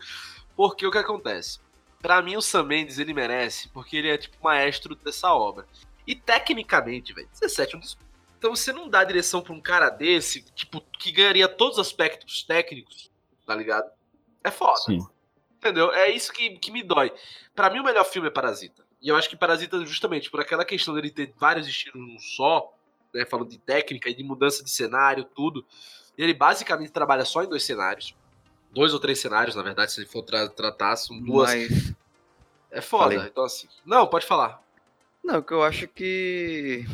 S2: Porque o que acontece? Pra mim, o Sam Mendes ele merece, porque ele é tipo maestro dessa obra. E tecnicamente, velho, 17 é um dos. Então você não dá direção pra um cara desse, tipo, que ganharia todos os aspectos técnicos tá ligado? É foda. Sim. Entendeu? É isso que, que me dói. Para mim, o melhor filme é Parasita. E eu acho que Parasita, justamente por aquela questão dele ter vários estilos num só, né? Falando de técnica e de mudança de cenário, tudo. Ele basicamente trabalha só em dois cenários. Dois ou três cenários, na verdade, se ele for tra tratar, são duas. Mas... É foda. Falei. Então, assim. Não, pode falar.
S3: Não, que eu acho que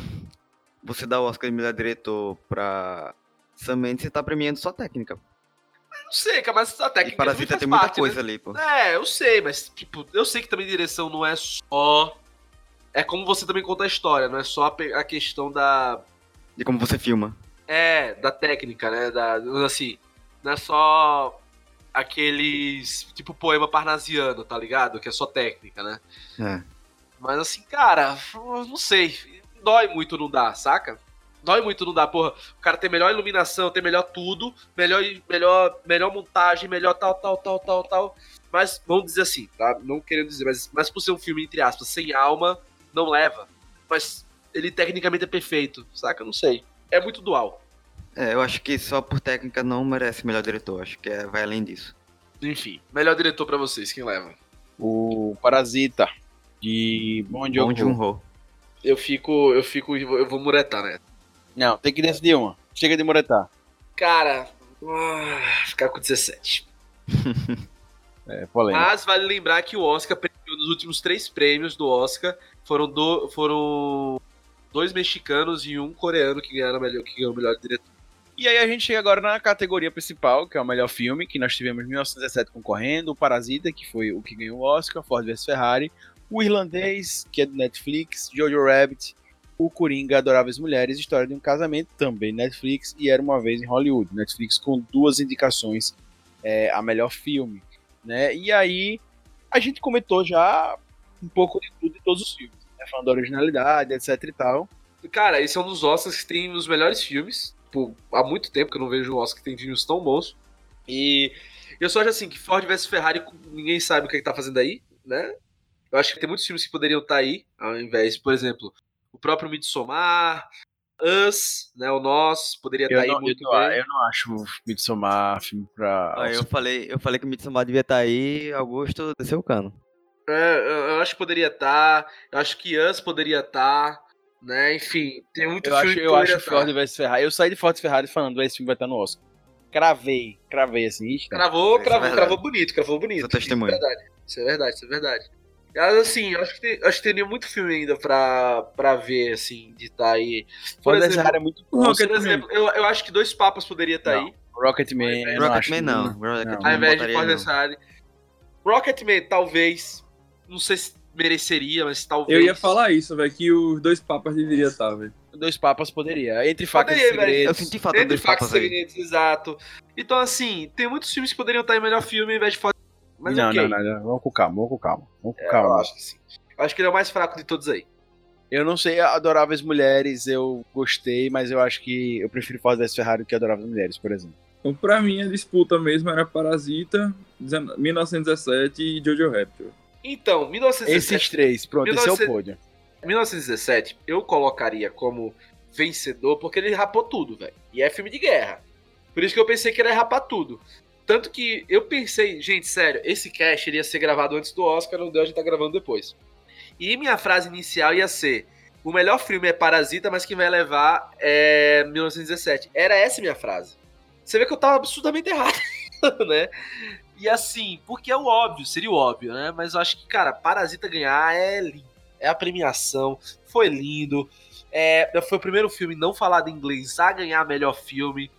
S3: você dá o Oscar de melhor diretor pra Sam Mendes, você tá premiando só técnica.
S2: Não sei, cara, mas a técnica.
S3: E Parasita tem muita parte, coisa né? ali, pô.
S2: É, eu sei, mas, tipo, eu sei que também direção não é só. É como você também conta a história, não é só a questão da.
S3: De como você filma.
S2: É, da técnica, né? Da, assim, não é só aqueles. Tipo, poema parnasiano, tá ligado? Que é só técnica, né?
S3: É.
S2: Mas assim, cara, não sei. Dói muito não dá, saca? Dói muito não dá, porra. O cara tem melhor iluminação, tem melhor tudo, melhor, melhor, melhor montagem, melhor tal, tal, tal, tal, tal. Mas vamos dizer assim, tá? Não querendo dizer, mas, mas por ser um filme, entre aspas, sem alma, não leva. Mas ele tecnicamente é perfeito, saca? Não sei. É muito dual.
S3: É, eu acho que só por técnica não merece melhor diretor. Acho que é, vai além disso.
S2: Enfim, melhor diretor para vocês, quem leva?
S1: O Parasita, de Bong Joon-ho.
S2: Eu fico, eu fico, eu vou muretar, né?
S1: Não, tem que decidir uma. Chega de muretar.
S2: Cara, uh, ficar com 17.
S1: é, polêmico.
S2: Mas vale lembrar que o Oscar premiou nos últimos três prêmios do Oscar. Foram, do, foram dois mexicanos e um coreano que ganharam melhor, que ganhou o melhor diretor.
S1: E aí a gente chega agora na categoria principal, que é o melhor filme, que nós tivemos 1917 concorrendo, o Parasita, que foi o que ganhou o Oscar, Ford vs Ferrari, o Irlandês, que é do Netflix, Jojo Rabbit, o Coringa Adoráveis Mulheres, História de um Casamento, também Netflix, e Era Uma Vez em Hollywood. Netflix com duas indicações é, a melhor filme. Né? E aí, a gente comentou já um pouco de tudo de todos os filmes, né? falando da originalidade, etc e tal.
S2: Cara, esse é um dos Oscars que tem os melhores filmes, há muito tempo que eu não vejo um Oscar que tem filmes tão bons. E eu só acho assim que Ford vs Ferrari, ninguém sabe o que, é que tá fazendo aí, né? Eu acho que tem muitos filmes que poderiam estar tá aí, ao invés, por exemplo, próprio Midsommar, Us, né, o Nós, poderia estar tá aí muito
S1: eu,
S2: bem.
S1: Eu não acho o Midsommar filme pra...
S3: Ah, eu, falei, eu falei que o Midsommar devia estar tá aí, Augusto desceu o cano.
S2: É, eu, eu, acho que poderia estar, tá, eu acho que Us poderia estar, tá, né, enfim, tem muito
S1: eu
S2: filme
S1: acho, Eu acho que Ford vs Ferrari, eu saí de Ford Ferrari falando, esse filme vai estar no Oscar. Cravei, cravei assim, isso.
S2: Cravou, é cravou, é cravou bonito, cravou bonito. Seu
S3: testemunho.
S2: Isso é verdade, isso é verdade, isso é verdade. Mas assim, acho que, tem, acho que teria muito filme ainda pra, pra ver, assim, de estar tá aí.
S1: Por Ford exemplo, é muito bom.
S2: Por exemplo, eu, eu acho que Dois Papas poderia estar tá aí.
S1: Rocketman.
S3: Rocketman não. Rocketman
S2: Ao invés de Ferrari. Rocketman, talvez. Não sei se mereceria, mas talvez.
S4: Eu ia falar isso, velho, que os dois papas deveriam estar, velho.
S1: Dois papas poderia. Entre facas e segredos.
S3: Eu senti falta
S2: Entre
S3: dois
S2: facas e segredos, exato. Então, assim, tem muitos filmes que poderiam estar em melhor filme ao invés de Ford mas
S1: não,
S2: okay.
S1: não, não, não, vamos com calma, vamos com calma. Vamos com
S2: é,
S1: calma.
S2: Eu acho que sim. Eu acho que ele é o mais fraco de todos aí.
S1: Eu não sei, Adoráveis Mulheres eu gostei, mas eu acho que eu prefiro Ford vs Ferrari do que Adoráveis Mulheres, por exemplo.
S4: Então, pra mim, a disputa mesmo era Parasita, 1917 e Jojo Raptor.
S2: Então, 1917...
S1: Esses três, pronto, 19... esse é o pódio.
S2: 1917 eu colocaria como vencedor porque ele rapou tudo, velho. E é filme de guerra. Por isso que eu pensei que ele ia rapar tudo. Tanto que eu pensei, gente, sério, esse cast iria ser gravado antes do Oscar, não deu, a gente tá gravando depois. E minha frase inicial ia ser: o melhor filme é Parasita, mas quem vai levar é 1917. Era essa minha frase. Você vê que eu tava absurdamente errado, né? E assim, porque é o óbvio, seria o óbvio, né? Mas eu acho que, cara, Parasita ganhar é lindo. É a premiação, foi lindo. É, foi o primeiro filme não falado em inglês a ganhar melhor filme.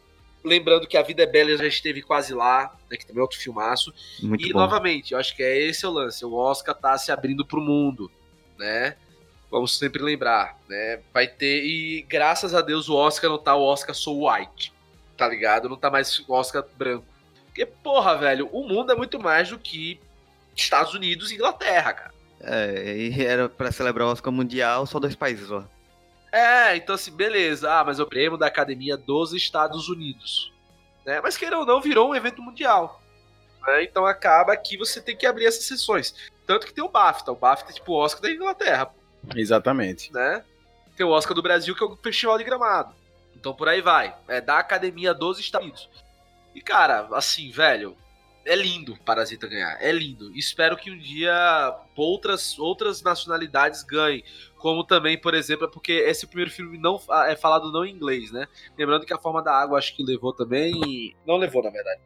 S2: Lembrando que A Vida é Bela já esteve quase lá, né, que também é outro filmaço.
S3: Muito
S2: e,
S3: bom.
S2: novamente, eu acho que é esse o lance. O Oscar tá se abrindo pro mundo, né? Vamos sempre lembrar, né? Vai ter. E graças a Deus o Oscar não tá o Oscar So White, tá ligado? Não tá mais o Oscar branco. Porque, porra, velho, o mundo é muito mais do que Estados Unidos e Inglaterra, cara.
S3: É, e era pra celebrar o Oscar Mundial, só dois países lá.
S2: É, então assim, beleza. Ah, mas é o prêmio da Academia dos Estados Unidos. Né? Mas queira ou não, virou um evento mundial. Né? Então acaba que você tem que abrir essas sessões. Tanto que tem o BAFTA. O BAFTA é tipo o Oscar da Inglaterra.
S1: Exatamente.
S2: Né? Tem o Oscar do Brasil, que é o Festival de Gramado. Então por aí vai. É da Academia dos Estados Unidos. E cara, assim, velho, é lindo Parasita ganhar. É lindo. Espero que um dia outras, outras nacionalidades ganhem. Como também, por exemplo, é porque esse primeiro filme não é falado não em inglês, né? Lembrando que a Forma da Água acho que levou também. Não levou, na verdade.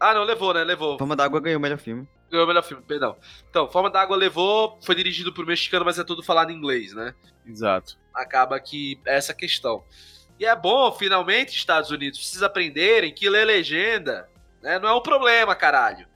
S2: Ah, não, levou, né? Levou.
S3: Forma da Água ganhou o melhor filme.
S2: Ganhou o melhor filme, perdão. Então, Forma da Água levou, foi dirigido por mexicano, mas é tudo falado em inglês, né?
S1: Exato.
S2: Acaba que é essa questão. E é bom, finalmente, Estados Unidos, precisa aprenderem que ler legenda né, não é um problema, caralho.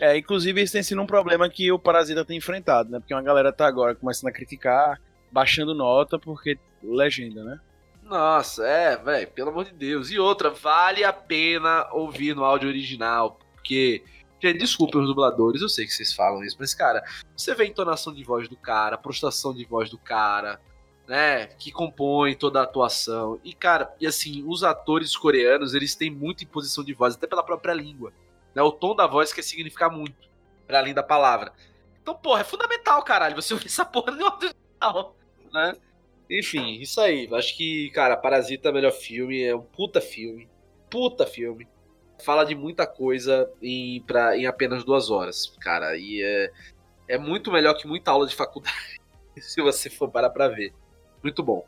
S1: É, inclusive isso tem sido um problema que o Parasita tem enfrentado, né? Porque uma galera tá agora começando a criticar baixando nota porque legenda, né?
S2: Nossa, é, velho, pelo amor de Deus. E outra, vale a pena ouvir no áudio original, porque. Gente, desculpem os dubladores, eu sei que vocês falam isso, mas, cara, você vê a entonação de voz do cara, a prostração de voz do cara, né, que compõe toda a atuação. E, cara, e assim, os atores coreanos, eles têm muita imposição de voz, até pela própria língua. Né, o tom da voz quer significar muito, para além da palavra. Então, porra, é fundamental, caralho, você ouvir essa porra no áudio original né? Enfim, isso aí. Acho que, cara, Parasita é o melhor filme, é um puta filme. Puta filme. Fala de muita coisa em, pra, em apenas duas horas, cara. E é, é muito melhor que muita aula de faculdade, se você for parar pra ver. Muito bom.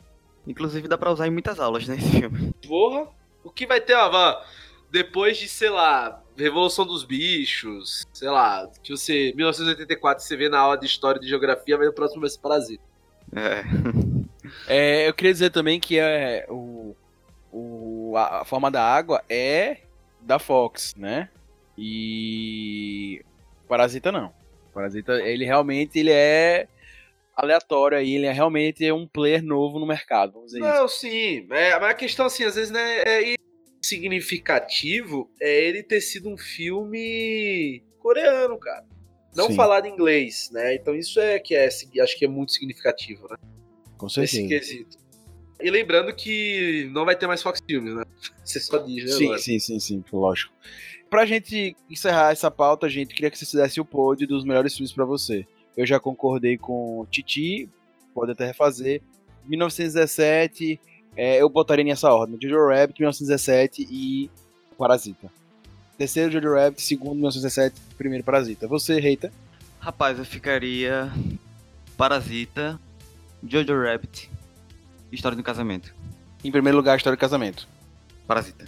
S3: Inclusive dá pra usar em muitas aulas né, filme.
S2: Porra! O que vai ter, ó, depois de, sei lá, Revolução dos Bichos, sei lá, que você, 1984, você vê na aula de História e de Geografia, vai o próximo vai ser Parasita.
S3: É.
S1: é. eu queria dizer também que é, o, o, a forma da água é da Fox, né? E Parasita não. Parasita, ele realmente ele é aleatório aí, ele é realmente um player novo no mercado, vamos dizer
S2: Não,
S1: isso.
S2: sim, é, mas a questão assim, às vezes, né, é significativo é ele ter sido um filme coreano, cara não Sim. falado inglês, né? Então isso é que é, acho que é muito significativo, né?
S1: Com certeza.
S2: Esse quesito. E lembrando que não vai ter mais Fox Filmes, né? Você só diz, né?
S1: Sim,
S2: agora.
S1: sim, sim, sim, lógico. Pra gente encerrar essa pauta, gente, queria que você fizesse o pod dos melhores filmes pra você. Eu já concordei com Titi, pode até refazer. 1917, é, eu botaria nessa ordem: Jojo Rabbit, 1917 e Parasita. Terceiro, Jojo Rabbit, segundo, 1917, primeiro, Parasita. Você, Reita?
S3: Rapaz, eu ficaria Parasita, Jojo Rabbit, História do Casamento.
S1: Em primeiro lugar, História do Casamento.
S3: Parasita.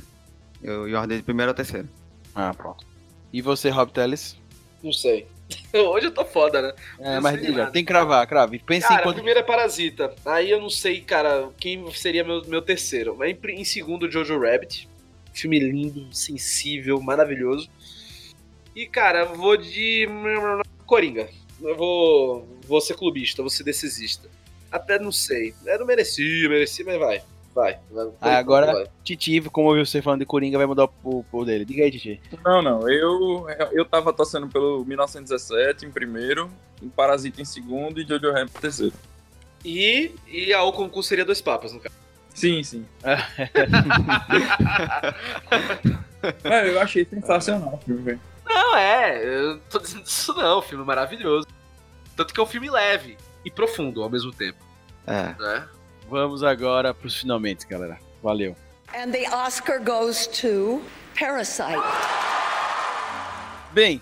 S3: Eu, eu ordem de primeiro ao terceiro.
S1: Ah, pronto. E você, Rob Teles?
S2: Não sei. Hoje eu tô foda, né?
S1: É,
S2: Não
S1: mas diga, tem que cravar, crave. Pense
S2: Cara,
S1: em quanto.
S2: primeiro é Parasita. Aí eu não sei, cara, quem seria meu, meu terceiro. Em, em segundo, Jojo Rabbit. Filme lindo, sensível, maravilhoso. E, cara, eu vou de. Coringa. Eu vou. Vou ser clubista, vou ser decisista. Até não sei. Eu não merecia, merecia, mas vai. Vai. vai.
S1: Ah, agora-
S2: vai.
S1: Titi, como eu vi você falando de Coringa, vai mudar o o dele. Diga aí, Titi.
S4: Não, não. Eu, eu tava torcendo pelo 1917 em primeiro, em Parasita em segundo e Jojo Rabbit em terceiro.
S2: E, e a O concurso seria dois papas, no caso.
S4: Sim, sim. É, eu achei sensacional o filme, velho.
S2: Não, é, eu não tô dizendo isso não, filme maravilhoso. Tanto que é um filme leve e profundo ao mesmo tempo,
S3: É.
S2: né?
S1: Vamos agora pros finalmente, galera. Valeu.
S7: And the Oscar goes to Parasite.
S1: Bem,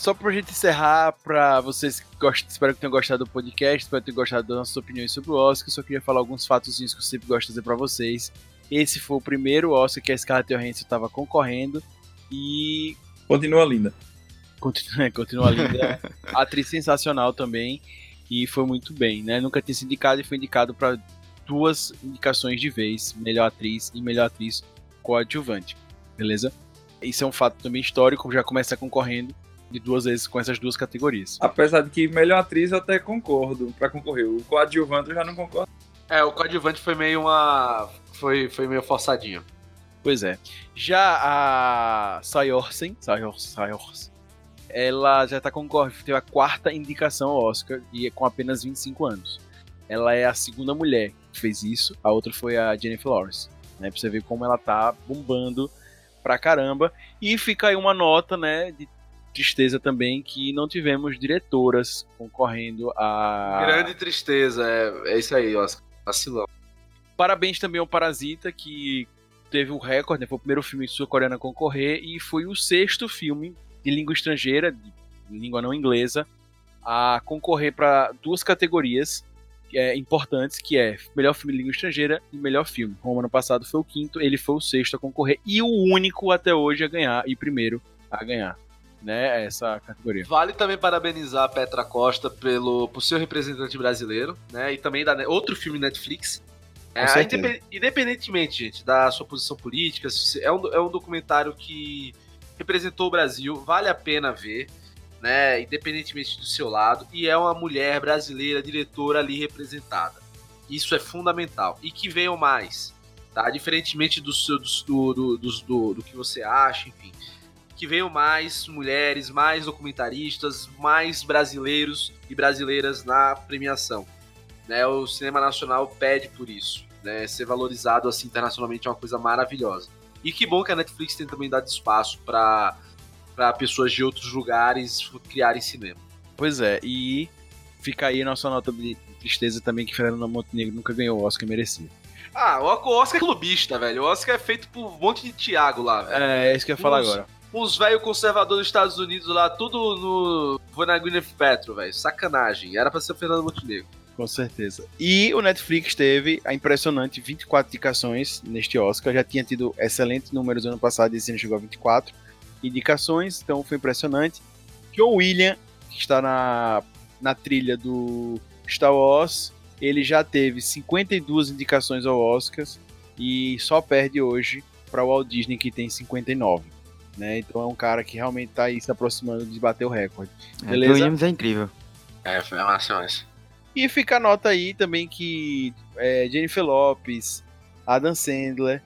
S1: só pra gente encerrar, pra vocês que gostam, espero que tenham gostado do podcast, espero que tenham gostado das nossas opiniões sobre o Oscar. Só queria falar alguns fatozinhos que eu sempre gosto de dizer pra vocês. Esse foi o primeiro Oscar que a Scarlett Johansson estava concorrendo e
S4: Continua linda.
S1: continua, continua linda. Atriz sensacional também e foi muito bem, né? Nunca tinha sido indicado e foi indicado para duas indicações de vez, melhor atriz e melhor atriz coadjuvante, beleza? Isso é um fato também histórico, já começa concorrendo de duas vezes com essas duas categorias.
S4: Apesar de que melhor atriz eu até concordo pra concorrer. O coadjuvante eu já não concordo.
S2: É, o coadjuvante foi meio uma. Foi, foi meio forçadinho.
S1: Pois é. Já a Sayorsen, Sayorsen, Sayorsen ela já tá concorrendo, teve a quarta indicação ao Oscar e é com apenas 25 anos. Ela é a segunda mulher que fez isso, a outra foi a Jennifer Lawrence, né? Pra você ver como ela tá bombando pra caramba. E fica aí uma nota, né, de tristeza também que não tivemos diretoras concorrendo a
S2: Grande tristeza, é, é isso aí, Oscar. Vacilão.
S1: Parabéns também ao Parasita, que teve o recorde, né? foi o primeiro filme sul-coreano a concorrer e foi o sexto filme de língua estrangeira, de língua não inglesa, a concorrer para duas categorias é, importantes, que é melhor filme de língua estrangeira e melhor filme. O ano passado foi o quinto, ele foi o sexto a concorrer e o único até hoje a ganhar e primeiro a ganhar, né? Essa categoria.
S2: Vale também parabenizar a Petra Costa pelo, por ser o representante brasileiro, né? E também da outro filme Netflix. É, independ- independentemente, gente, da sua posição política, é um, é um documentário que representou o Brasil, vale a pena ver, né? Independentemente do seu lado, e é uma mulher brasileira, diretora ali representada. Isso é fundamental. E que venham mais, tá? Diferentemente do, seu, do, do, do, do, do que você acha, enfim que venham mais mulheres, mais documentaristas, mais brasileiros e brasileiras na premiação. Né, o cinema nacional pede por isso. Né, ser valorizado assim internacionalmente é uma coisa maravilhosa. E que bom que a Netflix tem também dado espaço para pessoas de outros lugares criarem cinema.
S1: Pois é, e fica aí a nossa nota de tristeza também que Fernando Montenegro nunca ganhou o Oscar e merecia.
S2: Ah, o Oscar é clubista, velho. O Oscar é feito por um monte de Thiago lá, velho.
S1: É, é isso que eu ia falar agora.
S2: Uns velhos conservadores dos Estados Unidos lá, tudo no. Foi na Gwyneth Petro, velho. Sacanagem. Era pra ser o Fernando Montenegro.
S1: Com certeza. E o Netflix teve a impressionante 24 indicações neste Oscar. Já tinha tido excelentes números ano passado esse ano chegou a 24 indicações, então foi impressionante. John William, que está na, na trilha do Star Wars, ele já teve 52 indicações ao Oscar e só perde hoje para o Walt Disney, que tem 59. Né? Então é um cara que realmente está aí se aproximando de bater o recorde.
S3: É,
S1: Beleza?
S3: Williams é incrível.
S2: É, foi uma essa.
S1: E fica a nota aí também que é, Jennifer Lopes, Adam Sandler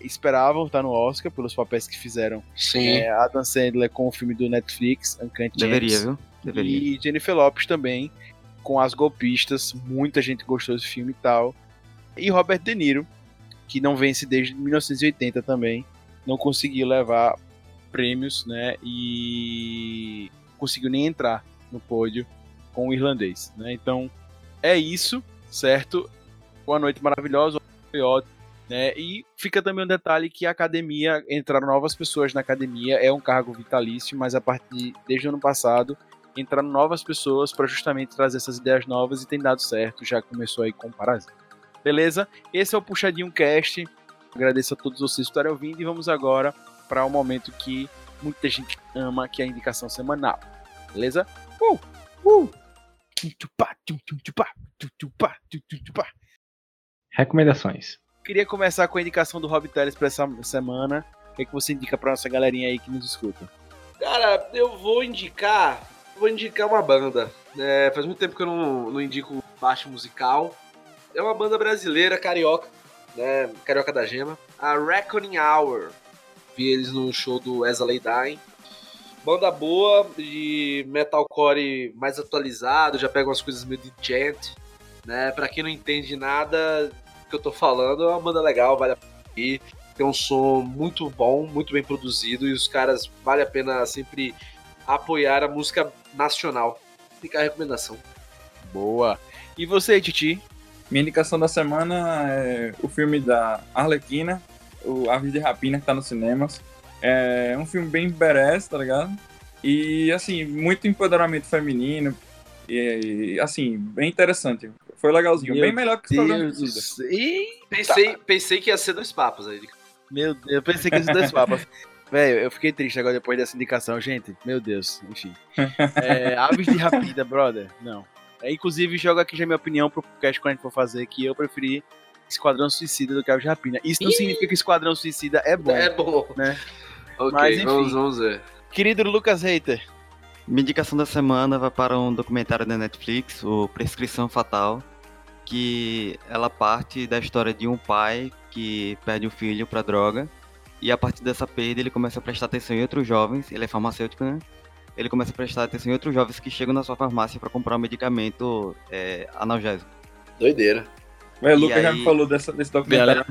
S1: esperavam estar no Oscar pelos papéis que fizeram.
S2: Sim.
S1: É, Adam Sandler com o filme do Netflix, Uncut Gems.
S3: Deveria, viu? Deveria.
S1: E Jennifer Lopes também com As Golpistas. Muita gente gostou desse filme e tal. E Robert De Niro, que não vence desde 1980 também, não conseguiu levar prêmios, né? E conseguiu nem entrar no pódio com o irlandês, né? Então é isso, certo? Boa noite maravilhosa, foi ótimo. Né? E fica também um detalhe que a academia, entraram novas pessoas na academia, é um cargo vitalício, mas a partir desde o ano passado entraram novas pessoas para justamente trazer essas ideias novas e tem dado certo, já começou aí com o Parasita. Beleza? Esse é o Puxadinho Cast. Agradeço a todos vocês por estarem ouvindo e vamos agora para o um momento que muita gente ama, que é a indicação semanal. Beleza? Uh! Uh!
S8: Recomendações.
S1: Queria começar com a indicação do Rob Teles para essa semana. O que, é que você indica para nossa galerinha aí que nos escuta?
S2: Cara, eu vou indicar. Vou indicar uma banda. É, faz muito tempo que eu não, não indico baixo musical. É uma banda brasileira, carioca, né? Carioca da Gema. A Reckoning Hour. Vi eles no show do As a Lay Dying. Banda boa, de metalcore mais atualizado, já pega umas coisas meio de chant, né? Pra quem não entende nada, que eu tô falando, é uma banda legal, vale a pena ir. Tem um som muito bom, muito bem produzido, e os caras vale a pena sempre apoiar a música nacional. Fica a recomendação.
S1: Boa. E você, Titi?
S4: Minha indicação da semana é o filme da Arlequina, o Aves de Rapina, que tá nos cinemas. É um filme bem badass, tá ligado? E, assim, muito empoderamento feminino. E, assim, bem interessante. Foi legalzinho. Meu Bem melhor que o programa
S2: pensei, pensei que ia ser dois papas aí.
S1: Meu Deus, eu pensei que ia ser dois papas. Velho, eu fiquei triste agora depois dessa indicação, gente. Meu Deus, enfim. É, aves de rapida, brother. Não. É, inclusive, jogo aqui já minha opinião pro podcast quando a gente for fazer que eu preferi Esquadrão Suicida do Aves de Rapina. Isso não Ih! significa que Esquadrão Suicida é bom.
S2: É bom.
S1: Né?
S2: Ok, Mas, enfim. Vamos, vamos ver.
S1: Querido Lucas Reiter.
S3: Minha indicação da semana vai para um documentário da Netflix, o Prescrição Fatal que ela parte da história de um pai que perde um filho para droga e a partir dessa perda ele começa a prestar atenção em outros jovens, ele é farmacêutico, né? Ele começa a prestar atenção em outros jovens que chegam na sua farmácia para comprar um medicamento é, analgésico.
S2: Doideira.
S4: O Lucas aí... já me falou dessa, desse documentário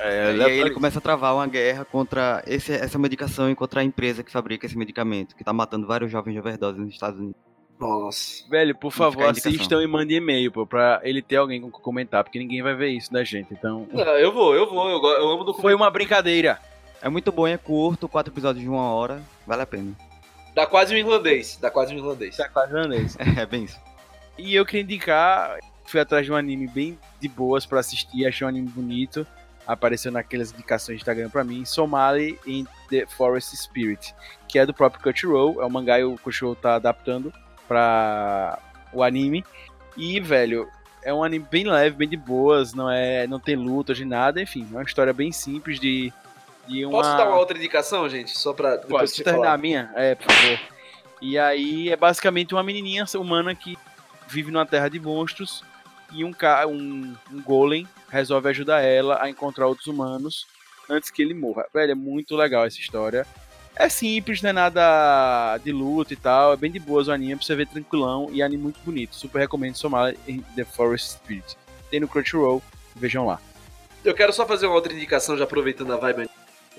S3: é, e aí ele começa a travar uma guerra contra esse, essa medicação e contra a empresa que fabrica esse medicamento, que está matando vários jovens de overdose nos Estados Unidos.
S2: Nossa.
S1: Velho, por favor, assistam e mandem e-mail, pô, pra ele ter alguém com comentar, porque ninguém vai ver isso da gente, então...
S2: Não, eu vou, eu vou, eu, eu amo
S1: Foi uma brincadeira.
S3: É muito bom, é curto, quatro episódios de uma hora, vale a pena.
S2: Dá quase um irlandês, dá quase um irlandês.
S1: Dá quase um irlandês.
S3: é bem isso.
S1: E eu queria indicar, fui atrás de um anime bem de boas para assistir, achei um anime bonito, apareceu naquelas indicações de Instagram para mim, Somali in the Forest Spirit, que é do próprio Crunchyroll, é um mangá e o Crunchyroll tá adaptando para o anime. E, velho, é um anime bem leve, bem de boas, não é, não tem luta de nada, enfim, é uma história bem simples de, de uma...
S2: Posso dar uma outra indicação, gente? Só pra
S1: depois Pode terminar a minha? É, por favor. E aí é basicamente uma menininha humana que vive numa terra de monstros e um, um, um golem resolve ajudar ela a encontrar outros humanos antes que ele morra. Velho, é muito legal essa história. É simples, não é nada de luta e tal. É bem de boas o anime, pra você ver tranquilão e anime muito bonito. Super recomendo somar em The Forest Spirit. Tem no Crunchyroll, vejam lá.
S2: Eu quero só fazer uma outra indicação, já aproveitando a vibe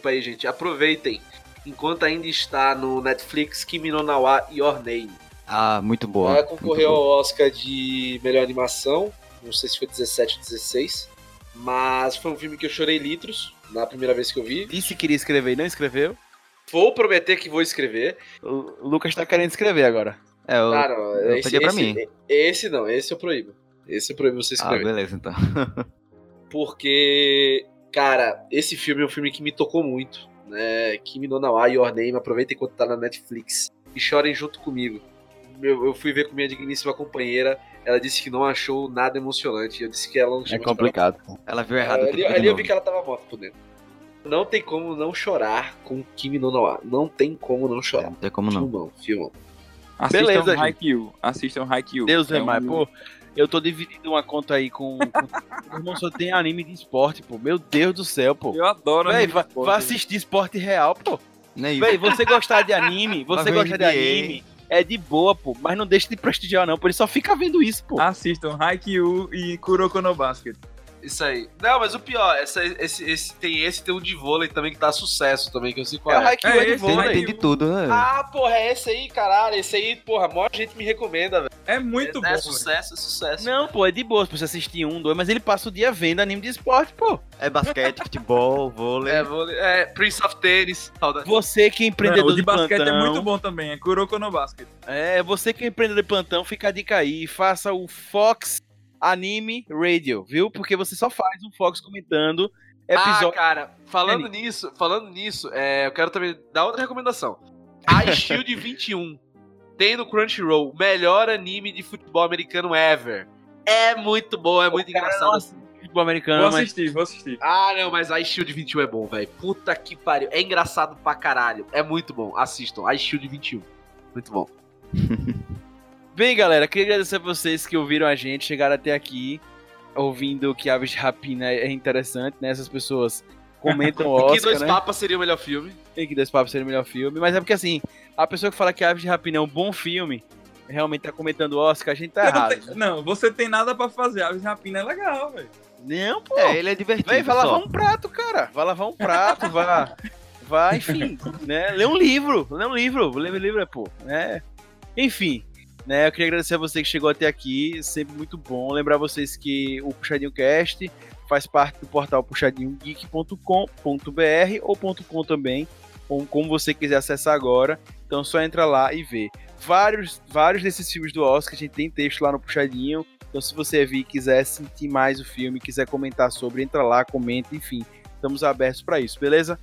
S2: aí, gente. Aproveitem, enquanto ainda está no Netflix, Kimi no Nawa Your Name.
S3: Ah, muito boa.
S2: Ela concorreu ao Oscar de melhor animação, não sei se foi 17 ou 16, mas foi um filme que eu chorei litros na primeira vez que eu vi.
S1: Disse que queria escrever e não escreveu?
S2: Vou prometer que vou escrever.
S1: O Lucas tá querendo escrever agora.
S2: É, eu, ah, não, eu esse, pra esse, mim. Esse não, esse eu proíbo. Esse eu proíbo você ah, escrever.
S3: Ah, beleza, então.
S2: Porque, cara, esse filme é um filme que me tocou muito. Né? Kimi no Nawa, Your Name, aproveita enquanto tá na Netflix. E chorem junto comigo. Eu, eu fui ver com minha digníssima companheira. Ela disse que não achou nada emocionante. Eu disse que ela não
S1: É complicado.
S3: Ela... ela viu errado.
S2: ali, ali eu vi que ela tava morta por dentro. Não tem como não chorar com Kimi no Nawa. Não tem como não chorar. Não
S3: tem como não.
S2: Filmão, filmão.
S4: Assistam Beleza, Haikyuu. Assistam Haikyuu.
S1: Deus é, é mais, um... pô. Eu tô dividindo uma conta aí com. com... irmão só tem anime de esporte, pô. Meu Deus do céu, pô.
S4: Eu adoro
S1: Véi, vai, vai assistir esporte real, pô. Nem Véi, você gostar de anime, você gostar de anime, é de boa, pô. Mas não deixe de prestigiar, não, por ele só fica vendo isso, pô.
S4: Assistam Haikyuu e Kuroko no Basket.
S2: Isso aí. Não, mas o pior, essa, esse, esse, tem esse, tem um de vôlei também que tá sucesso também, que eu sei qual
S1: É
S2: é.
S1: o Haikyuu
S4: É
S1: é de vôlei.
S3: Tem, de tudo, né?
S2: Ah, porra, é esse aí, caralho. Esse aí, porra, a maior gente me recomenda, velho.
S4: É muito
S2: é,
S4: bom.
S2: É sucesso, é sucesso.
S1: Não, pô, é de boa pra você assistir um, dois, mas ele passa o dia vendo anime de esporte, pô.
S3: É basquete, futebol, vôlei.
S2: É, vôlei, é, Prince of Tennis. saudade.
S1: Você que é
S4: Não,
S1: empreendedor
S4: o de basquete
S1: plantão,
S4: é muito bom também, é Kuroko no Basket.
S1: É, você que é empreendedor de plantão, fica a dica aí, faça o Fox Anime Radio, viu? Porque você só faz um Fox comentando
S2: Ah,
S1: episódio.
S2: cara, falando nisso, falando nisso, é, eu quero também dar outra recomendação. A Shield 21 tem no Crunchyroll o melhor anime de futebol americano ever. É muito bom, é muito engraçado. assim.
S1: futebol americano,
S4: Vou
S1: mas
S4: assistir, vou assistir.
S2: Ah, não, mas a Shield 21 é bom, velho. Puta que pariu. É engraçado pra caralho. É muito bom. Assistam. A Shield 21. Muito bom.
S1: Bem, galera, queria agradecer a vocês que ouviram a gente, chegaram até aqui, ouvindo que Aves de Rapina é interessante, né? Essas pessoas comentam o
S2: que
S1: Oscar,
S2: Dois
S1: né?
S2: Papas seria o melhor filme.
S1: Tem que Dois Papos seria o melhor filme, mas é porque assim, a pessoa que fala que Aves de Rapina é um bom filme, realmente tá comentando o Oscar, a gente tá
S4: não,
S1: errado.
S4: tem- não, você tem nada pra fazer. Aves de Rapina é legal, velho.
S1: Não, pô.
S3: É, ele é divertido.
S1: Véi, vai
S3: só.
S1: lavar um prato, cara. Vai lavar um prato, vai. Vai, enfim, né? Lê um livro, lê um livro, lê um livro, pô, né? Enfim, né? Eu queria agradecer a você que chegou até aqui, sempre muito bom. Lembrar vocês que o Puxadinho Cast faz parte do portal puxadinhogeek.com.br ou .com também, ou como você quiser acessar agora. Então só entra lá e vê. Vários, vários desses filmes do Oscar, a gente tem texto lá no Puxadinho. Então, se você vir quiser sentir mais o filme, quiser comentar sobre, entra lá, comenta, enfim. Estamos abertos para isso, beleza?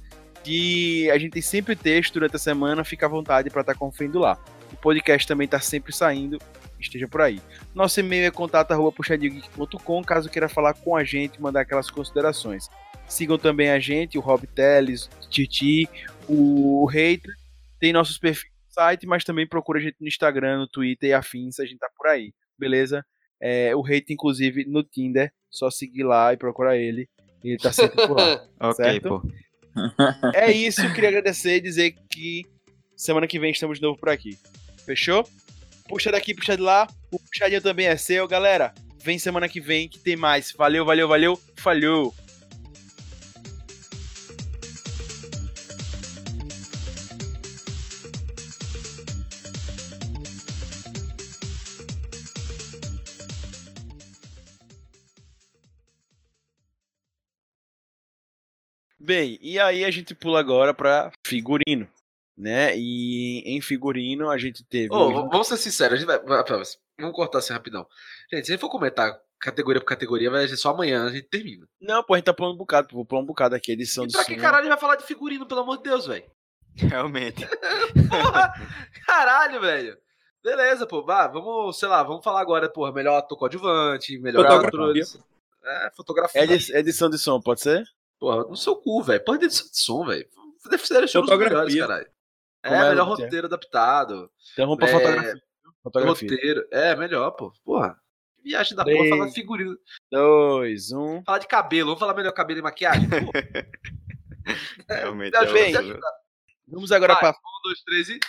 S1: E a gente tem sempre texto durante a semana, fica à vontade para estar conferindo lá. O podcast também está sempre saindo, esteja por aí. Nosso e-mail é contato@puxadinhogeek.com, caso queira falar com a gente, mandar aquelas considerações. Sigam também a gente, o Rob Teles, o Titi, o Hater. Tem nossos perfis no site, mas também procura a gente no Instagram, no Twitter e afins, a gente tá por aí, beleza? É, o Hater, inclusive, no Tinder, só seguir lá e procurar ele. Ele tá sempre por lá.
S3: Ok,
S1: certo?
S3: pô.
S1: É isso, queria agradecer e dizer que semana que vem estamos de novo por aqui. Fechou? Puxa daqui, puxa de lá. O puxadinho também é seu, galera. Vem semana que vem que tem mais. Valeu, valeu, valeu. Falhou. Bem, e aí a gente pula agora pra figurino, né? E em figurino a gente teve.
S2: Ô,
S1: hoje-
S2: vamos ser sinceros, a gente vai, vamos cortar assim rapidão. Gente, se a gente for comentar categoria por categoria, vai ser só amanhã, a gente termina.
S1: Não, pô, a gente tá pulando um bocado, pô, vou pular um bocado aqui, edição
S2: E pra que caralho vai falar de figurino, pelo amor de Deus, velho?
S3: Realmente.
S2: Porra, caralho, velho. Beleza, pô, vá, vamos, sei lá, vamos falar agora, porra, melhor ator coadjuvante, melhor ator. É, fotografia.
S1: Edi- edição de som, pode ser?
S2: Porra, no seu cu, velho. Porra de som, velho. Deve ser show dos
S4: Fotografia.
S2: melhores, caralho. É,
S1: é,
S2: melhor roteiro adaptado.
S1: Então pra
S2: É,
S1: fotografia. Fotografia.
S2: Roteiro. É, melhor, pô. Porra. Que Viagem da
S1: Três.
S2: porra, falar de figurino.
S1: Dois, um.
S2: Falar de cabelo, vamos falar melhor cabelo e maquiagem? Pô,
S3: Realmente.
S2: me
S3: é
S2: ajuda,
S1: bem. Vamos agora
S2: Vai.
S1: pra
S2: Um, dois, três e.